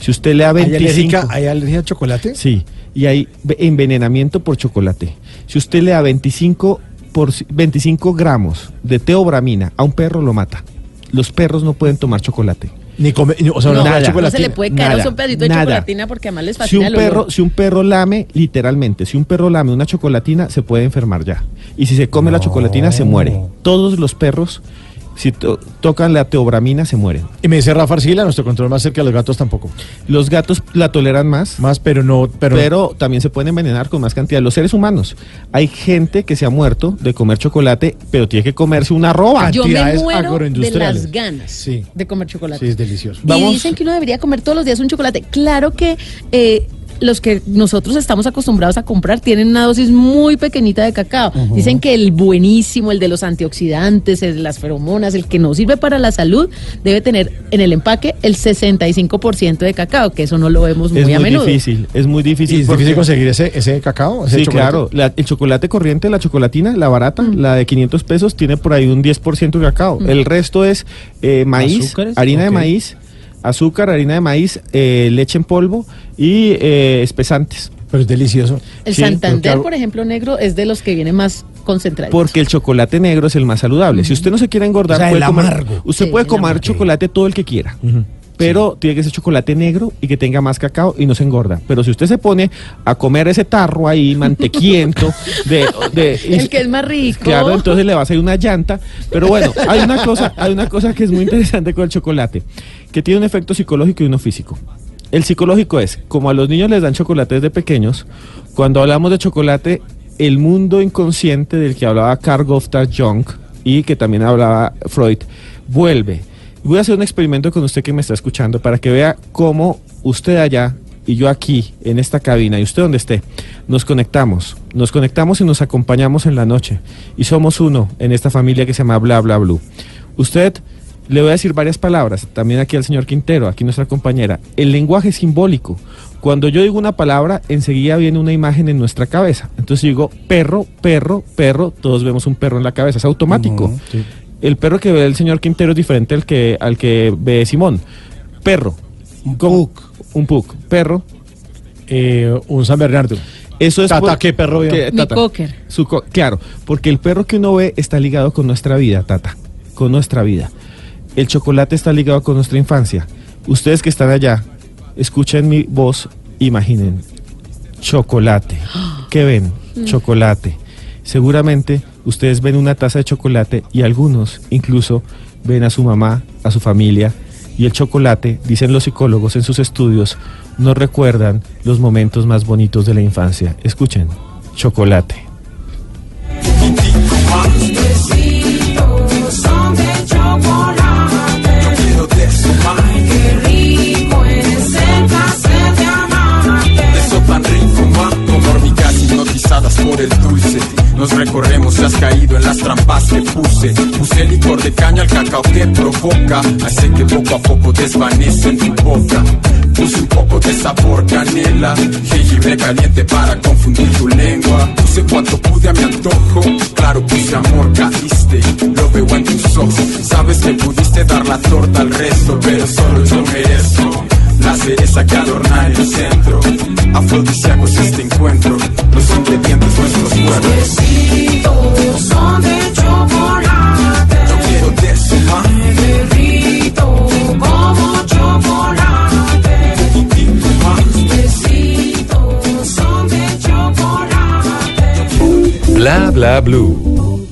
Speaker 16: Si usted le da
Speaker 2: ¿Hay
Speaker 16: 25...
Speaker 2: alérgica, ¿Hay alergia al chocolate?
Speaker 16: Sí, y hay ve- envenenamiento por chocolate. Si usted le da 25, por, 25 gramos de teobramina a un perro, lo mata. Los perros no pueden tomar chocolate.
Speaker 2: Ni come, ni- o sea, no,
Speaker 16: nada.
Speaker 3: no se le puede caer
Speaker 16: Nada,
Speaker 3: un pedacito de
Speaker 16: nada.
Speaker 3: chocolatina porque además les
Speaker 16: Si un,
Speaker 3: el olor.
Speaker 16: perro, si un perro lame, literalmente, si un perro lame una chocolatina, se puede enfermar ya. Y si se come la chocolatina, se muere. Todos los perros, si to- tocan la teobramina, se mueren.
Speaker 2: Y me dice Rafa Arcila, nuestro control más cerca de los gatos tampoco.
Speaker 16: Los gatos la toleran más.
Speaker 2: Más, pero no, pero,
Speaker 16: Pero, también se pueden envenenar con más cantidad. Los seres humanos. Hay gente que se ha muerto de comer chocolate, pero tiene que comerse una roba.
Speaker 3: Yo me muero de
Speaker 2: agroindustriales.
Speaker 3: las ganas
Speaker 2: Sí.
Speaker 3: de comer chocolate.
Speaker 2: sí, es delicioso.
Speaker 3: Y dicen que uno debería comer todos los días un chocolate. Claro que eh, los que nosotros estamos acostumbrados a comprar tienen una dosis muy pequeñita de cacao. Dicen que el buenísimo, el de los antioxidantes, el de las feromonas, el que no sirve para la salud, debe tener en el empaque el 65% de cacao, que eso no lo vemos muy
Speaker 16: es
Speaker 3: a
Speaker 16: muy
Speaker 3: menudo.
Speaker 16: difícil, es muy
Speaker 2: ¿Y
Speaker 16: difícil.
Speaker 2: es
Speaker 16: porque-
Speaker 2: difícil conseguir ese, ese cacao? ese
Speaker 16: Sí,
Speaker 2: chocolate?
Speaker 16: claro. La- el chocolate corriente, la chocolatina, la barata,
Speaker 3: Mm.
Speaker 16: la de 500 pesos, tiene por ahí un 10% de cacao. El resto es eh, maíz,
Speaker 2: ¿Azúcares?
Speaker 16: harina de maíz, azúcar, harina de maíz, eh, leche en polvo y eh, espesantes.
Speaker 2: Pero es delicioso.
Speaker 3: El
Speaker 16: Sí,
Speaker 3: Santander, por ejemplo, negro, es de los que viene más concentrado.
Speaker 16: Porque el chocolate negro es el más saludable. Si usted no se quiere engordar,
Speaker 4: O sea,
Speaker 16: puede
Speaker 4: el
Speaker 16: comer-
Speaker 4: amargo.
Speaker 16: usted
Speaker 3: Sí,
Speaker 16: puede
Speaker 3: el
Speaker 16: comer
Speaker 3: amargo.
Speaker 16: chocolate todo el que quiera. Pero tiene que ser chocolate negro y que tenga más cacao y no se engorda. Pero si usted se pone a comer ese tarro ahí, mantequiento, de, de-
Speaker 3: el que es más rico.
Speaker 16: Claro, entonces le va a salir una llanta. Pero bueno, hay una cosa, hay una cosa que es muy interesante con el chocolate, que tiene un efecto psicológico y uno físico. El psicológico es, como a los niños les dan chocolate desde pequeños, cuando hablamos de chocolate, el mundo inconsciente del que hablaba Carl Gustav Jung y que también hablaba Freud, vuelve. Voy a hacer un experimento con usted que me está escuchando para que vea cómo usted allá y yo aquí, en esta cabina, y usted donde esté, nos conectamos. Nos conectamos y nos acompañamos en la noche. Y somos uno en esta familia que se llama Bla Bla Blue. Usted le voy a decir varias palabras, también aquí al señor Quintero, aquí nuestra compañera. El lenguaje simbólico. Cuando yo digo una palabra, enseguida viene una imagen en nuestra cabeza. Entonces digo perro, perro, perro, todos vemos un perro en la cabeza, es automático. El perro que ve el señor Quintero es diferente al que, al que ve Simón. Perro. Un pug. Un pug. Perro.
Speaker 2: un San Bernardo.
Speaker 16: Eso es
Speaker 2: Tata,
Speaker 16: por-
Speaker 2: ¿qué perro
Speaker 16: que-
Speaker 3: Mi
Speaker 16: Tata.
Speaker 3: cocker.
Speaker 16: Su co- claro, porque el perro que uno ve está ligado con nuestra vida, Tata, con nuestra vida. El chocolate está ligado con nuestra infancia. Ustedes que están allá, escuchen mi voz, imaginen. Chocolate. ¿Qué ven?
Speaker 3: Mm.
Speaker 16: Chocolate. Seguramente ustedes ven una taza de chocolate y algunos incluso ven a su mamá, a su familia. Y el chocolate, dicen los psicólogos en sus estudios, nos recuerdan los momentos más bonitos de la infancia. Escuchen, chocolate.
Speaker 23: Por el dulce. Nos recorremos, si has caído en las trampas que puse. Puse licor de caña al cacao que provoca. Hace que poco a poco desvanece en tu boca. Puse un poco de sabor canela. Jengibre caliente para confundir tu lengua. Puse cuanto pude a mi antojo. Claro, puse amor, caíste. Lo veo en tus ojos. Sabes que pudiste dar la torta al resto, pero solo
Speaker 6: blue.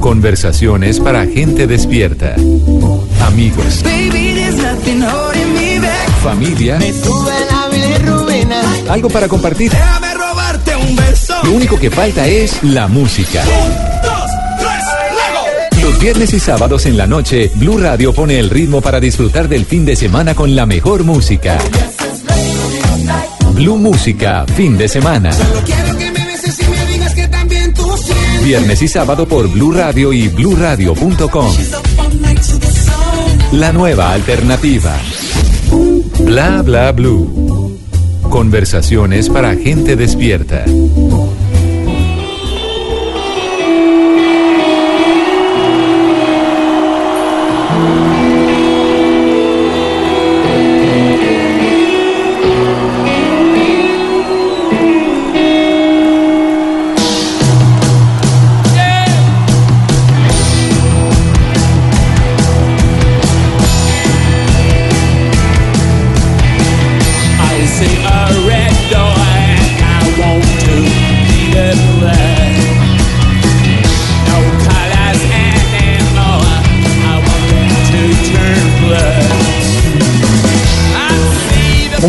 Speaker 6: Conversaciones para gente despierta. Amigos, familia, algo para compartir.
Speaker 9: Déjame robarte un beso.
Speaker 6: Lo único que falta es la música. Los viernes y sábados en la noche, Blue Radio pone el ritmo para disfrutar del fin de semana con la mejor música. Blue Música, fin de semana. Viernes y sábado por Blue Radio y bluradio.com. La nueva alternativa. Bla bla blue. Conversaciones para gente despierta.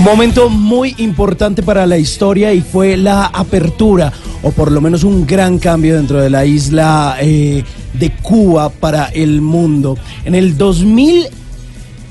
Speaker 4: Un momento muy importante para la historia y fue la apertura, o por lo menos un gran cambio dentro de la isla eh, de Cuba para el mundo. En el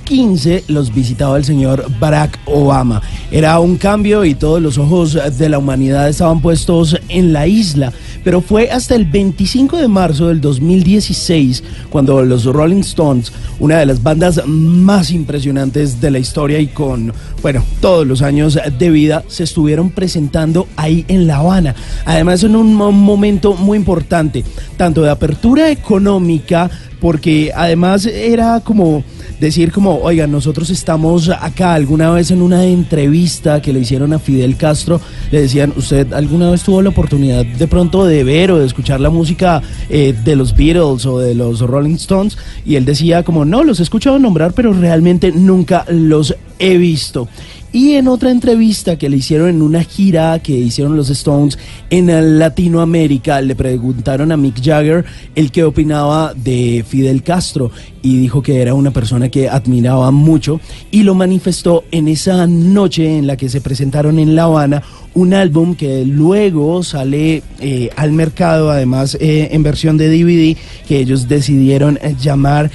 Speaker 4: 2015 los visitaba el señor Barack Obama. Era un cambio y todos los ojos de la humanidad estaban puestos en la isla. Pero fue hasta el 25 de marzo del 2016 cuando los Rolling Stones, una de las bandas más impresionantes de la historia y con, bueno, todos los años de vida, se estuvieron presentando ahí en La Habana. Además, en un mo- momento muy importante, tanto de apertura económica, porque además era como decir como, oigan, nosotros estamos acá, alguna vez en una entrevista que le hicieron a Fidel Castro, le decían, ¿usted alguna vez tuvo la oportunidad de pronto de ver o de escuchar la música eh, de los Beatles o de los Rolling Stones? Y él decía como, no, los he escuchado nombrar, pero realmente nunca los he visto. Y en otra entrevista que le hicieron en una gira que hicieron los Stones en Latinoamérica, le preguntaron a Mick Jagger el que opinaba de Fidel Castro y dijo que era una persona que admiraba mucho y lo manifestó en esa noche en la que se presentaron en La Habana un álbum que luego sale eh, al mercado, además eh, en versión de DVD, que ellos decidieron eh, llamar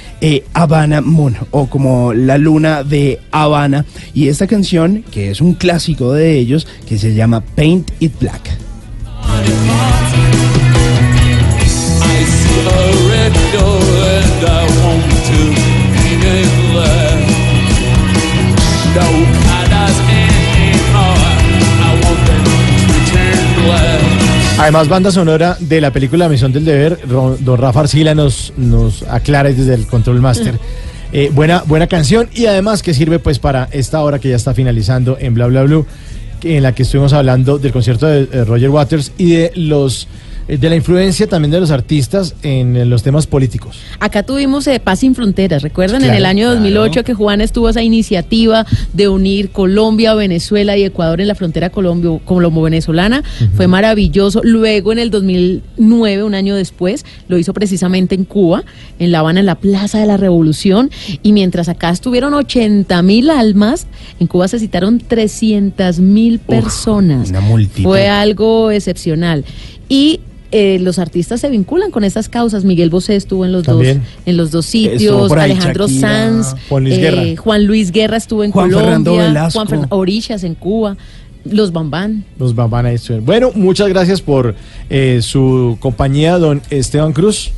Speaker 4: Habana Moon o como La Luna de Habana. Y esta canción, que es un clásico de ellos, que se llama Paint It Black.
Speaker 2: Además, banda sonora de la película Misión del Deber, don Rafa Arcila nos, nos aclara desde el Control Master. Eh, buena, buena canción y además que sirve pues para esta hora que ya está finalizando en Bla Bla Blue, en la que estuvimos hablando del concierto de eh, Roger Waters y de los de la influencia también de los artistas en, eh, los temas políticos.
Speaker 3: Acá tuvimos eh, Paz sin Fronteras, recuerdan en
Speaker 2: Claro,
Speaker 3: el año
Speaker 2: claro.
Speaker 3: 2008 que Juan estuvo esa iniciativa de unir Colombia, Venezuela y Ecuador en la frontera Colombia como venezolana, fue maravilloso. Luego en el 2009, un año después, lo hizo precisamente en Cuba, en La Habana, en la Plaza de la Revolución, y mientras acá estuvieron 80 mil almas, en Cuba se citaron 300 mil personas.
Speaker 4: una multitud.
Speaker 3: Fue algo excepcional. Y eh, los artistas se vinculan con esas causas. Miguel Bosé estuvo en los
Speaker 2: También.
Speaker 3: dos en los dos sitios.
Speaker 4: ahí
Speaker 3: Alejandro
Speaker 4: Shakira,
Speaker 3: Sanz,
Speaker 2: Juan Luis
Speaker 3: eh,
Speaker 2: Guerra.
Speaker 3: Juan Luis Guerra estuvo en
Speaker 4: Juan
Speaker 3: Colombia,
Speaker 4: Fernando Velasco.
Speaker 3: Juan Orishas en Cuba, los Bambán.
Speaker 2: Los van a estuvieron. Bueno, muchas gracias por eh, su compañía, don Esteban Cruz.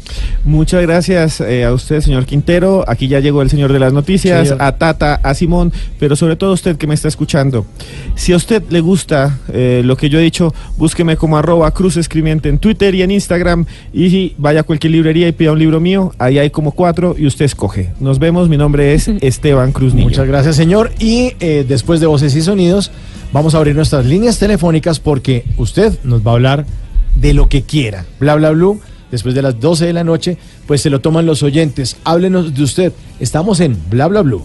Speaker 16: Muchas gracias eh, a usted, señor Quintero. Aquí ya llegó el señor de las noticias,
Speaker 2: Señor.
Speaker 16: a Tata, a Simón, pero sobre todo a usted que me está escuchando. Si a usted le gusta eh, lo que yo he dicho, búsqueme como arroba Cruz Escribiente en Twitter y en Instagram y vaya a cualquier librería y pida un libro mío. Ahí hay como cuatro y usted escoge. Nos vemos. Mi nombre es Esteban Cruz Niño.
Speaker 2: Muchas gracias, señor. Y eh, después de Voces y Sonidos, vamos a abrir nuestras líneas telefónicas porque usted nos va a hablar de lo que quiera. Bla, bla, blue. Después de las 12 de la noche, pues se lo toman los oyentes. Háblenos de usted. Estamos en Bla, bla, blue.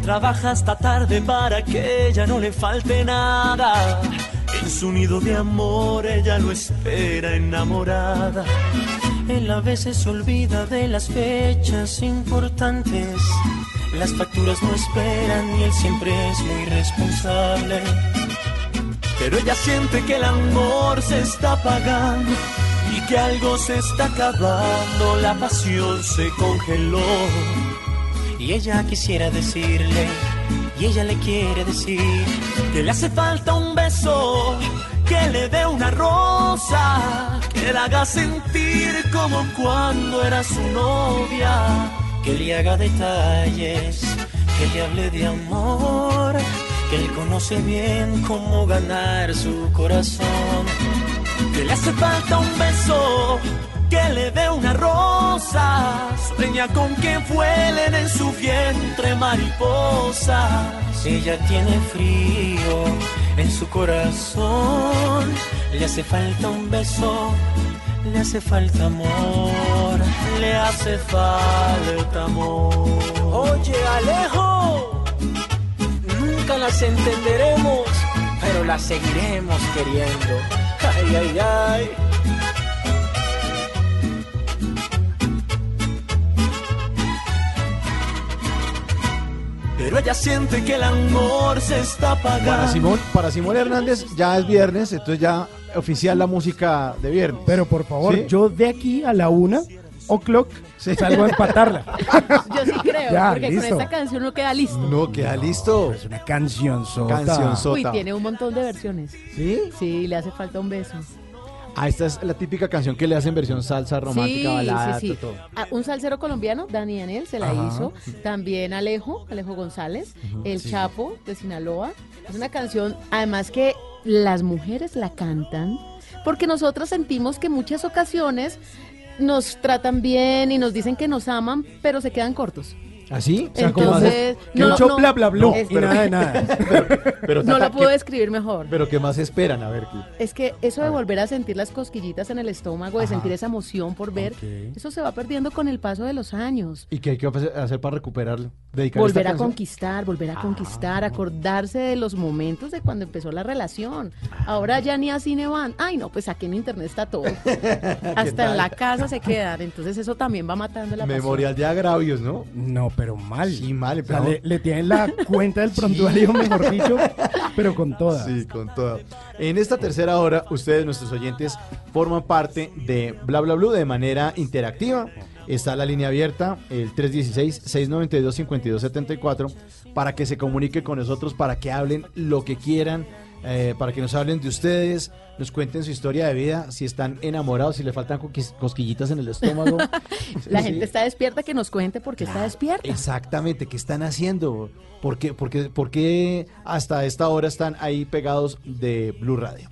Speaker 24: Trabaja hasta tarde para que ella no le falte nada. En su nido de amor ella lo espera enamorada. Él a veces se olvida de las fechas importantes. Las facturas no esperan y él siempre es muy responsable. Pero ella siente que el amor se está apagando y que algo se está acabando. La pasión se congeló. Y ella quisiera decirle, y ella le quiere decir, que le hace falta un beso, que le dé una rosa, que la haga sentir como cuando era su novia, que le haga detalles, que le hable de amor, que él conoce bien cómo ganar su corazón. que le hace falta un beso, que le dé una rosa. Sueña con que vuelen en su vientre mariposas. Ella tiene frío en su corazón, le hace falta un beso. Le hace falta amor, le hace falta amor. Oye, Alejo, nunca las entenderemos, pero las seguiremos queriendo. Ay, ay, ay. Pero ella siente que el amor se está apagando.
Speaker 2: Para Simón, para Simón Hernández ya es viernes, entonces ya oficial la música de viernes.
Speaker 4: Pero por favor,
Speaker 2: ¿Sí?
Speaker 4: yo de aquí a la una o'clock salgo a empatarla.
Speaker 3: Yo sí creo,
Speaker 4: Ya,
Speaker 3: porque
Speaker 4: listo.
Speaker 3: con esta canción no queda listo.
Speaker 2: No, queda listo.
Speaker 4: Es una canción sota.
Speaker 2: Canción
Speaker 3: Uy, tiene un montón de versiones.
Speaker 2: ¿Sí?
Speaker 3: Sí, le hace falta un beso.
Speaker 2: Ah, esta es la típica canción que le hacen versión salsa, romántica,
Speaker 3: sí,
Speaker 2: balada,
Speaker 3: sí, sí.
Speaker 2: todo.
Speaker 3: Ah, un salsero colombiano, Dani Daniel, se la
Speaker 2: Ajá.
Speaker 3: hizo. También Alejo, Alejo González, El
Speaker 2: sí.
Speaker 3: Chapo de Sinaloa. Es una canción, además que las mujeres la cantan, porque nosotros sentimos que muchas ocasiones nos tratan bien y nos dicen que nos aman, pero se quedan cortos.
Speaker 2: ¿Así?
Speaker 4: O sea,
Speaker 3: Entonces,
Speaker 4: que mucho bla, bla, bla, y nada de nada.
Speaker 2: Pero,
Speaker 3: no
Speaker 2: Tata,
Speaker 3: la puedo
Speaker 2: ¿qué-
Speaker 3: describir mejor.
Speaker 2: Pero ¿qué más esperan? A ver, ¿qué?
Speaker 3: Es que eso de volver a sentir las cosquillitas en el estómago, de
Speaker 2: Ajá.
Speaker 3: sentir esa emoción por ver, eso se va perdiendo con el paso de los años.
Speaker 2: ¿Y qué hay que hacer para recuperarlo? ¿Dedicar
Speaker 3: Volver a conquistar, volver a conquistar, acordarse de los momentos de cuando empezó la relación. Ahora ya ni a cine van. Ay, no, pues aquí en internet está todo. Hasta en la casa se quedan. Entonces eso también va matando la
Speaker 2: Memorial de agravios, ¿no?
Speaker 4: No, pero mal.
Speaker 2: Sí, mal.
Speaker 4: O sea,
Speaker 2: pero-
Speaker 4: le, le tienen la cuenta del prontuario, mejor dicho, pero con toda.
Speaker 2: Sí, con toda. En esta tercera hora, ustedes, nuestros oyentes, forman parte de Bla Bla Blue de manera interactiva. Está la línea abierta, el 316-692-5274, para que se comunique con nosotros, para que hablen lo que quieran, eh, para que nos hablen de ustedes, nos cuenten su historia de vida, si están enamorados, si le faltan cosquillitas en el estómago.
Speaker 3: La
Speaker 2: Sí.
Speaker 3: gente está despierta, que nos cuente por qué está despierta.
Speaker 2: Exactamente, ¿qué están haciendo? ¿Por qué, por qué- por qué hasta esta hora están ahí pegados de Blue Radio?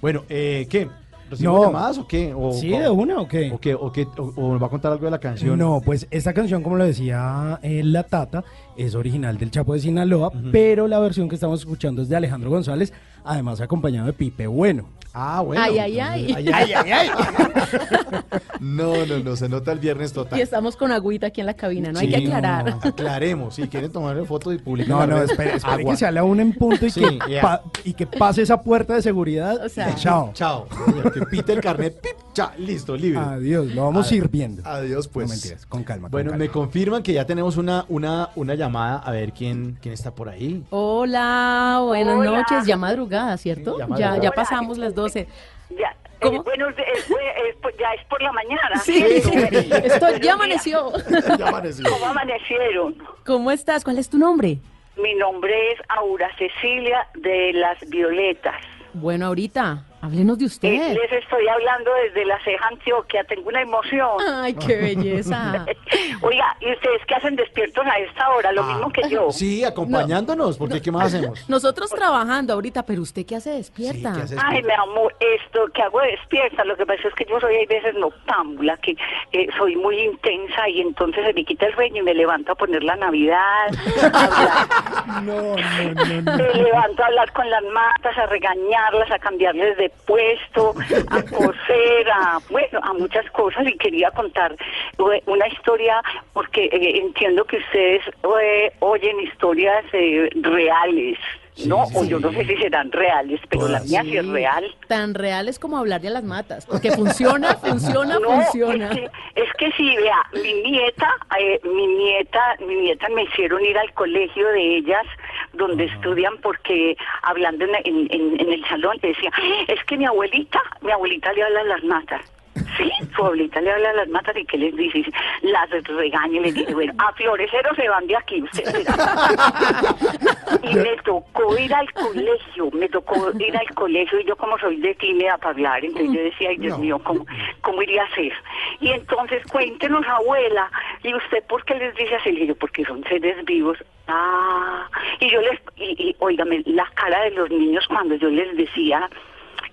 Speaker 2: Bueno, eh, ¿qué? ¿Recibimos
Speaker 4: No.
Speaker 2: llamadas o qué? ¿O,
Speaker 4: Sí, de una o qué?
Speaker 2: ¿O qué? ¿O, qué? ¿O- o nos va a contar algo de la canción?
Speaker 4: No, pues esta canción, como lo decía eh, La Tata, es original del Chapo de Sinaloa, pero la versión que estamos escuchando es de Alejandro González, además acompañado de Pipe Bueno.
Speaker 2: Ah, bueno.
Speaker 3: Ay, ay, ay.
Speaker 2: Ay, ay, ay, ay. No, no, no, se nota el viernes total.
Speaker 3: Y estamos con agüita aquí en la cabina, no hay que aclarar.
Speaker 2: no, aclaremos, si quieren tomar fotos y publicar.
Speaker 4: No, no, espere, espere que sea la una en punto y,
Speaker 2: Sí,
Speaker 4: que,
Speaker 2: ya.
Speaker 4: pa- y que pase esa puerta de seguridad.
Speaker 3: O sea,
Speaker 4: chao.
Speaker 2: Chao. Que pite el carnet, pip, listo, libre.
Speaker 4: Adiós, lo vamos
Speaker 2: Ad-
Speaker 4: sirviendo.
Speaker 2: Adiós, pues.
Speaker 4: No mentiras, con calma. con
Speaker 2: Bueno,
Speaker 4: calma.
Speaker 2: me confirman que ya tenemos una, una, una llamada. A ver quién, quién está por ahí.
Speaker 3: Hola, buenas
Speaker 25: Hola.
Speaker 3: noches, ya madrugada, ¿cierto?
Speaker 2: Sí, ya
Speaker 3: ya,
Speaker 2: madrugada.
Speaker 3: ya pasamos las 12.
Speaker 25: Ya,
Speaker 3: ¿Cómo?
Speaker 25: eh, bueno, es, es- es por- ya es por la mañana.
Speaker 3: Sí, ya amaneció.
Speaker 2: Ya amaneció.
Speaker 25: ¿Cómo amanecieron?
Speaker 3: ¿Cómo estás? ¿Cuál es tu nombre?
Speaker 25: Mi nombre es Aura Cecilia de las Violetas.
Speaker 3: Bueno, ahorita, háblenos de
Speaker 25: Eh,
Speaker 3: usted.
Speaker 25: les estoy hablando desde la ceja Antioquia, tengo una emoción.
Speaker 3: Ay, qué belleza.
Speaker 25: Oiga, ¿y ustedes qué hacen despiertos a esta hora? Lo mismo que yo.
Speaker 2: Ah, Sí, acompañándonos, porque ¿qué más hacemos?
Speaker 3: Nosotros trabajando ahorita, pero usted qué hace despierta.
Speaker 2: Sí, ¿qué hace
Speaker 25: Ay, mi amor, esto que hago de despierta, lo que pasa es que yo soy hay veces noctámbula, que eh, soy muy intensa y entonces se me quita el sueño y me levanto a poner la Navidad.
Speaker 4: No, no, no, no.
Speaker 25: me levanto a hablar con las matas, a regañarlas, a cambiarles de puesto, a coser, a, bueno, a muchas cosas y quería contar eh, una historia porque eh, entiendo que ustedes eh, oyen historias eh, reales. ¿No? O yo no sé si serán reales, pero la mía sí es real.
Speaker 3: Tan reales como hablarle a las matas, porque funciona, funciona,
Speaker 25: No,
Speaker 3: funciona.
Speaker 25: Es que, es que sí, vea, mi nieta, eh, mi nieta, mi nieta me hicieron ir al colegio de ellas, donde estudian, porque hablando en, en- en- en el salón, le decía, es que mi abuelita, mi abuelita le habla a las matas. Sí, su abuelita le habla a las matas y ¿qué les dice? Las regaña y les dice, bueno, a floreceros se van de aquí ustedes. y me tocó ir al colegio, me tocó ir al colegio y yo como soy de tímida para hablar, entonces yo decía, ay Dios mío, ¿cómo, ¿cómo iría a ser? Y entonces cuéntenos abuela, ¿y usted por qué les dice así? Y yo, porque son seres vivos. Ah, y yo les, y, y óigame, la cara de los niños cuando yo les decía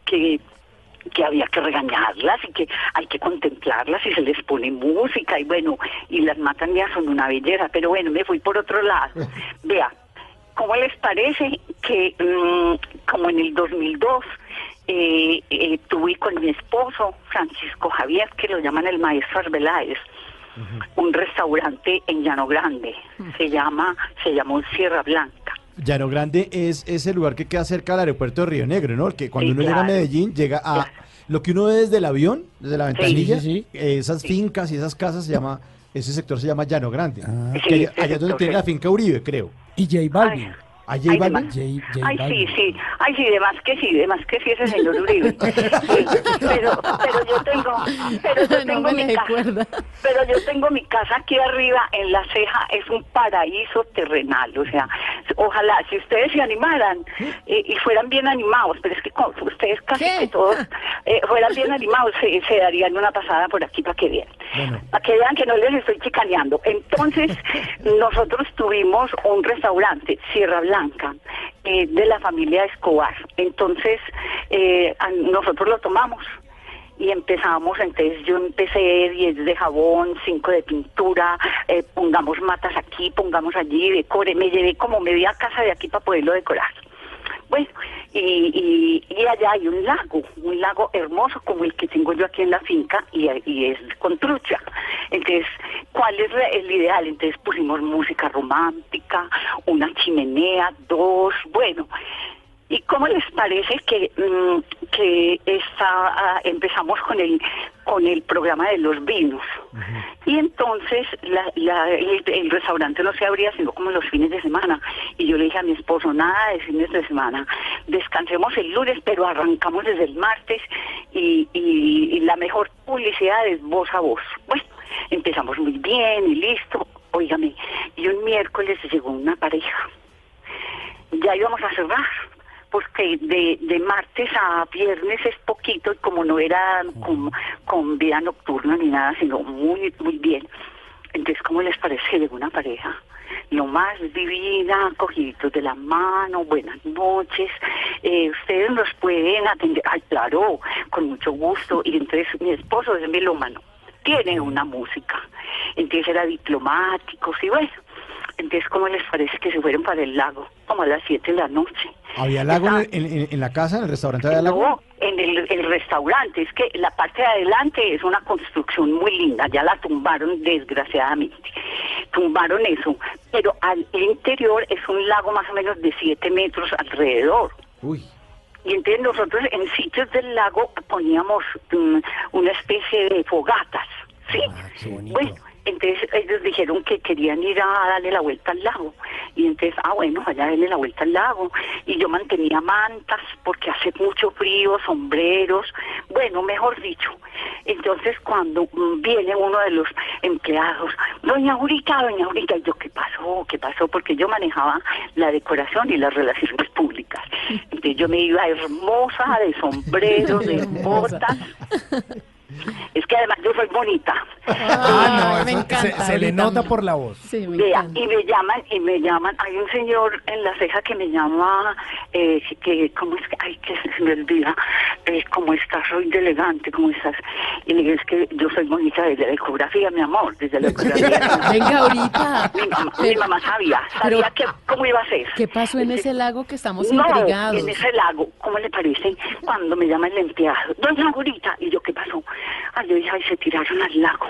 Speaker 25: que que había que regañarlas y que hay que contemplarlas y se les pone música y bueno, y las matan ya son una belleza, pero bueno, me fui por otro lado. Vea, ¿cómo les parece que mm, como en el 2002 eh, eh, tuve con mi esposo, Francisco Javier, que lo llaman el maestro Arbeláez, un restaurante en Llano Grande, se llama, se llamó Sierra Blanca.
Speaker 2: Llano Grande es ese lugar que queda cerca del aeropuerto de Río Negro, ¿no? Que cuando
Speaker 25: Sí,
Speaker 2: uno llega a. Medellín, llega a lo que uno ve desde el avión, desde la ventanilla,
Speaker 4: sí,
Speaker 2: esas fincas y esas casas se llama, ese sector se llama Llano Grande.
Speaker 25: Sí,
Speaker 2: allá, es donde tiene
Speaker 25: sí.
Speaker 2: la finca Uribe, creo.
Speaker 4: Y J Balvin.
Speaker 2: ¿A J
Speaker 25: Ay,
Speaker 2: Balvin?
Speaker 25: más- Ay, sí, sí. Ay, sí, de más que sí, de más que sí ese señor Uribe. Sí, pero, pero yo tengo, pero yo tengo mi casa. Pero yo tengo mi casa aquí arriba en la ceja, es un paraíso terrenal. O sea, ojalá si ustedes se animaran eh, y fueran bien animados, pero es que con- ustedes casi que todos eh, fueran bien animados, se, se darían una pasada por aquí para que vean. Para que vean que no les estoy chicaneando. Entonces, nosotros tuvimos un restaurante, Sierra Blanca, eh, de la familia Escobar. Entonces, eh, nosotros lo tomamos y empezamos, entonces yo empecé 10 de jabón, 5 de pintura, eh, pongamos matas aquí, pongamos allí, decore, me llevé como media casa de aquí para poderlo decorar. Bueno, y, y, y allá hay un lago, un lago hermoso como el que tengo yo aquí en la finca y, y es con trucha. Entonces, ¿cuál es el ideal? Entonces pusimos música romántica, una chimenea, dos, bueno. ¿Y cómo les parece que, mm, que esta, ah, empezamos con el, con el programa de los vinos? Y entonces la- la- el, el restaurante no se abría sino como los fines de semana. Y yo le dije a mi esposo, nada de fines de semana, descansemos el lunes, pero arrancamos desde el martes y, y- y la mejor publicidad es voz a voz. Bueno, empezamos muy bien y listo. Óigame, y un miércoles llegó una pareja. Ya íbamos a cerrar porque de, de martes a viernes es poquito y como no era con, con vida nocturna ni nada, sino muy, muy bien. Entonces, ¿cómo les parece llegó una pareja? Lo más divina, cogiditos de la mano, buenas noches, eh, ustedes nos pueden atender, ay, claro, con mucho gusto. Y entonces mi esposo es melómano, tiene una música, entonces era diplomático, y bueno. Entonces, ¿cómo les parece que se fueron para el lago? Como a las 7 de la noche.
Speaker 2: ¿Había lago en, en- en la casa, en el restaurante había lago?
Speaker 25: No, en el, el restaurante. Es que la parte de adelante es una construcción muy linda. Ya la tumbaron, desgraciadamente. Tumbaron eso. Pero al interior es un lago más o menos de 7 metros alrededor.
Speaker 2: Uy.
Speaker 25: Y entonces nosotros en sitios del lago poníamos mm, una especie de fogatas, ¿sí? bueno, entonces ellos dijeron que querían ir a darle la vuelta al lago. Y entonces, ah, bueno, allá darle la vuelta al lago. Y yo mantenía mantas porque hace mucho frío, sombreros, bueno, mejor dicho. Entonces cuando viene uno de los empleados, doña Aurita, doña Aurita, y yo, ¿qué pasó? ¿Qué pasó? Porque yo manejaba la decoración y las relaciones públicas. Entonces yo me iba hermosa, de sombrero, de botas. Es que además yo soy bonita.
Speaker 4: Ah, no, eso se, se le nota por la voz.
Speaker 25: Vea, y me llaman, y me llaman, hay un señor en la ceja que me llama, eh, que, ¿cómo es que, ay, que se me olvida, eh, ¿cómo estás? Soy de elegante, ¿cómo estás? Y le digo, es que yo soy bonita desde la ecografía, mi amor, desde la ecografía.
Speaker 3: Venga, ahorita.
Speaker 25: Mi mamá, mi mamá sabía, sabía que, cómo iba a ser.
Speaker 3: ¿Qué pasó en ese lago que estamos
Speaker 25: No,
Speaker 3: intrigados?
Speaker 25: en ese lago, ¿cómo le parece? Cuando me llama el empleado, doña Aurita, y yo, ¿qué pasó? Ay, yo dije, ay, se tiraron al lago.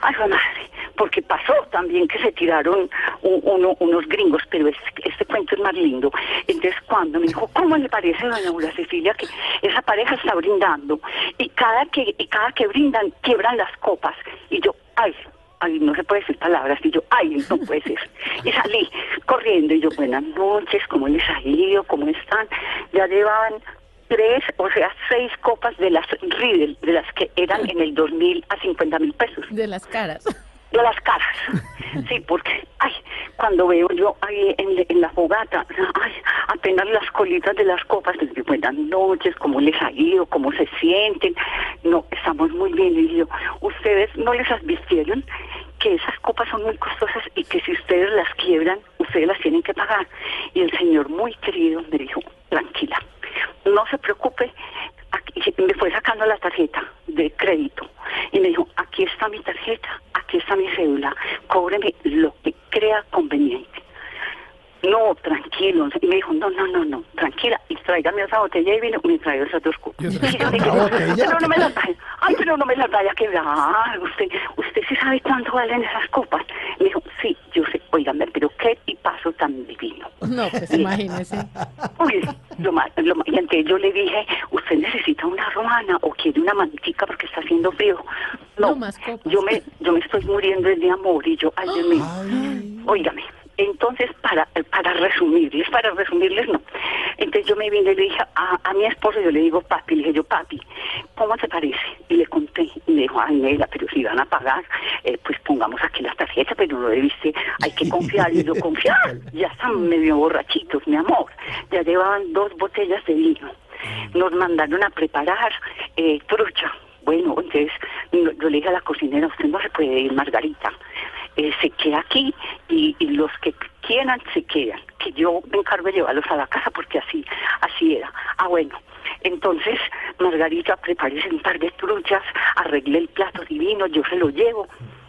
Speaker 25: Ay, madre, porque pasó también que se tiraron un- uno- unos gringos, pero este, este cuento es más lindo. Entonces, cuando me dijo, ¿cómo le parece, doña Aura Cecilia, que esa pareja está brindando? Y cada que, y cada que brindan, quiebran las copas. Y yo, ay, ay, no se puede decir palabras, y yo, ay, no puede ser. Y salí corriendo, y yo, buenas noches, ¿cómo les ha ido? ¿Cómo están? Ya llevaban tres, o sea, seis copas de las Riedel, de las que eran en el 2000 a 50 mil pesos.
Speaker 3: De las caras.
Speaker 25: De las caras. Sí, porque, ay, cuando veo yo ahí en, en la fogata, ay, apenas las colitas de las copas, les digo, buenas noches, cómo les ha ido, cómo se sienten. No, estamos muy bien. Y yo, ustedes no les advirtieron que esas copas son muy costosas y que si ustedes las quiebran, ustedes las tienen que pagar. Y el señor muy querido me dijo, tranquila, no se preocupe, me fue sacando la tarjeta de crédito y me dijo, aquí está mi tarjeta, aquí está mi cédula, cóbreme lo que crea conveniente. No, tranquilo. Y me dijo, no, no, no, no, tranquila. Y tráigame esa botella de vino y me trae esas dos copas. Y yo dije, pero no me las vaya. Ay, pero no me las vaya a quebrar. Usted, usted sí sabe cuánto valen esas copas. Me dijo, sí, yo sé. Óigame, pero qué tipazo tan divino.
Speaker 3: No, pues imagínese.
Speaker 25: Uy, lo más, lo más- y entonces yo le dije, usted necesita una romana o quiere una mantica porque está haciendo frío. No, yo me, yo me estoy muriendo de amor y yo, ay Dios mío. Óigame, entonces para, para resumirles, para resumirles no. Entonces yo me vine y le dije a, a mi esposo, yo le digo papi, le dije yo papi, ¿cómo te parece? Y le conté, y me dijo, ay Nela, pero si van a pagar, eh, pues pongamos aquí las tarjetas, pero no debiste, hay que confiar, y yo confiar, ya están medio borrachitos, mi amor, ya llevaban dos botellas de vino, nos mandaron a preparar eh, trucha, bueno, entonces yo le dije a la cocinera, usted no se puede ir, Margarita, eh, se queda aquí y, los que quieran se quedan, que yo me encargo de llevarlos a la casa porque así, así era. Ah, bueno, entonces Margarita prepárese un par de truchas, arregle el plato divino, yo se lo llevo.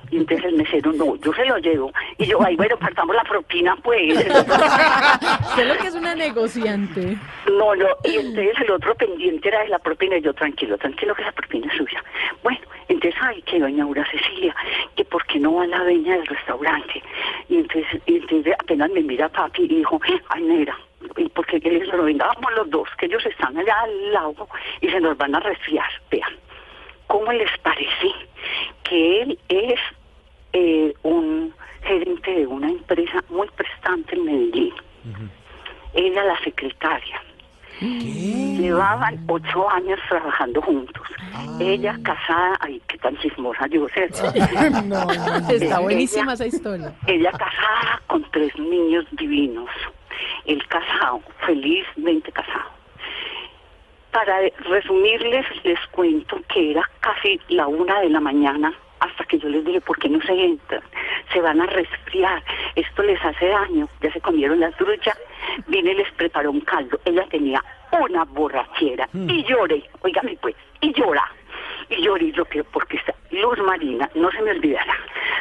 Speaker 25: Y entonces el mesero, no, yo se lo llevo. Y yo, ay, bueno, partamos la propina, pues.
Speaker 3: ¿Qué es lo que es una negociante?
Speaker 25: No, no, y entonces el otro pendiente era de la propina y yo tranquilo, tranquilo que la propina es suya. Bueno, entonces, ay, que doña Aura Cecilia, que por qué no va la dueña del restaurante. Y entonces, y entonces apenas me mira papi y dijo, ay, negra, y porque que les lo vengamos los dos, que ellos están allá al lado y se nos van a resfriar. Vean, ¿cómo les parece que él es eh, un gerente de una empresa muy prestante en Medellín? Ella la secretaria. Llevaban ocho años trabajando juntos. Ella casada, ay, qué tan chismosa yo, ¿cierto?
Speaker 3: Está buenísima
Speaker 25: ella-
Speaker 3: esa historia.
Speaker 25: ella casada con tres niños divinos. El casado, felizmente casado. Para resumirles, les cuento que era casi la una de la mañana hasta que yo les dije, ¿por qué no se entran? Se van a resfriar, esto les hace daño. Ya se comieron la trucha, vine y les preparó un caldo. Ella tenía una borrachera y lloré, oígame pues, y llora. Y lloré yo que porque está Luz Marina, no se me olvidará.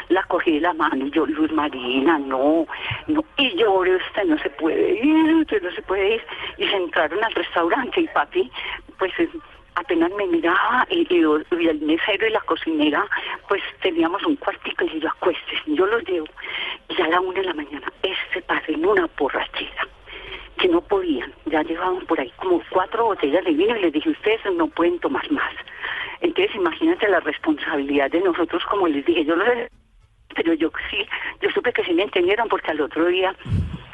Speaker 25: La cogí de la mano y yo, Luz Marina, no, no. Y lloré, usted no se puede ir, usted no se puede ir. Y se entraron al restaurante y papi, pues apenas me miraba y, y, y el mesero y la cocinera, pues teníamos un cuartico y yo acuestes, yo los llevo. Y a la una de la mañana, este padre en una borrachera que no podían. Ya llevaban por ahí como cuatro botellas de vino y les dije, ustedes no pueden tomar más. Entonces imagínate la responsabilidad de nosotros, como les dije, yo lo pero yo sí, yo supe que sí me entendieron porque al otro día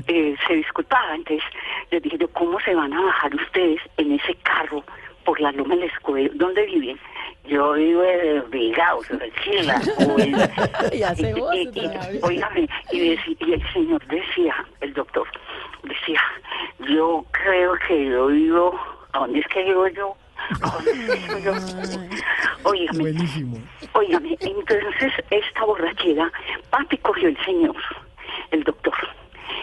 Speaker 25: eh, se disculpaba. Entonces les dije yo, ¿cómo se van a bajar ustedes en ese carro por la loma del escudo? ¿Dónde viven? Yo vivo en.
Speaker 3: Y hace voz,
Speaker 25: y, el señor decía, el doctor, decía, yo creo que yo vivo, ¿a dónde es que vivo yo? ¿A dónde es que vivo yo? Óigame. Óigame, entonces esta borrachera, papi cogió el señor, el doctor.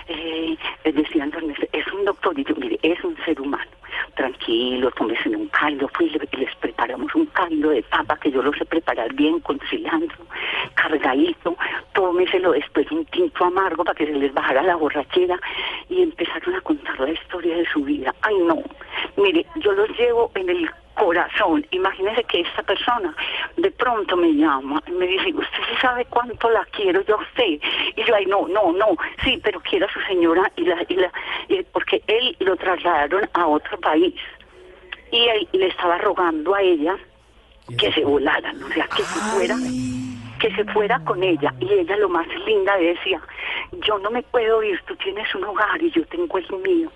Speaker 25: Eh, don Ernesto, es un doctor, y yo, mire, es un ser humano. Tranquilo, tómese un caldo. Y les preparamos un caldo de papa que yo lo sé preparar bien con cilantro, cargadito. Tómeselo después un tinto amargo para que se les bajara la borrachera. Y empezaron a contar la historia de su vida. Ay, no. Mire, yo los llevo en el corazón. Imagínese que esta persona de pronto me llama y me dice, usted sí sabe cuánto la quiero yo a usted. Y yo, ay, no, no, no, sí, pero quiero a su señora y la, y la, y- porque él lo trasladaron a otro país. Y él le estaba rogando a ella que se volaran, o sea, que se fuera, que se fuera con ella. Y ella lo más linda decía, yo no me puedo ir, tú tienes un hogar y yo tengo el mío.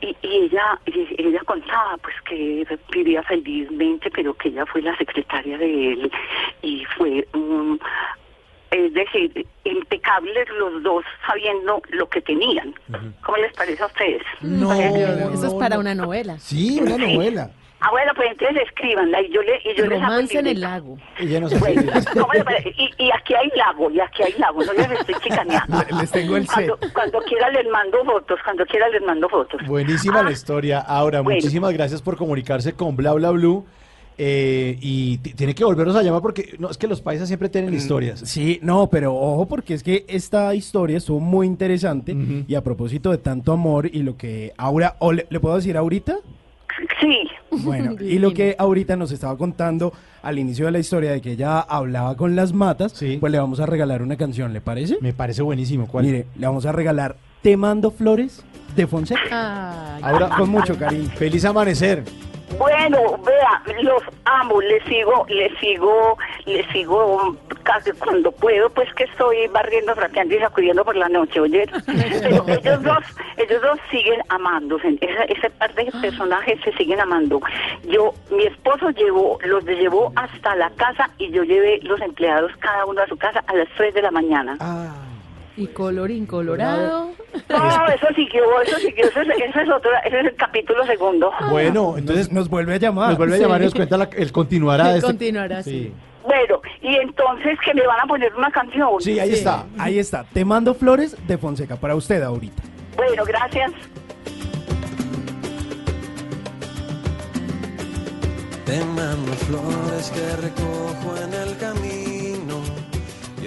Speaker 25: Y, y ella y ella contaba pues que vivía felizmente pero que ella fue la secretaria de él y fue un es decir impecables los dos sabiendo lo que tenían ¿cómo les parece a ustedes?
Speaker 3: No, eso es para una novela.
Speaker 4: Sí, una novela.
Speaker 25: Ah, bueno, pues entonces escríbanla y yo, le, y yo les hago
Speaker 3: Romance en el lago.
Speaker 2: Ella no se
Speaker 25: Bueno,
Speaker 2: escribe.
Speaker 25: ¿cómo le parece? y, y aquí hay lago, y aquí hay lago, no les estoy chicaneando.
Speaker 2: Les tengo el set.
Speaker 25: Cuando, cuando quiera les mando fotos, cuando quiera les mando fotos.
Speaker 2: Buenísima la historia. Ahora,
Speaker 25: Bueno.
Speaker 2: muchísimas gracias por comunicarse con Bla Bla Blue. eh, y tiene que volvernos a llamar porque no es que los paisas siempre tienen historias.
Speaker 4: Sí, no, pero ojo porque es que esta historia estuvo muy interesante y a propósito de tanto amor y lo que Aura, o le, ¿le puedo decir ahorita?
Speaker 25: Sí.
Speaker 4: Bueno, y lo que ahorita nos estaba contando al inicio de la historia de que ella hablaba con las matas, pues le vamos a regalar una canción, ¿le parece?
Speaker 2: Me parece buenísimo. ¿Cuál?
Speaker 4: Mire, le vamos a regalar Te mando flores de Fonseca.
Speaker 3: Ay,
Speaker 2: Ahora,
Speaker 4: con mucho cariño.
Speaker 2: Feliz amanecer.
Speaker 25: Bueno, vea, los amo, les sigo, les sigo, les sigo casi cuando puedo, pues que estoy barriendo, trapeando y sacudiendo por la noche, oye. Pero ellos dos, ellos dos siguen amándose, ese, ese par de personajes se siguen amando. Yo, mi esposo llevó, los llevó hasta la casa y yo llevé los empleados cada uno a su casa a las 3 de la mañana.
Speaker 3: Y colorín colorado.
Speaker 25: No, eso siguió, eso siguió, eso es, ese es otro, ese es el capítulo segundo.
Speaker 2: Bueno, entonces
Speaker 4: nos, vuelve a llamar.
Speaker 2: Nos vuelve a
Speaker 25: Sí.
Speaker 2: llamar y nos cuenta la- el continuará. de este-
Speaker 3: Continuará, sí.
Speaker 25: Bueno, y entonces que me van a poner una canción.
Speaker 4: Sí, ahí está, ahí está. Te mando flores de Fonseca para usted ahorita.
Speaker 25: Bueno, gracias.
Speaker 7: Te mando flores que recojo en el camino.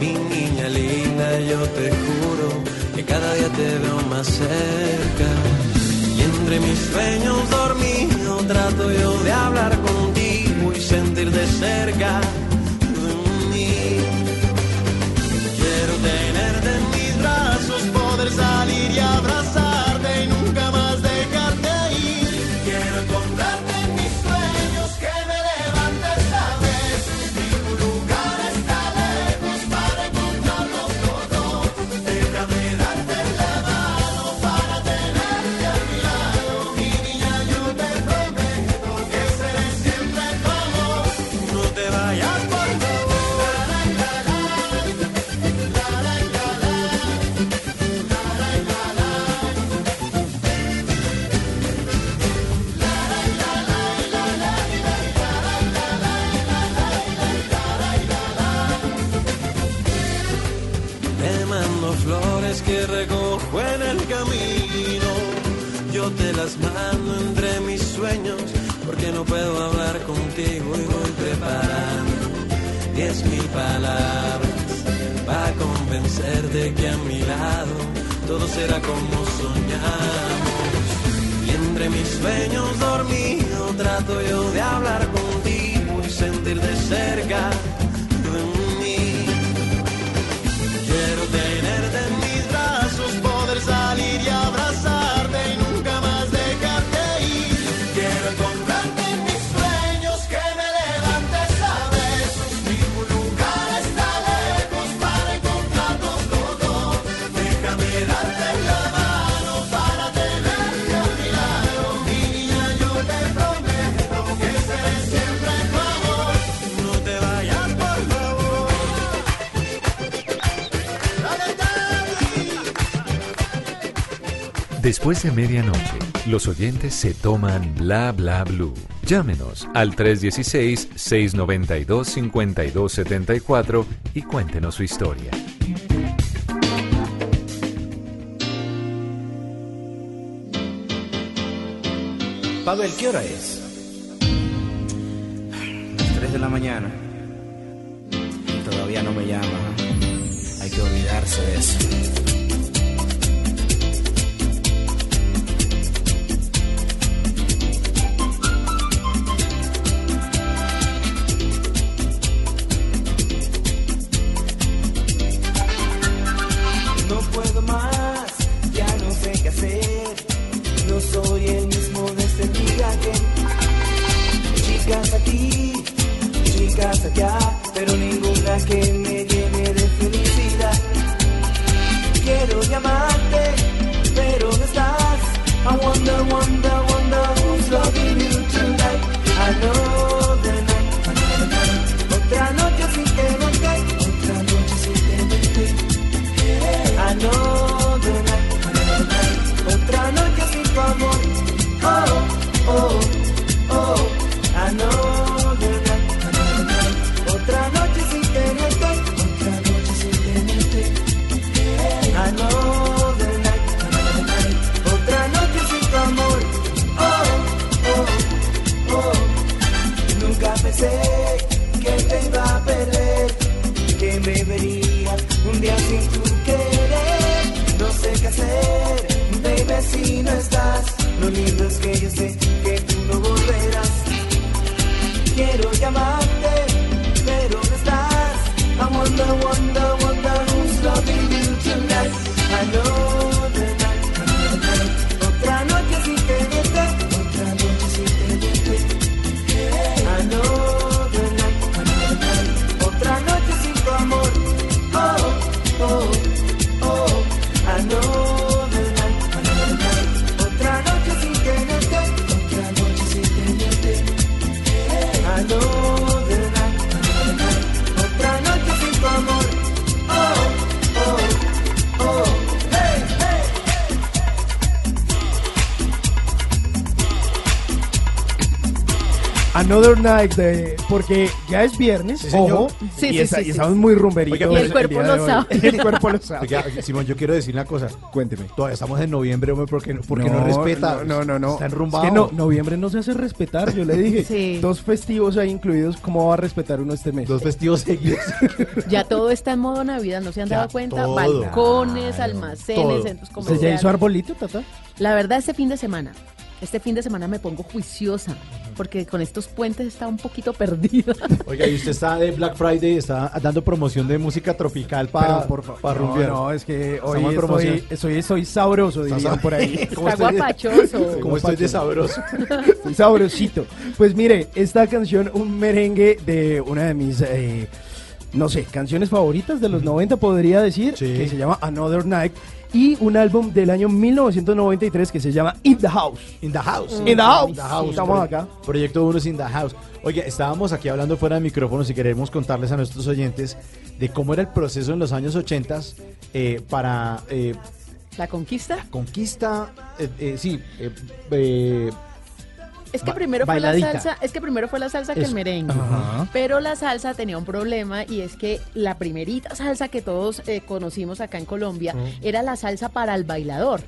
Speaker 7: Mi niña linda, yo te juro que cada día te veo más cerca. Y entre mis sueños dormido trato yo de hablar contigo y sentir de cerca de mí. Quiero tenerte en mis brazos, poder salir y abrazarte
Speaker 6: Después de medianoche, los oyentes se toman Bla Bla Blue. Llámenos al 316-692-5274 y cuéntenos su historia.
Speaker 11: Pavel, ¿qué hora es?
Speaker 4: Another Night, de- porque ya es viernes,
Speaker 2: señor.
Speaker 4: ojo,
Speaker 3: Sí,
Speaker 4: y,
Speaker 3: sí,
Speaker 4: esa-
Speaker 3: sí,
Speaker 4: y
Speaker 3: sí.
Speaker 4: estamos muy rumberitos.
Speaker 2: Oiga, y el
Speaker 4: el
Speaker 3: cuerpo
Speaker 4: día
Speaker 3: lo sabe.
Speaker 4: El cuerpo lo sabe.
Speaker 2: Oiga, Simón, yo quiero decir una cosa.
Speaker 4: Cuénteme.
Speaker 2: Todavía estamos en noviembre, hombre, porque, porque no, respeta.
Speaker 4: No, no, no.
Speaker 2: Está
Speaker 4: Es
Speaker 2: enrumbado.
Speaker 4: que no, noviembre no se hace respetar, yo le dije.
Speaker 3: Sí.
Speaker 4: Dos festivos ahí incluidos, ¿cómo va a respetar uno este mes?
Speaker 2: Dos festivos seguidos.
Speaker 3: Ya todo está en modo Navidad, ¿no se han
Speaker 2: Ya,
Speaker 3: dado cuenta?
Speaker 2: todo.
Speaker 3: Balcones, almacenes,
Speaker 2: todo.
Speaker 3: centros
Speaker 4: ¿Se
Speaker 3: comerciales.
Speaker 4: ya hizo arbolito, Tata?
Speaker 3: La verdad, este fin de semana, este fin de semana me pongo juiciosa, porque con estos puentes está un poquito perdida.
Speaker 2: Oiga, y usted está de Black Friday, está dando promoción de música tropical para
Speaker 4: favor,
Speaker 2: para
Speaker 4: no,
Speaker 2: rumbear.
Speaker 4: no, es que hoy estoy, soy, soy sabroso, dirían por ahí.
Speaker 2: ¿Cómo
Speaker 3: Está
Speaker 2: estoy de-
Speaker 3: guapachoso.
Speaker 2: ¿Cómo estoy de sabroso?
Speaker 4: Estoy sabrosito. Pues mire, esta canción, un merengue de una de mis, eh, no sé, canciones favoritas de los 90, podría decir,
Speaker 2: Sí.
Speaker 4: que se llama Another Night, y un álbum del año 1993 que se llama In the House.
Speaker 2: In the house.
Speaker 4: In the house.
Speaker 2: In the house.
Speaker 4: Estamos acá.
Speaker 2: Proyecto 1 in the house. Oye, estábamos aquí hablando fuera de micrófonos y queremos contarles a nuestros oyentes de cómo era el proceso en los años 80 eh, para eh,
Speaker 3: ¿La conquista?
Speaker 2: conquista, eh, eh, sí, eh, eh,
Speaker 3: Es que primero fue la salsa, es que primero fue la salsa que el merengue.
Speaker 2: Ajá.
Speaker 3: Pero la salsa tenía un problema y es que la primerita salsa que todos eh, conocimos acá en Colombia era la salsa para el bailador.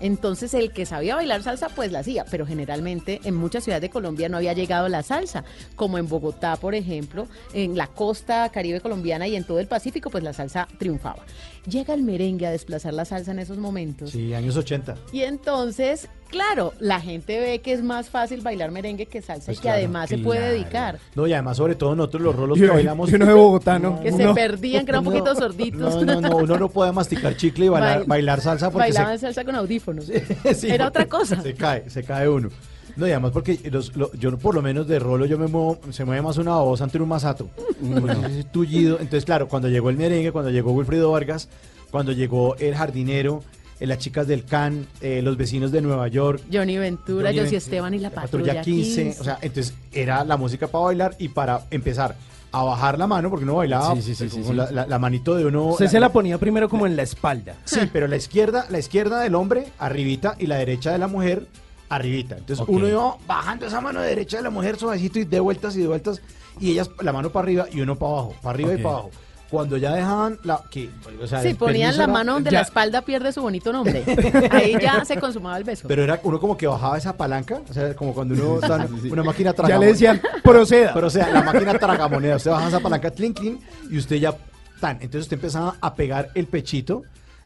Speaker 3: Entonces el que sabía bailar salsa pues la hacía, pero generalmente en muchas ciudades de Colombia no había llegado la salsa, como en Bogotá, por ejemplo, en la costa caribe colombiana y en todo el Pacífico pues la salsa triunfaba. Llega el merengue a desplazar la salsa en esos momentos.
Speaker 2: sí, años 80.
Speaker 3: Y entonces, claro, la gente ve que es más fácil bailar merengue que salsa
Speaker 2: Pues
Speaker 3: y que
Speaker 2: claro,
Speaker 3: además se puede dedicar.
Speaker 2: No, y además, sobre todo nosotros los rolos que bailamos.
Speaker 4: y uno de Bogotá, ¿no?
Speaker 3: Que se perdían, que eran un
Speaker 2: No,
Speaker 3: poquito sorditos.
Speaker 2: No, no, no, uno no puede masticar chicle y bailar,
Speaker 3: Bail-
Speaker 2: bailar salsa porque se,
Speaker 3: Bailaban salsa con audífonos.
Speaker 2: Sí,
Speaker 3: Era otra cosa.
Speaker 2: Se cae, se cae uno. No, y además porque los- lo- yo por lo menos de rolo yo me muevo, se mueve más una voz ante un masato. Porque ese tullido. Entonces, claro, cuando llegó el merengue, cuando llegó Wilfrido Vargas, cuando llegó el jardinero, eh, las chicas del CAN, eh, los vecinos de Nueva York,
Speaker 3: Johnny Ventura,
Speaker 2: Johnny
Speaker 3: Josie
Speaker 2: Ven-
Speaker 3: Esteban y la
Speaker 2: Patrulla
Speaker 3: Patrulla
Speaker 2: 15,
Speaker 3: 15.
Speaker 2: o sea, entonces era la música para bailar y para empezar a bajar la mano, porque uno bailaba
Speaker 4: Sí, sí, sí,
Speaker 2: con
Speaker 4: sí, sí.
Speaker 2: La, la- la manito de uno.
Speaker 4: Usted
Speaker 2: la-
Speaker 4: se la ponía primero como en la espalda.
Speaker 2: Sí, pero la izquierda, la izquierda del hombre, arribita, y la derecha de la mujer, arribita. Entonces
Speaker 4: Ok.
Speaker 2: uno iba bajando esa mano derecha de la mujer suavecito y de vueltas y de vueltas, y ellas la mano para arriba y uno para abajo, para arriba
Speaker 4: Ok.
Speaker 2: y para abajo. Cuando ya dejaban la que, o sea,
Speaker 3: Sí, ponían la
Speaker 2: era-
Speaker 3: mano donde
Speaker 2: ya-
Speaker 3: la espalda pierde su bonito nombre. Ahí ya se consumaba el beso.
Speaker 2: Pero era uno como que bajaba esa palanca, o sea, como cuando uno está en una máquina
Speaker 4: Ya
Speaker 2: tragamoneda.
Speaker 4: le decían, proceda.
Speaker 2: Pero o sea, la máquina tragamoneda, usted baja esa palanca, tlin, tlin, y usted ya, tan, entonces usted empezaba a pegar el pechito,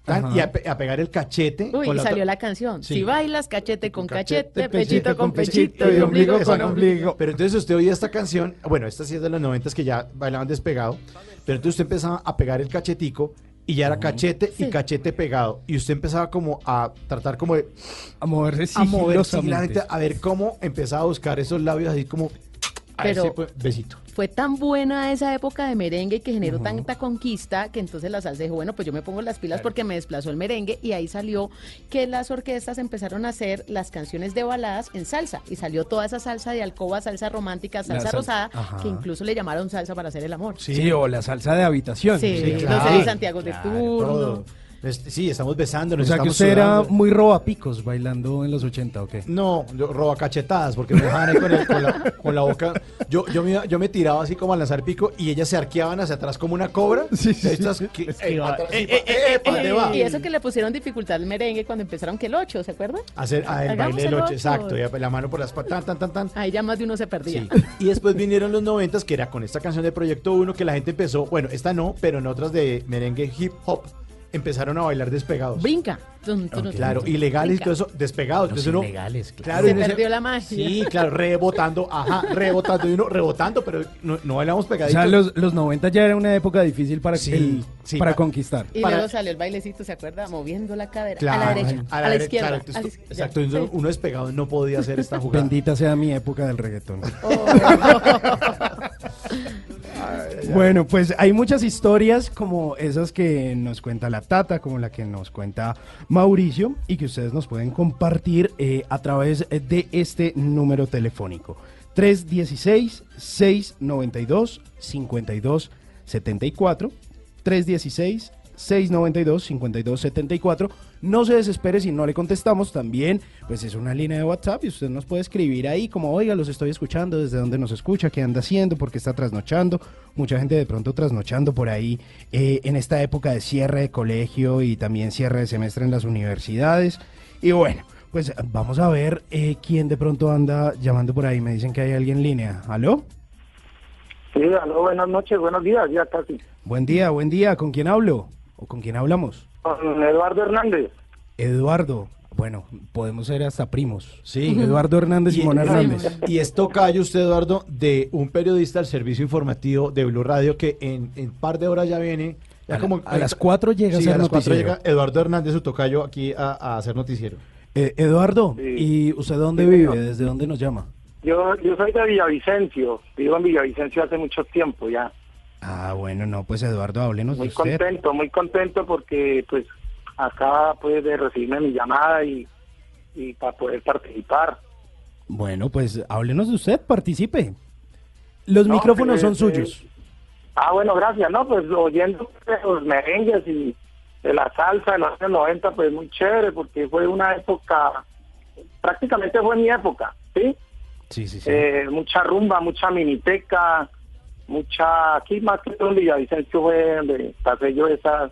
Speaker 2: tan, y a, pe- a pegar el cachete.
Speaker 3: Uy,
Speaker 2: con
Speaker 3: y
Speaker 2: la
Speaker 3: salió la canción.
Speaker 2: Sí.
Speaker 3: Si bailas cachete con
Speaker 2: Cachete,
Speaker 3: cachete,
Speaker 2: pechito
Speaker 3: pechito con pechito
Speaker 2: pechito
Speaker 3: y ombligo con ombligo.
Speaker 2: Pero entonces usted oía esta canción, bueno, esta sí es de los noventas que ya bailaban despegado, pero entonces usted empezaba a pegar el cachetico y ya era cachete y cachete pegado. Y usted empezaba como a tratar como de...
Speaker 4: A moverse
Speaker 2: A mover
Speaker 4: sigilosamente.
Speaker 2: sigilosamente, a ver cómo empezaba a buscar esos labios así como... A
Speaker 3: Pero-
Speaker 2: ese pues, besito.
Speaker 3: Fue tan buena esa época de merengue que generó tanta conquista que entonces la salsa dijo, bueno, pues yo me pongo las pilas porque me desplazó el merengue y ahí salió que las orquestas empezaron a hacer las canciones de baladas en salsa y salió toda esa salsa de alcoba, salsa romántica, salsa
Speaker 4: salsa-
Speaker 3: rosada,
Speaker 4: ajá.
Speaker 3: que incluso le llamaron salsa para hacer el amor.
Speaker 4: Sí. o la salsa de habitación.
Speaker 3: Sí, los
Speaker 2: claro.
Speaker 3: Eddie Santiago de turno.
Speaker 2: todo. Este, Sí, estamos besándonos.
Speaker 4: O sea que usted era muy robapicos bailando en los 80, ¿o qué?
Speaker 2: No, yo roba cachetadas porque me dejaban ahí con, el- con la, con la boca. Yo, yo, me, iba- yo me tiraba así como a lanzar pico y ellas se arqueaban hacia atrás como una cobra.
Speaker 4: Sí, sí,
Speaker 2: Estas
Speaker 4: sí.
Speaker 2: que-
Speaker 4: Es que
Speaker 2: eh, atrás,
Speaker 4: eh, eh,
Speaker 2: pa- eh, ¿pa' dónde va?
Speaker 3: Y eso que le pusieron dificultad al merengue cuando empezaron que el 8, ¿se acuerdan?
Speaker 2: Hacer ah, el
Speaker 3: Hagamos
Speaker 2: baile del
Speaker 3: el
Speaker 2: 8,
Speaker 3: ocho.
Speaker 2: exacto. y la mano por las patas, tan, tan, tan.
Speaker 3: Ahí ya más de uno se perdía.
Speaker 2: Sí. Y después vinieron los noventas, que era con esta canción de Proyecto 1, que la gente empezó, bueno, esta no, pero en otras de merengue hip hop,
Speaker 26: empezaron a bailar despegados.
Speaker 3: Brinca.
Speaker 26: Claro, ilegales y todo eso, despegados.
Speaker 2: Los
Speaker 26: uno,
Speaker 2: ilegales, claro.
Speaker 26: claro.
Speaker 3: Se perdió la magia.
Speaker 26: Sí, claro, rebotando, ajá, rebotando. Y uno rebotando, pero no, no bailamos
Speaker 4: O
Speaker 26: pegaditos.
Speaker 4: sea, los, los 90 ya era una época difícil para,
Speaker 26: Sí,
Speaker 4: el-
Speaker 26: sí,
Speaker 4: para
Speaker 26: pa-
Speaker 4: conquistar.
Speaker 3: Y
Speaker 26: Para-
Speaker 3: luego salió el bailecito, ¿se acuerda? Moviendo la cadera.
Speaker 26: Claro,
Speaker 3: a la derecha, a la,
Speaker 26: dere-
Speaker 3: izquierda.
Speaker 26: claro,
Speaker 3: a la
Speaker 26: entonces, exacto, uno despegado no podía hacer esta jugada.
Speaker 4: Bendita sea mi época del reggaetón.
Speaker 3: Oh.
Speaker 4: Bueno, pues hay muchas historias como esas que nos cuenta la Tata, como la que nos cuenta Mauricio y que ustedes nos pueden compartir eh, a través de este número telefónico. 316-692-5274. 316-692-5274. No se desespere si no le contestamos. También, pues es una línea de WhatsApp y usted nos puede escribir ahí como, oiga, los estoy escuchando, desde dónde nos escucha, qué anda haciendo, por qué está trasnochando. Mucha gente de pronto trasnochando por ahí eh, en esta época de cierre de colegio y también cierre de semestre en las universidades. Y bueno, pues vamos a ver eh, quién de pronto anda llamando por ahí. Me dicen que hay alguien en línea. ¿Aló?
Speaker 20: Sí, aló, buenas noches, buenos días, ya casi.
Speaker 4: Buen día, buen día. ¿Con quién hablo? ¿O con quién hablamos?
Speaker 20: Con Eduardo Hernández.
Speaker 4: Eduardo. Bueno, podemos ser hasta primos.
Speaker 26: Sí.
Speaker 4: Eduardo Hernández y Simón Hernández.
Speaker 26: Y es tocayo usted, Eduardo, de un periodista del servicio informativo de Blue Radio que en un par de horas ya viene. Ya
Speaker 4: A
Speaker 26: como,
Speaker 4: a las cuatro llega a
Speaker 26: las llega Eduardo Hernández, su tocayo, aquí a, a hacer noticiero.
Speaker 4: Eh, Eduardo, ¿y usted dónde
Speaker 20: Sí,
Speaker 4: vive?
Speaker 20: señor.
Speaker 4: ¿Desde dónde nos llama?
Speaker 20: Yo, yo soy de Villavicencio, vivo en Villavicencio hace mucho tiempo ya.
Speaker 4: Ah, bueno, no, pues Eduardo, háblenos
Speaker 20: Muy
Speaker 4: de usted.
Speaker 20: contento, muy contento porque pues acaba pues de recibirme mi llamada y, y para poder participar.
Speaker 4: Bueno, pues háblenos de usted, participe. Los
Speaker 20: No,
Speaker 4: micrófonos
Speaker 20: pues,
Speaker 4: son
Speaker 20: eh,
Speaker 4: suyos.
Speaker 20: Ah, bueno, gracias, ¿no? Pues oyendo los merengues y de la salsa de los años 90, pues muy chévere porque fue una época, prácticamente fue mi época, ¿sí?
Speaker 4: Sí, sí, sí.
Speaker 20: Eh, mucha rumba, mucha miniteca, mucha, aquí más que todo en Villavicencio fue donde pasé yo esa,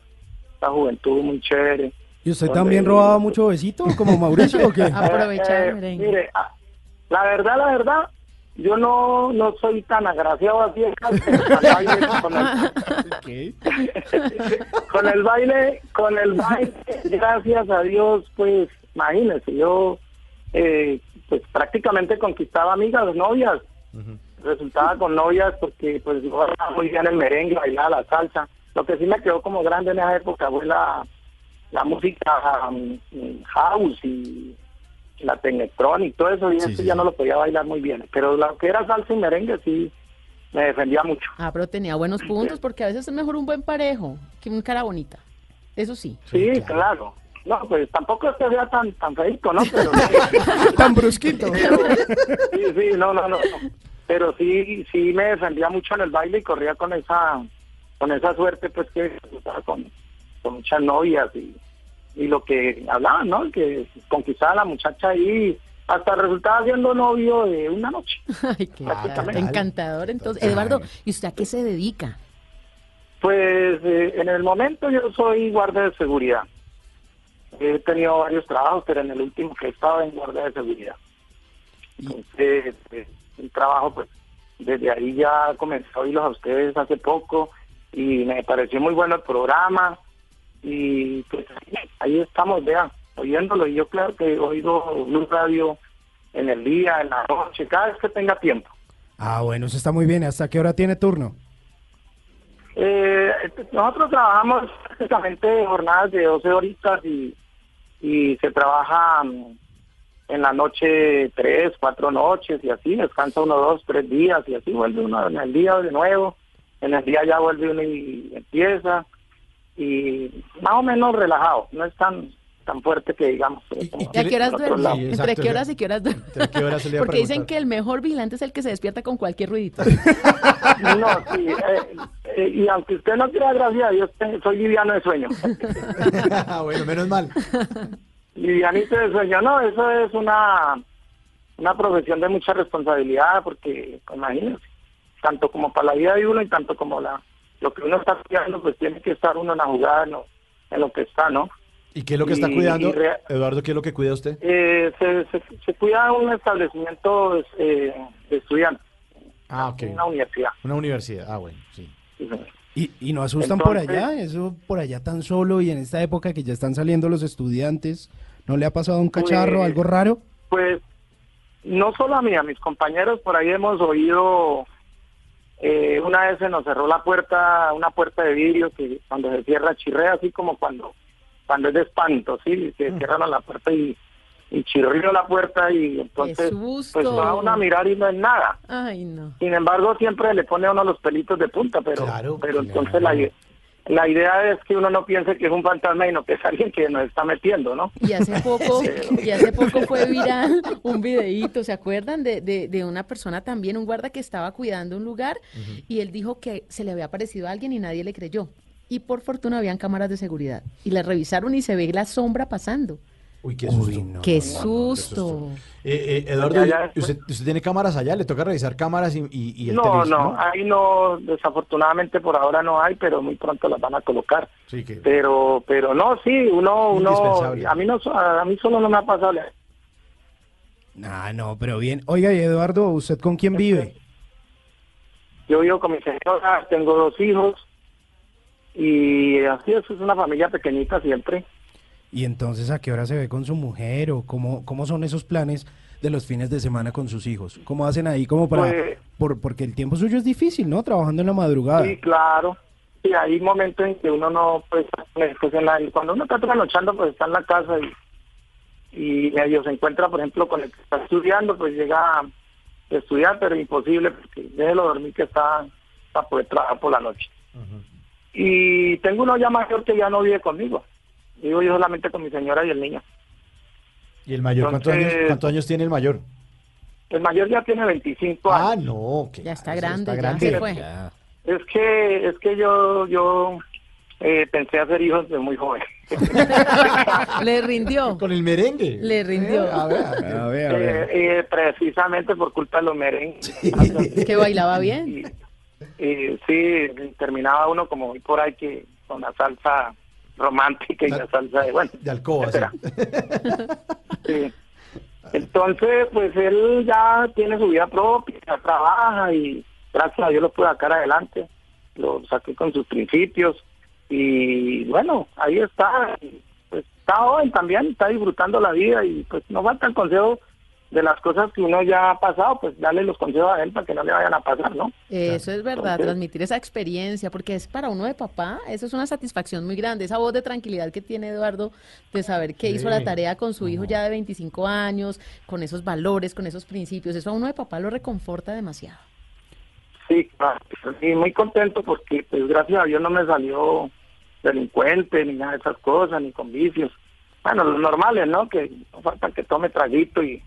Speaker 20: esa juventud muy chévere.
Speaker 4: ¿Y usted
Speaker 20: donde-
Speaker 4: también robaba mucho besito, como Mauricio, o qué?
Speaker 3: Aprovechar
Speaker 20: Eh, mire, ah, la verdad, la verdad, yo no, no soy tan agraciado así baile, con, el, con el baile, con el baile, gracias a Dios, pues, imagínese, yo eh, pues prácticamente conquistaba amigas, novias, resultaba con novias porque pues yo bailaba muy bien el merengue, bailaba la salsa. Lo que sí me quedó como grande en esa época fue la, la música um, house y la tecnetrón y todo eso, y eso ya no lo podía bailar muy bien. Pero lo que era salsa y merengue sí me defendía mucho.
Speaker 3: Ah, pero tenía buenos puntos porque a veces es mejor un buen parejo que una cara bonita. Eso sí.
Speaker 20: Sí, claro. No, pues tampoco es que sea tan, tan feito, ¿no? Pero,
Speaker 4: Tan brusquito.
Speaker 20: pero- sí, sí, no, no, no. Pero sí, sí me defendía mucho en el baile y corría con esa, con esa suerte, pues que estaba con, con muchas novias y, y lo que hablaban, ¿no? Que conquistaba a la muchacha ahí, hasta resultaba siendo novio de una noche.
Speaker 3: Ay, qué encantador. Entonces, Eduardo, ¿y usted a qué se dedica?
Speaker 20: Pues eh, en el momento yo soy guardia de seguridad. He tenido varios trabajos, pero en el último que he estado en guardia de seguridad. Entonces, eh, un trabajo, pues, desde ahí ya comencé a oírlos a ustedes hace poco y me pareció muy bueno el programa y pues ahí estamos, vean, oyéndolo. Y yo claro que oigo Blue Radio en el día, en la noche, cada vez que tenga tiempo.
Speaker 4: Ah, bueno, eso está muy bien. ¿Hasta qué hora tiene turno?
Speaker 20: Eh, nosotros trabajamos prácticamente jornadas de 12 horitas y, y se trabaja mm, en la noche tres, cuatro noches y así, descansa uno, dos, tres días y así vuelve uno en el día de nuevo, en el día ya vuelve uno y empieza y más o menos relajado, no es tan tan fuerte que digamos. pero como
Speaker 3: ¿Y a qué horas duerme?
Speaker 20: lados.
Speaker 3: ¿Entre qué horas y qué horas duerme?
Speaker 26: qué horas
Speaker 3: Porque dicen que el mejor vigilante es el que se despierta con cualquier ruidito.
Speaker 20: No, sí, eh, eh, y aunque usted no quiera, gracias a Dios, te- soy liviano de sueño.
Speaker 26: bueno, menos mal.
Speaker 20: Livianito de sueño, no, eso es una, una profesión de mucha responsabilidad, porque imagínense, tanto como para la vida de uno y tanto como la lo que uno está cuidando, pues tiene que estar uno en la jugada, en lo, en lo que está, ¿no?
Speaker 26: ¿Y qué es lo que está
Speaker 20: Y-
Speaker 26: cuidando?
Speaker 20: y
Speaker 26: Eduardo, ¿qué es lo que cuida usted?
Speaker 20: Eh, se, se, se cuida un establecimiento eh, de estudiantes,
Speaker 26: Ah, ok.
Speaker 20: una universidad.
Speaker 26: Una universidad. Ah, bueno, sí.
Speaker 20: Sí, señor.
Speaker 4: ¿Y, y no asustan por allá? ¿Eso por allá tan solo y en esta época que ya están saliendo los estudiantes? ¿No le ha pasado un cacharro,
Speaker 20: Pues-
Speaker 4: algo raro?
Speaker 20: Pues no solo a mí, a mis compañeros por ahí hemos oído, eh, una vez se nos cerró la puerta, una puerta de vidrio que cuando se cierra chirrea, así como cuando cuando es de espanto, ¿sí? Se
Speaker 3: Mm.
Speaker 20: cierran la puerta y, y chirrió la puerta y entonces pues va uno a mirar y no es nada.
Speaker 3: Ay, no.
Speaker 20: Sin embargo, siempre le pone a uno los pelitos de punta, pero, pero entonces la, la idea es que uno no piense que es un fantasma y no que es alguien que nos está metiendo, ¿no?
Speaker 3: Y hace poco, y hace poco fue viral un videíto, ¿se acuerdan? De, de, de una persona también, un guarda que estaba cuidando un lugar y él dijo que se le había aparecido a alguien y nadie le creyó. Y por fortuna habían cámaras de seguridad. Y la revisaron y se ve la sombra pasando.
Speaker 2: Uy, qué susto.
Speaker 3: ¡Qué susto!
Speaker 2: Eh, eh, Eduardo, ¿y ¿usted, usted tiene cámaras allá? ¿Le toca revisar cámaras y, y, y el
Speaker 20: No,
Speaker 2: televisor,
Speaker 20: no, ahí no, desafortunadamente por ahora no hay, pero muy pronto las van a colocar.
Speaker 2: Sí, que
Speaker 20: Pero, pero no, sí, uno, uno,
Speaker 2: Indispensable.
Speaker 20: a mí no, a mí solo no me ha pasado.
Speaker 4: Ah, no, pero bien. Oiga, y Eduardo, ¿usted con quién vive?
Speaker 20: Yo vivo con mi señora, tengo dos hijos y así es, es una familia pequeñita siempre.
Speaker 4: Y entonces, ¿a qué hora se ve con su mujer o cómo, cómo son esos planes de los fines de semana con sus hijos? ¿Cómo hacen ahí como para...?
Speaker 20: Pues-
Speaker 4: por, porque el tiempo suyo es difícil, ¿no? Trabajando en la madrugada.
Speaker 20: Sí, claro. Sí, hay momentos en que uno no, pues, pues, en la- cuando uno está trasnochando, pues está en la casa y, y medio se encuentra, por ejemplo, con el que está estudiando, pues llega a estudiar, pero imposible, porque déjelo dormir que está para poder trabajar por la noche. Y tengo uno ya mayor que ya no vive conmigo. Vivo yo solamente con mi señora y el niño.
Speaker 2: ¿Y el mayor? ¿Cuántos,
Speaker 20: Entonces-
Speaker 2: años, ¿Cuántos años tiene el mayor?
Speaker 20: El mayor ya tiene 25 años.
Speaker 2: Ah, no. que
Speaker 3: Ya está
Speaker 2: eso
Speaker 3: grande, ya
Speaker 2: grande.
Speaker 3: se fue.
Speaker 20: Es que, es que yo, yo eh, pensé hacer hijos de muy joven.
Speaker 3: Le rindió.
Speaker 2: Con el merengue.
Speaker 3: Le rindió.
Speaker 2: a ver,
Speaker 4: a ver,
Speaker 20: Eh, eh, precisamente por culpa de los merengues.
Speaker 3: Que bailaba bien.
Speaker 20: Y, y sí, terminaba uno como hoy por ahí que con la salsa romántica y la salsa de, bueno,
Speaker 2: De alcoba.
Speaker 20: Sí. Entonces, pues él ya tiene su vida propia, ya trabaja y gracias a Dios lo pude sacar adelante. Lo saqué con sus principios y bueno, ahí está. Pues está joven también, está disfrutando la vida y pues no falta el consejo de las cosas que uno ya ha pasado, pues darle los consejos a él para que no le vayan a pasar, ¿no?
Speaker 3: Eso es verdad, transmitir esa experiencia, porque es para uno de papá, eso es una satisfacción muy grande, esa voz de tranquilidad que tiene Eduardo de saber que hizo la tarea con su hijo ya de 25 años, con esos valores, con esos principios, eso a uno de papá lo reconforta demasiado.
Speaker 20: Sí, claro. Sí, muy contento porque, pues, gracias a Dios no me salió delincuente ni nada de esas cosas, ni con vicios. Bueno, los normales, ¿no? Que no falta que tome traguito y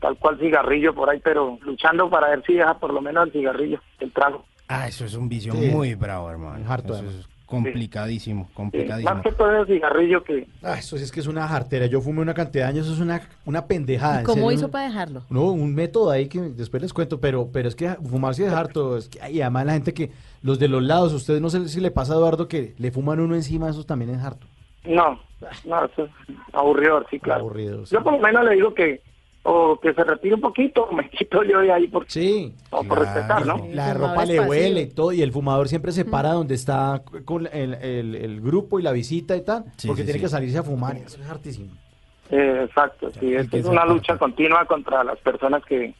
Speaker 20: tal cual cigarrillo por ahí, pero luchando para ver si deja por lo menos el cigarrillo, el trago.
Speaker 4: Ah, eso es un vicio
Speaker 2: Sí.
Speaker 4: muy bravo, hermano.
Speaker 2: harto,
Speaker 4: Eso es complicadísimo,
Speaker 20: Sí,
Speaker 4: complicadísimo.
Speaker 20: más que todo el cigarrillo que...
Speaker 2: Ah, eso sí es que es una jartera. Yo fumé una cantidad de años, eso es una, una pendejada.
Speaker 3: ¿Y cómo
Speaker 2: serio,
Speaker 3: hizo para dejarlo?
Speaker 2: No, un método ahí que después les cuento, pero, pero es que fumar sí es harto. Es que, y además la gente que, los de los lados, ustedes no sé si le pasa a Eduardo que le fuman uno encima, eso también es harto.
Speaker 20: No, no, eso es aburrido, sí, claro.
Speaker 2: Aburrido, sí.
Speaker 20: Yo por lo menos le digo que o que se retire un poquito o me quito yo de ahí por,
Speaker 2: Sí.
Speaker 20: o por respetar, ¿no?
Speaker 2: La ropa
Speaker 3: fumador
Speaker 2: le huele y todo, y el fumador siempre se para donde está con el, el- el grupo y la visita y tal,
Speaker 4: Sí,
Speaker 2: porque
Speaker 4: sí,
Speaker 2: tiene
Speaker 4: sí.
Speaker 2: que salirse a fumar. Eso es hartísimo.
Speaker 20: Eh, exacto, sí, esto
Speaker 4: que
Speaker 20: es una lucha continua contra las personas que,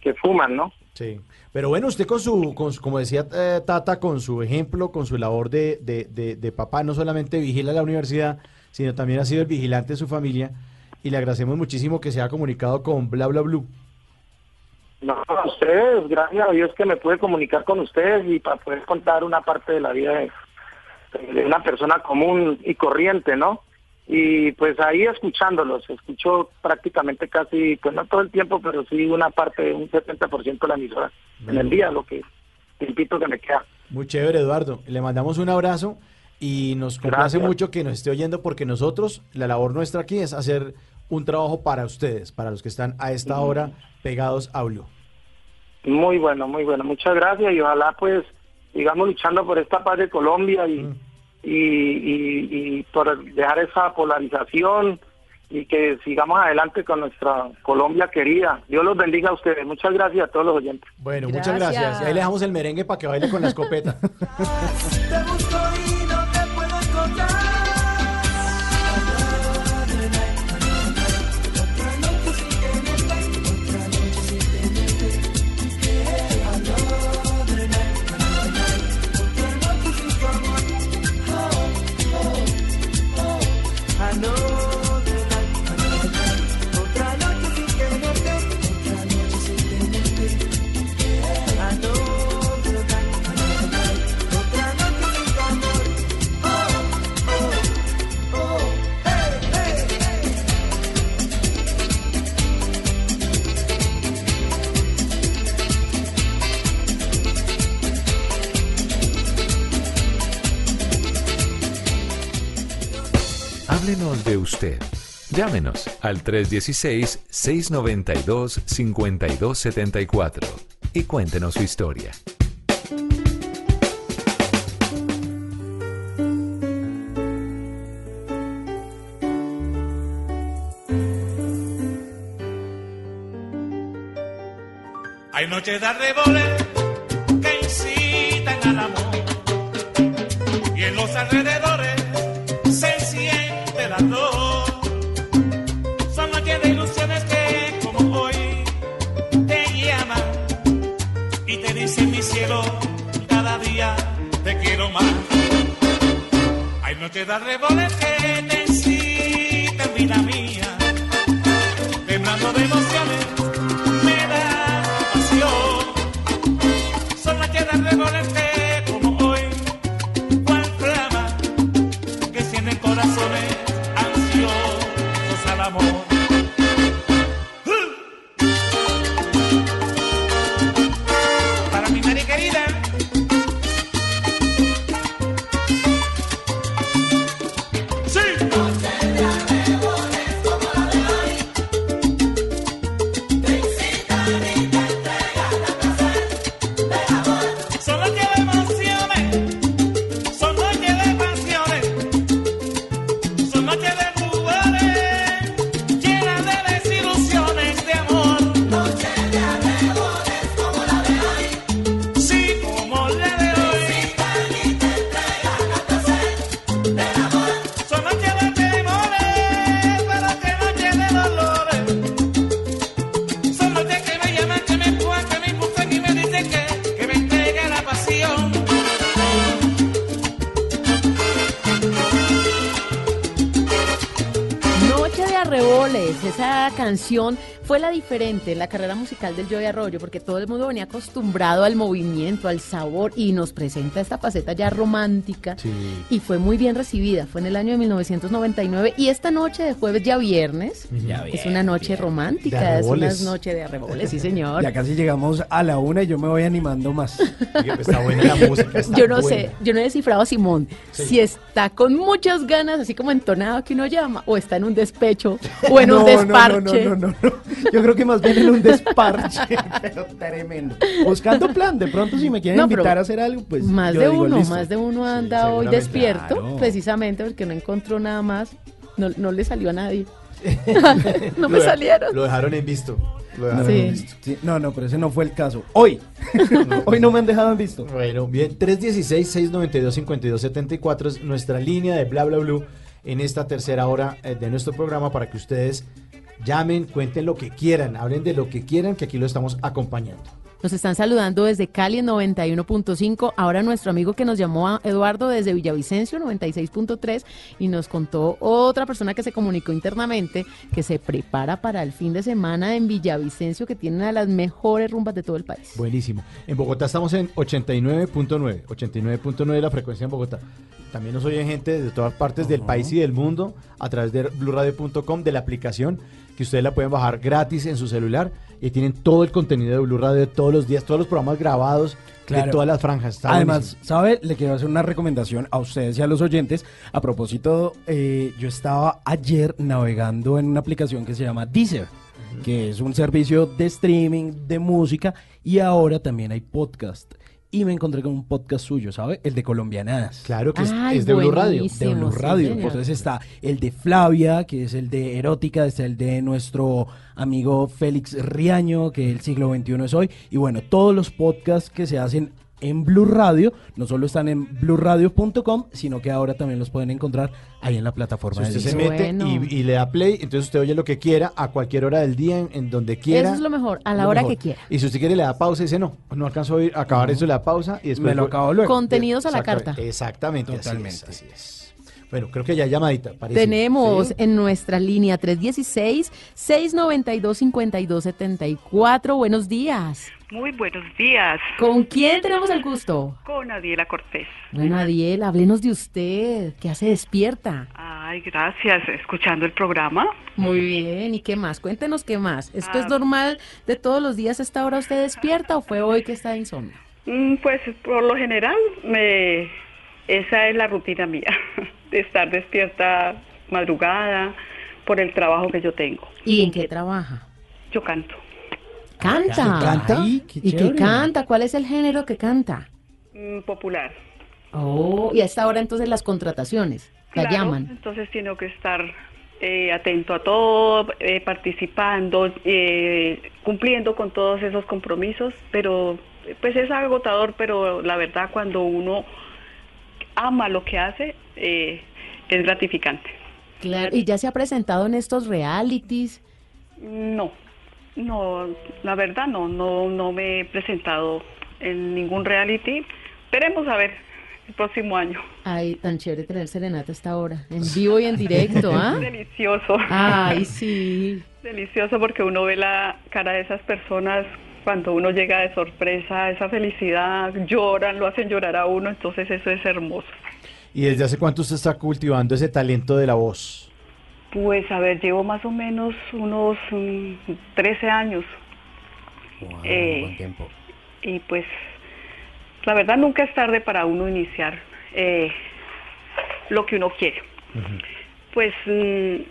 Speaker 20: que fuman, ¿no?
Speaker 2: Sí. Pero bueno, usted con su, con su- como decía eh, Tata, con su ejemplo, con su labor de, de, de- de papá, no solamente vigila la universidad, sino también ha sido el vigilante de su familia. Y le agradecemos muchísimo que se haya comunicado con Bla Bla Blue.
Speaker 20: No, a ustedes, gracias a Dios que me pude comunicar con ustedes y para poder contar una parte de la vida de, de una persona común y corriente, ¿no? Y pues ahí escuchándolos, escucho prácticamente casi, pues no todo el tiempo, pero sí una parte, un 70% de la emisora en el día, lo que tiempito que me queda.
Speaker 2: Muy chévere, Eduardo. Le mandamos un abrazo y nos complace
Speaker 20: Gracias.
Speaker 2: mucho que nos esté oyendo porque nosotros, la labor nuestra aquí es hacer un trabajo para ustedes, para los que están a esta hora pegados a Blue.
Speaker 20: Muy bueno, muy bueno. Muchas gracias y ojalá pues sigamos luchando por esta paz de Colombia y, y, y, y por dejar esa polarización y que sigamos adelante con nuestra Colombia querida. Dios los bendiga a ustedes. Muchas gracias a todos los oyentes.
Speaker 2: Bueno, muchas gracias. Y ahí le dejamos el merengue para que baile con la escopeta.
Speaker 6: Háblenos de usted. Llámenos al 316-692-5274 y cuéntenos su historia.
Speaker 9: Hay noches de arreboles que incitan al amor y en los alrededores Hay noches de arreboles que te
Speaker 3: diferente en la carrera musical del Joey Arroyo, porque todo el mundo venía acostumbrado al movimiento, al sabor, y nos presenta esta faceta ya romántica, y fue muy bien recibida. Fue en el año de 1999, y esta noche de jueves ya viernes, es una noche romántica, es una noche de Arreboles, sí señor.
Speaker 4: Ya casi llegamos a la una y yo me voy animando más.
Speaker 2: Está buena la música. está
Speaker 3: Yo no
Speaker 2: buena.
Speaker 3: sé, yo no he descifrado a Simón si está con muchas ganas, así como entonado que uno llama, o está en un despecho, o en un
Speaker 4: No, no, no,
Speaker 3: desparche.
Speaker 4: No, no, no, no. Yo creo que más bien en un desparche, pero tremendo. Buscando plan, de pronto si me quieren
Speaker 3: No,
Speaker 4: invitar a hacer algo, pues
Speaker 3: más
Speaker 4: yo
Speaker 3: de
Speaker 4: digo,
Speaker 3: uno,
Speaker 4: listo.
Speaker 3: más de uno anda hoy
Speaker 4: seguramente.
Speaker 3: despierto,
Speaker 4: Claro.
Speaker 3: precisamente porque no encontró nada más, no, no le salió a nadie. no me salieron.
Speaker 2: Lo dejaron en visto. Lo
Speaker 4: No,
Speaker 2: dejaron
Speaker 3: Sí.
Speaker 2: en visto.
Speaker 4: Sí, no, no, pero ese no fue el caso. Hoy. Hoy no me han dejado en visto.
Speaker 2: Bueno, bien, 316-692-5274 es nuestra línea de bla bla blue en esta tercera hora eh, de nuestro programa para que ustedes llamen, cuenten lo que quieran, hablen de lo que quieran, que aquí lo estamos acompañando.
Speaker 3: Nos están saludando desde Cali en 91.5. Ahora nuestro amigo que nos llamó a Eduardo desde Villavicencio 96.3 y nos contó otra persona que se comunicó internamente que se prepara para el fin de semana en Villavicencio que tiene una de las mejores rumbas de todo el país.
Speaker 2: Buenísimo. En Bogotá estamos en 89.9, 89.9 la frecuencia en Bogotá. También nos oyen gente de todas partes del país y del mundo a través de blurradio.com, de la aplicación que ustedes la pueden bajar gratis en su celular y tienen todo el contenido de Blue Radio de todos los días, todos los programas grabados de todas las franjas. Está
Speaker 4: Además,
Speaker 2: buenísimo.
Speaker 4: ¿sabe? Le quiero hacer una recomendación a ustedes y a los oyentes. A propósito, eh, yo estaba ayer navegando en una aplicación que se llama Deezer, que es un servicio de streaming de música y ahora también hay podcast. Y me encontré con un podcast suyo, ¿sabe? El de Colombianadas.
Speaker 26: Claro
Speaker 3: que es- Ay, es de Blue Radio.
Speaker 4: De Blue Radio. Entonces está el de Flavia, que es el de Erótica, está el de nuestro amigo Félix Riaño, que el siglo XXI es hoy. Y bueno, todos los podcasts que se hacen en Blue Radio, no solo están en blueradio.com, sino que ahora también los pueden encontrar ahí en la
Speaker 26: Si
Speaker 4: plataforma de
Speaker 26: usted se mete y, y le da play, entonces usted oye lo que quiera a cualquier hora del día, en, en donde quiera.
Speaker 3: Eso es lo mejor, a la hora
Speaker 26: mejor.
Speaker 3: que quiera.
Speaker 26: Y si usted quiere le da pausa y dice no, no alcanzo a oír, acabar eso, le da pausa y después
Speaker 4: Me lo acabo luego.
Speaker 3: Contenidos a la carta.
Speaker 26: Exactamente, así es,
Speaker 4: Totalmente.
Speaker 26: así es. Bueno, creo que ya hay llamadita. parece.
Speaker 3: Tenemos
Speaker 26: ¿Sí?
Speaker 3: en nuestra línea 316-692-5274. Buenos días.
Speaker 27: Muy buenos días.
Speaker 3: ¿Con quién tenemos el gusto?
Speaker 27: Con Adiela Cortés.
Speaker 3: Bueno, Adiel, háblenos de usted. ¿Qué hace despierta?
Speaker 27: Ay, gracias. Escuchando el programa.
Speaker 3: Muy bien. ¿Y qué más? Cuéntenos qué más. ¿Esto
Speaker 27: Ah.
Speaker 3: es normal de todos los días a esta hora usted despierta o fue hoy que está de insomnio?
Speaker 27: Mm, Pues por lo general, me... esa es la rutina mía, de estar despierta madrugada por el trabajo que yo tengo.
Speaker 3: ¿Y en qué trabaja?
Speaker 27: Yo canto.
Speaker 3: ¿Canta?
Speaker 27: ¿Canta? Ay, qué
Speaker 3: ¿Y qué canta? ¿Cuál es el género que canta?
Speaker 27: Mm, Popular.
Speaker 3: Oh, y a esta hora entonces las contrataciones la
Speaker 27: Claro,
Speaker 3: llaman.
Speaker 27: Entonces tengo que estar eh, atento a todo, eh, participando, eh, cumpliendo con todos esos compromisos, pero pues es agotador, pero la verdad cuando uno ama lo que hace, eh, es gratificante.
Speaker 3: Claro. ¿Y ya se ha presentado en estos realities?
Speaker 27: No, no, la verdad no, no, no me he presentado en ningún reality. Esperemos a ver el próximo año.
Speaker 3: Ay, tan chévere tener serenata a esta hora, en vivo y en directo, ¿ah?
Speaker 27: Delicioso.
Speaker 3: Ay, sí.
Speaker 27: Delicioso porque uno ve la cara de esas personas cuando uno llega de sorpresa, esa felicidad, lloran, lo hacen llorar a uno, entonces eso es hermoso.
Speaker 26: ¿Y desde hace cuánto usted está cultivando ese talento de la voz?
Speaker 27: Pues a ver, llevo más o menos unos mm, 13 años. Eh,
Speaker 4: buen tiempo.
Speaker 27: Y pues la verdad nunca es tarde para uno iniciar eh, lo que uno quiere. Pues mm,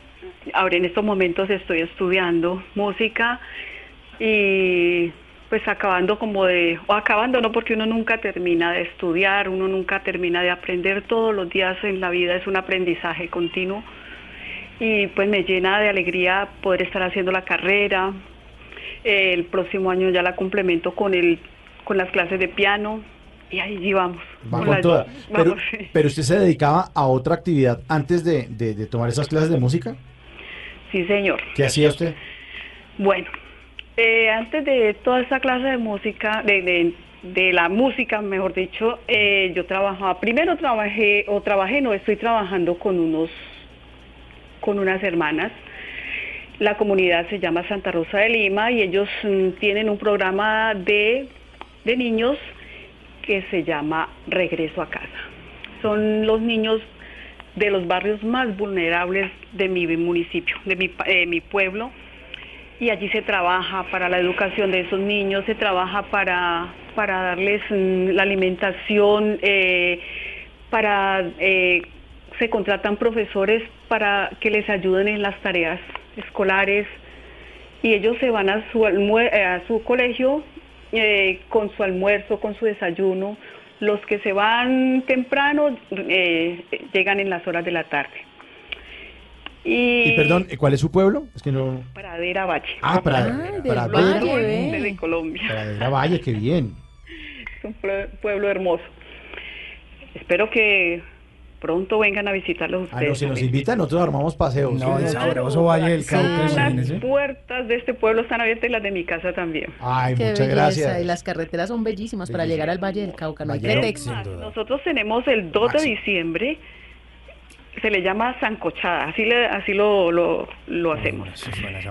Speaker 27: ahora en estos momentos estoy estudiando música y pues acabando como de, o acabando no porque uno nunca termina de estudiar, uno nunca termina de aprender, todos los días en la vida es un aprendizaje continuo y pues me llena de alegría poder estar haciendo la carrera. El próximo año ya la complemento con el con las clases de piano y ahí vamos.
Speaker 26: Va
Speaker 27: Con la-
Speaker 26: toda. Pero,
Speaker 27: vamos, sí.
Speaker 26: pero usted se dedicaba a otra actividad antes de, de- de tomar esas clases de música.
Speaker 27: Sí, señor.
Speaker 26: ¿Qué hacía usted?
Speaker 27: Bueno, eh, antes de toda esta clase de música, de, de- de la música, mejor dicho, eh, yo trabajaba, primero trabajé, o trabajé, no, estoy trabajando con unos, con unas hermanas. La comunidad se llama Santa Rosa de Lima y ellos mm, tienen un programa de, de niños que se llama Regreso a casa. Son los niños de los barrios más vulnerables de mi municipio, de mi, eh, pueblo y allí se trabaja para la educación de esos niños, se trabaja para, para darles mm, la alimentación, eh, para eh, se contratan profesores para que les ayuden en las tareas escolares y ellos se van a su, eh, a su colegio eh, con su almuerzo, con su desayuno. Los que se van temprano eh, llegan en las horas de la tarde. Y,
Speaker 26: Y perdón, ¿cuál es su pueblo? Es que no.
Speaker 27: Pradera Valle.
Speaker 26: Ah, Pradera,
Speaker 27: del
Speaker 26: Pradera.
Speaker 27: norte de Colombia.
Speaker 26: Pradera Valle, qué bien.
Speaker 27: Es un pue- pueblo hermoso. Espero que pronto vengan a visitarlos
Speaker 26: Ah,
Speaker 27: ustedes.
Speaker 26: no, si nos invitan, nosotros armamos paseos.
Speaker 4: No,
Speaker 26: Sí,
Speaker 4: el sabroso Valle del Cauca,
Speaker 27: Las puertas de este pueblo están abiertas y las de mi casa también.
Speaker 26: Ay,
Speaker 3: Qué
Speaker 26: muchas
Speaker 3: belleza,
Speaker 26: gracias.
Speaker 3: Y las carreteras son bellísimas para llegar al Valle del Cauca, no hay pretexto.
Speaker 27: Nosotros tenemos el 2 de diciembre, se le llama sancochada, así, le, así lo, lo, lo hacemos.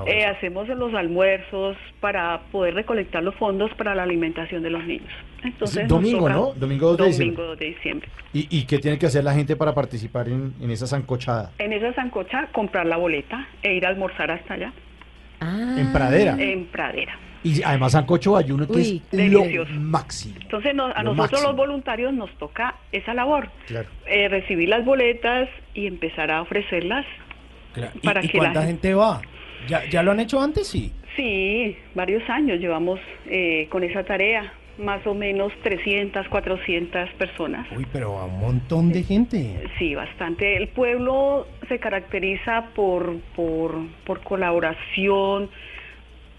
Speaker 27: Eh, hacemos los almuerzos para poder recolectar los fondos para la alimentación de los niños. Entonces,
Speaker 26: domingo, ¿no? Domingo 2 de diciembre.
Speaker 27: Domingo 2 de diciembre.
Speaker 26: ¿Y, y qué tiene que hacer la gente para participar en, en esa sancochada?
Speaker 27: En esa sancocha, comprar la boleta e ir a almorzar hasta allá.
Speaker 26: En Pradera.
Speaker 27: En Pradera.
Speaker 26: Y además sancocho ayuno, que
Speaker 27: Uy,
Speaker 26: es
Speaker 27: delicioso.
Speaker 26: lo máximo.
Speaker 27: Entonces no- a
Speaker 26: Lo
Speaker 27: nosotros
Speaker 26: máximo.
Speaker 27: los voluntarios nos toca esa labor,
Speaker 26: Claro.
Speaker 27: eh, recibir las boletas y empezar a ofrecerlas
Speaker 4: Claro. ¿Y,
Speaker 27: para
Speaker 4: y
Speaker 27: que
Speaker 4: cuánta
Speaker 27: la
Speaker 4: gente va? ¿Ya, ¿Ya lo han hecho antes? Sí.
Speaker 27: Sí, varios años llevamos eh, con esa tarea. más o menos 300, 400 personas.
Speaker 4: Uy, pero a un montón de gente.
Speaker 27: Sí, bastante. El pueblo se caracteriza por, por, por colaboración.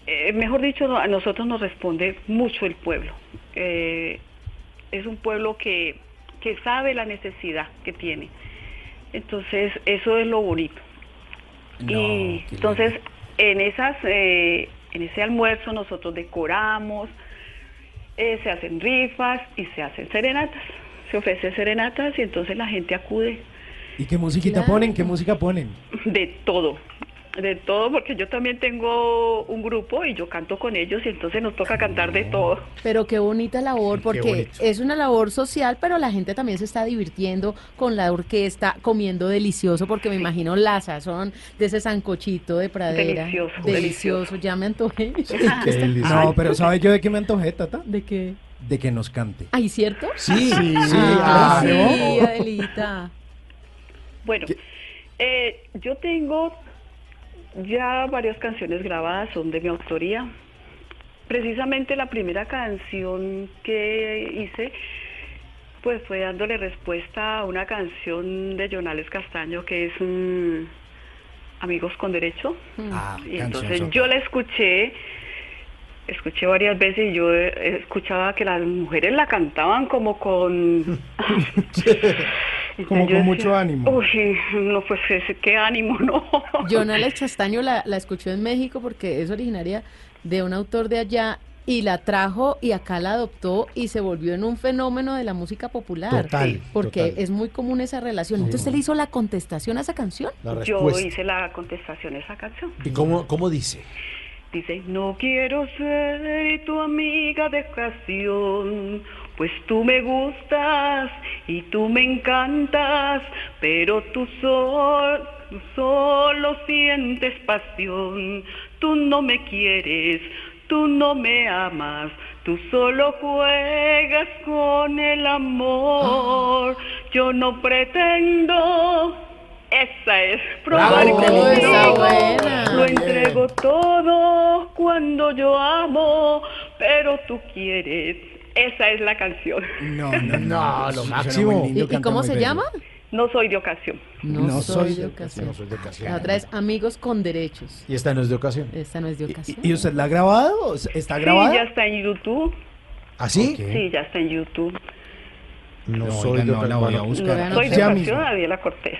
Speaker 27: Eh, mejor dicho, a nosotros nos responde mucho el pueblo. Eh, es un pueblo que, que sabe la necesidad que tiene. Entonces, eso es lo bonito. y entonces, en esas, eh, en ese almuerzo nosotros decoramos, eh, se hacen rifas y se hacen serenatas. Se ofrecen serenatas y entonces la gente acude
Speaker 4: ¿Y qué musiquita
Speaker 27: Claro.
Speaker 4: ponen? ¿Qué música ponen?
Speaker 27: de todo, de todo, porque yo también tengo un grupo y yo canto con ellos y entonces nos toca cantar de todo.
Speaker 3: Pero qué bonita labor, porque es una labor social, pero la gente también se está divirtiendo con la orquesta, comiendo delicioso, porque me imagino la sazón de ese sancochito de pradera.
Speaker 27: Delicioso,
Speaker 3: Delicioso, ya me antojé.
Speaker 4: No, pero ¿sabe yo de qué me antojé, Tata?
Speaker 3: ¿De qué?
Speaker 4: De que nos cante.
Speaker 3: Ay, ¿cierto?
Speaker 4: Sí, sí,
Speaker 3: Ah,
Speaker 4: claro.
Speaker 3: sí, Adelita.
Speaker 27: Bueno, eh, yo tengo ya varias canciones grabadas, son de mi autoría. Precisamente la primera canción que hice, pues fue dándole respuesta a una canción de Jonales Castaño que es mm, Amigos con Derecho.
Speaker 4: Ah,
Speaker 27: y entonces yo la escuché, escuché varias veces y yo eh, escuchaba que las mujeres la cantaban como con...
Speaker 4: Como
Speaker 27: Yo
Speaker 4: con
Speaker 27: decía,
Speaker 4: mucho ánimo.
Speaker 27: Uy, no, pues ese, qué ánimo, ¿no?
Speaker 3: Jonales Castaño la, la escuchó en México porque es originaria de un autor de allá y la trajo y acá la adoptó y se volvió en un fenómeno de la música popular.
Speaker 27: Total,
Speaker 3: porque
Speaker 27: total.
Speaker 3: es muy común esa relación. Entonces, ¿usted le hizo la contestación a esa canción?
Speaker 27: Yo hice la contestación a esa canción.
Speaker 26: ¿Y cómo, cómo dice?
Speaker 27: Dice, no quiero ser tu amiga de ocasión, pues tú me gustas y tú me encantas, pero tú, sol- tú solo sientes pasión, tú no me quieres, tú no me amas, tú solo juegas con el amor, yo no pretendo... Esa es, probar
Speaker 3: Bravo,
Speaker 27: contigo.
Speaker 3: esa.
Speaker 27: Lo entrego todo cuando yo amo, pero tú quieres. Esa es la canción.
Speaker 4: No, no, no,
Speaker 26: lo
Speaker 4: sí,
Speaker 26: máximo.
Speaker 3: ¿Y, y cómo se
Speaker 4: bello.
Speaker 3: llama?
Speaker 27: No soy de ocasión.
Speaker 3: No,
Speaker 4: No
Speaker 3: soy,
Speaker 4: soy
Speaker 3: de ocasión.
Speaker 26: No soy de ocasión.
Speaker 3: La otra es Amigos con Derechos.
Speaker 26: Y esta no es de ocasión.
Speaker 3: Esta no es de ocasión.
Speaker 4: ¿Y usted la ha grabado? ¿Está
Speaker 27: Sí,
Speaker 4: grabada?
Speaker 27: ya está en YouTube.
Speaker 26: ¿Ah, sí?
Speaker 27: Sí, ya está en YouTube.
Speaker 26: No
Speaker 4: No,
Speaker 26: soy de
Speaker 4: no, la voy a
Speaker 26: ocasión.
Speaker 4: buscar.
Speaker 27: Soy de ocasión. Daniela Cortés,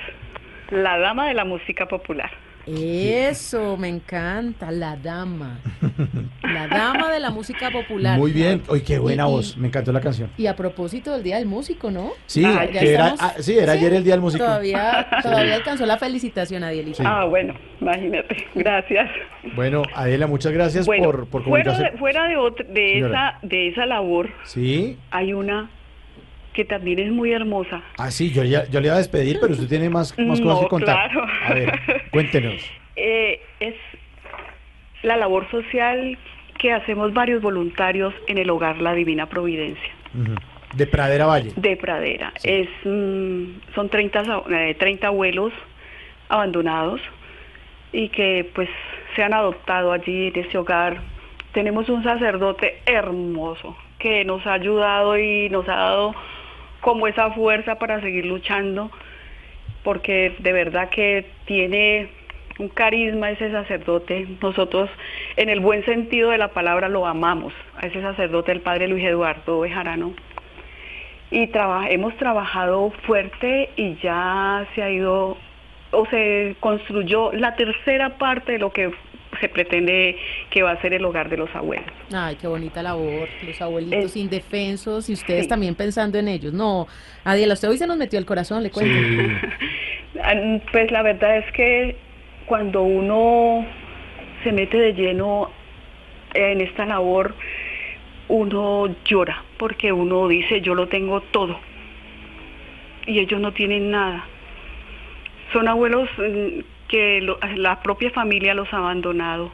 Speaker 27: la dama de la música popular.
Speaker 3: Eso, me encanta, la dama. La dama de la música popular.
Speaker 26: Muy bien. Oye, qué buena
Speaker 3: Y- y-
Speaker 26: voz. Me encantó la canción.
Speaker 3: Y a propósito del Día del Músico, ¿no?
Speaker 26: Sí,
Speaker 3: Ah,
Speaker 26: que era, ah, sí, era ayer el Día del Músico.
Speaker 3: Todavía, todavía alcanzó la felicitación, Adielita.
Speaker 27: Ah, bueno, imagínate. Gracias.
Speaker 26: Bueno, Adela, muchas gracias
Speaker 27: Bueno,
Speaker 26: por, por
Speaker 27: fuera
Speaker 26: comunicarse.
Speaker 27: de, fuera de, otra- de, esa, de esa labor,
Speaker 26: Sí.
Speaker 27: hay una que también es muy hermosa.
Speaker 26: Ah, sí, yo, ya- yo le iba a despedir, pero usted tiene más, más
Speaker 27: No,
Speaker 26: cosas que contar.
Speaker 27: claro.
Speaker 26: A ver, cuéntenos.
Speaker 27: Eh, es la labor social que hacemos varios voluntarios en el hogar La Divina Providencia.
Speaker 26: De Pradera Valle.
Speaker 27: de Pradera. Es, mm, son 30, sa- eh, 30 abuelos abandonados y que pues se han adoptado allí en ese hogar. Tenemos un sacerdote hermoso que nos ha ayudado y nos ha dado como esa fuerza para seguir luchando porque de verdad que tiene un carisma ese sacerdote. Nosotros, en el buen sentido de la palabra, lo amamos, a ese sacerdote, el padre Luis Eduardo Bejarano. Y traba- hemos trabajado fuerte y ya se ha ido, o se construyó la tercera parte de lo que se pretende que va a ser el hogar de los abuelos.
Speaker 3: Ay, qué bonita labor. Los abuelitos
Speaker 27: Eh,
Speaker 3: indefensos y ustedes
Speaker 27: sí.
Speaker 3: también pensando en ellos. No, Adiela, usted hoy se nos metió el corazón, le cuento.
Speaker 27: Ah, Pues la verdad es que cuando uno se mete de lleno en esta labor, uno llora porque uno dice yo lo tengo todo y ellos no tienen nada. Son abuelos mm, que lo- la propia familia los ha abandonado,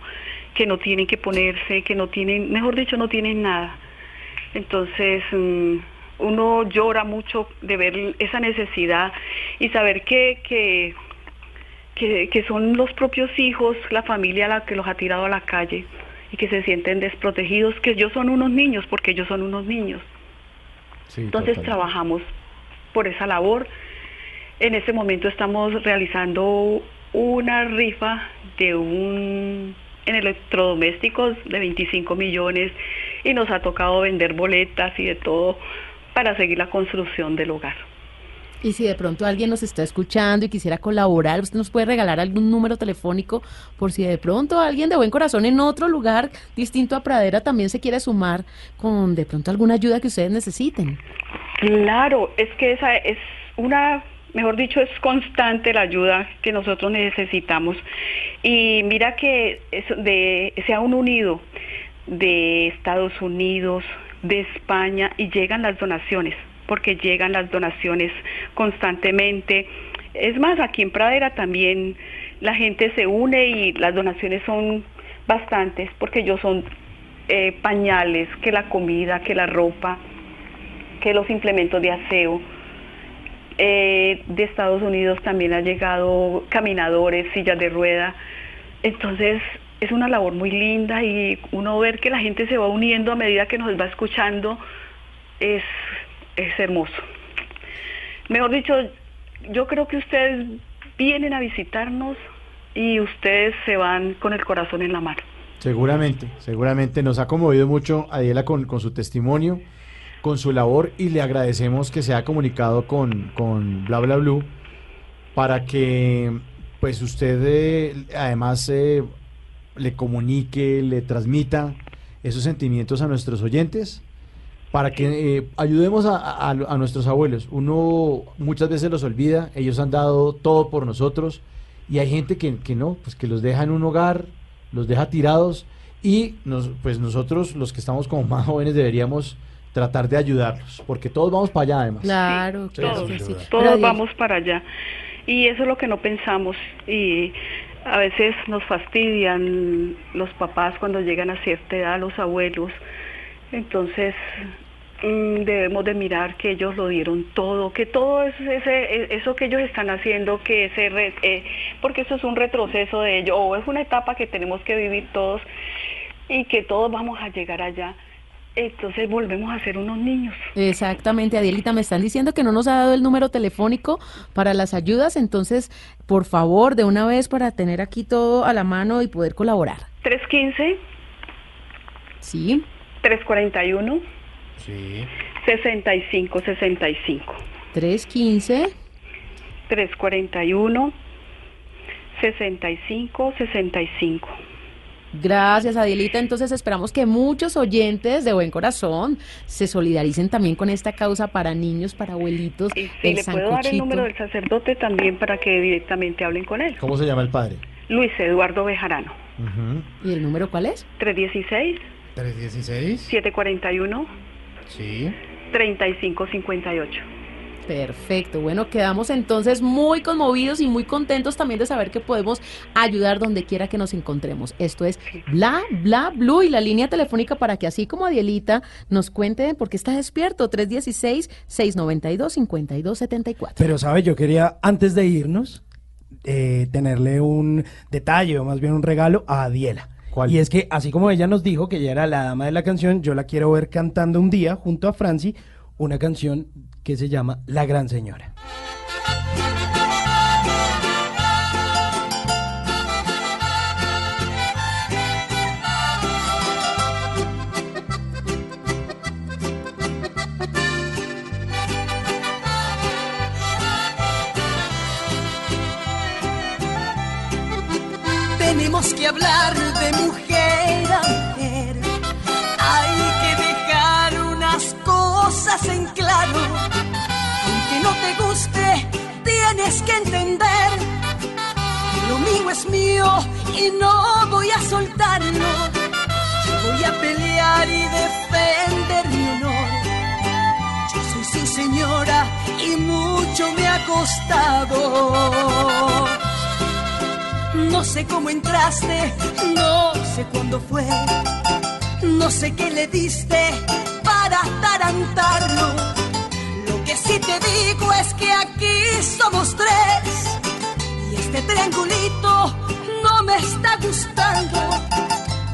Speaker 27: que no tienen que ponerse, que no tienen, mejor dicho, no tienen nada. Entonces, mm, uno llora mucho de ver esa necesidad y saber que, que, que, que son los propios hijos, la familia la que los ha tirado a la calle y que se sienten desprotegidos, que ellos son unos niños, porque ellos son unos niños. Entonces trabajamos por esa labor. En este momento estamos realizando una rifa de un en electrodomésticos de 25 millones y nos ha tocado vender boletas y de todo para seguir la construcción del hogar.
Speaker 3: Y si de pronto alguien nos está escuchando y quisiera colaborar, usted nos puede regalar algún número telefónico por si de pronto alguien de buen corazón en otro lugar distinto a Pradera también se quiere sumar con de pronto alguna ayuda que ustedes necesiten.
Speaker 27: Claro, es que esa es una mejor dicho, es constante la ayuda que nosotros necesitamos. Y mira que de, se unido de Estados Unidos, de España, y llegan las donaciones, porque llegan las donaciones constantemente. Es más, aquí en Pradera también la gente se une y las donaciones son bastantes, porque ellos son eh, pañales, que la comida, que la ropa, que los implementos de aseo eh, de Estados Unidos también ha llegado caminadores, sillas de rueda. Entonces es una labor muy linda y uno ver que la gente se va uniendo a medida que nos va escuchando es, es hermoso. Mejor dicho, yo creo que ustedes vienen a visitarnos y ustedes se van con el corazón en la mano.
Speaker 2: Seguramente, seguramente nos ha conmovido mucho Adiela con, con su testimonio con su labor y le agradecemos que se haya comunicado con, con Bla Bla Blue para que pues usted eh, además eh, le comunique, le transmita esos sentimientos a nuestros oyentes para que eh, ayudemos a, a, nuestros abuelos. Uno muchas veces los olvida, ellos han dado todo por nosotros y hay gente que, que no, pues que los deja en un hogar, los deja tirados y nos, pues nosotros los que estamos como más jóvenes deberíamos tratar de ayudarlos, porque todos vamos para allá además.
Speaker 3: Claro,
Speaker 27: todos, todos vamos para allá. Y eso es lo que no pensamos y a veces nos fastidian los papás cuando llegan a cierta edad, los abuelos. Entonces mm, debemos de mirar que ellos lo dieron todo, que todo eso, ese, eso que ellos están haciendo, que ese eh, porque eso es un retroceso de ellos, o es una etapa que tenemos que vivir todos y que todos vamos a llegar allá entonces volvemos a ser unos niños.
Speaker 3: Exactamente, Adielita, me están diciendo que no nos ha dado el número telefónico para las ayudas, entonces, por favor, de una vez para tener aquí todo a la mano y poder colaborar.
Speaker 27: 315.
Speaker 3: Sí.
Speaker 27: 341. Sí. 6565.
Speaker 3: 315.
Speaker 27: 341. 6565.
Speaker 3: Gracias, Adielita. Entonces esperamos que muchos oyentes de buen corazón se solidaricen también con esta causa para niños, para abuelitos.
Speaker 27: Y le puedo dar el número del sacerdote también para que directamente hablen con él.
Speaker 2: ¿Cómo se llama el padre?
Speaker 27: Luis Eduardo Bejarano.
Speaker 3: ¿Y el número cuál es?
Speaker 27: 316.
Speaker 2: 316.
Speaker 27: 741.
Speaker 2: Sí.
Speaker 27: 3558.
Speaker 3: Perfecto, bueno, quedamos entonces muy conmovidos y muy contentos también de saber que podemos ayudar donde quiera que nos encontremos. Esto es Bla Bla Blue y la línea telefónica para que así como Adielita nos cuente por qué está despierto, 316-692-5274.
Speaker 4: Pero, ¿sabe? Yo quería, antes de irnos, eh, tenerle un detalle o más bien un regalo a Adiela. Y es que, así como ella nos dijo que ella era la dama de la canción, yo la quiero ver cantando un día junto a Franci una canción que se llama La Gran Señora.
Speaker 21: Tenemos que hablar tienes que entender. Lo mío es mío y no voy a soltarlo. voy a pelear y defender mi honor. Yo soy su señora y mucho me ha costado. No sé cómo entraste, no sé cuándo fue, no sé qué le diste para atarantarlo si te digo es que aquí somos tres y este triangulito no me está gustando.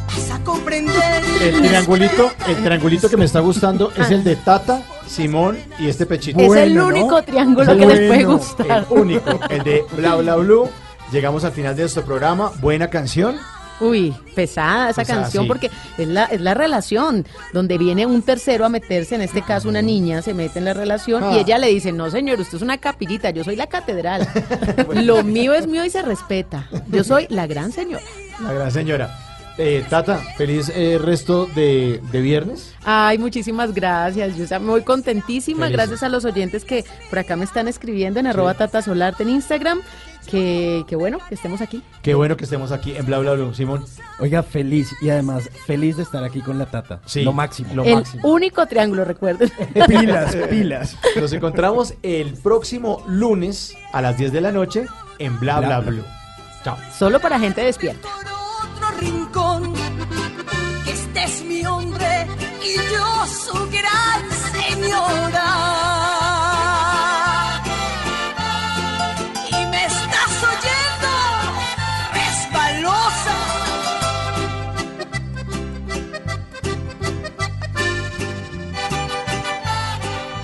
Speaker 21: Pasa comprender.
Speaker 2: El triangulito, el triangulito que me está gustando es el de Tata, Simón y este pechito.
Speaker 3: Es el único triángulo que les puede gustar.
Speaker 2: El único, el de Bla Bla Blue. Llegamos al final de nuestro programa. Buena canción.
Speaker 3: Uy, pesada esa
Speaker 2: Pesada,
Speaker 3: canción
Speaker 2: sí.
Speaker 3: porque es la, es la relación donde viene un tercero a meterse, en este caso una niña se mete en la relación
Speaker 2: Ah.
Speaker 3: y ella le dice, no señor, usted es una capillita, yo soy la catedral. Lo mío es mío y se respeta. Yo soy la gran señora.
Speaker 2: La gran señora. Eh, Tata, feliz eh, resto de, de viernes.
Speaker 3: Ay, muchísimas gracias. Yo estoy muy contentísima.
Speaker 2: Feliz.
Speaker 3: Gracias a los oyentes que por acá me están escribiendo en arroba Tata Solarte en Instagram. Que, que bueno, que estemos aquí.
Speaker 2: Qué bueno que estemos aquí en Bla Bla Blue, Simón.
Speaker 4: Oiga, feliz y además feliz de estar aquí con la tata.
Speaker 2: Sí,
Speaker 4: lo máximo.
Speaker 2: lo
Speaker 3: El
Speaker 2: máximo.
Speaker 3: único triángulo, recuerden.
Speaker 4: Pilas, pilas.
Speaker 2: Nos encontramos el próximo lunes a las 10 de la noche en Bla Bla,
Speaker 4: Bla, Bla.
Speaker 2: Blue. Chao.
Speaker 3: Solo para gente despierta.
Speaker 21: otro rincón. Que este es mi hombre y yo su gran señora.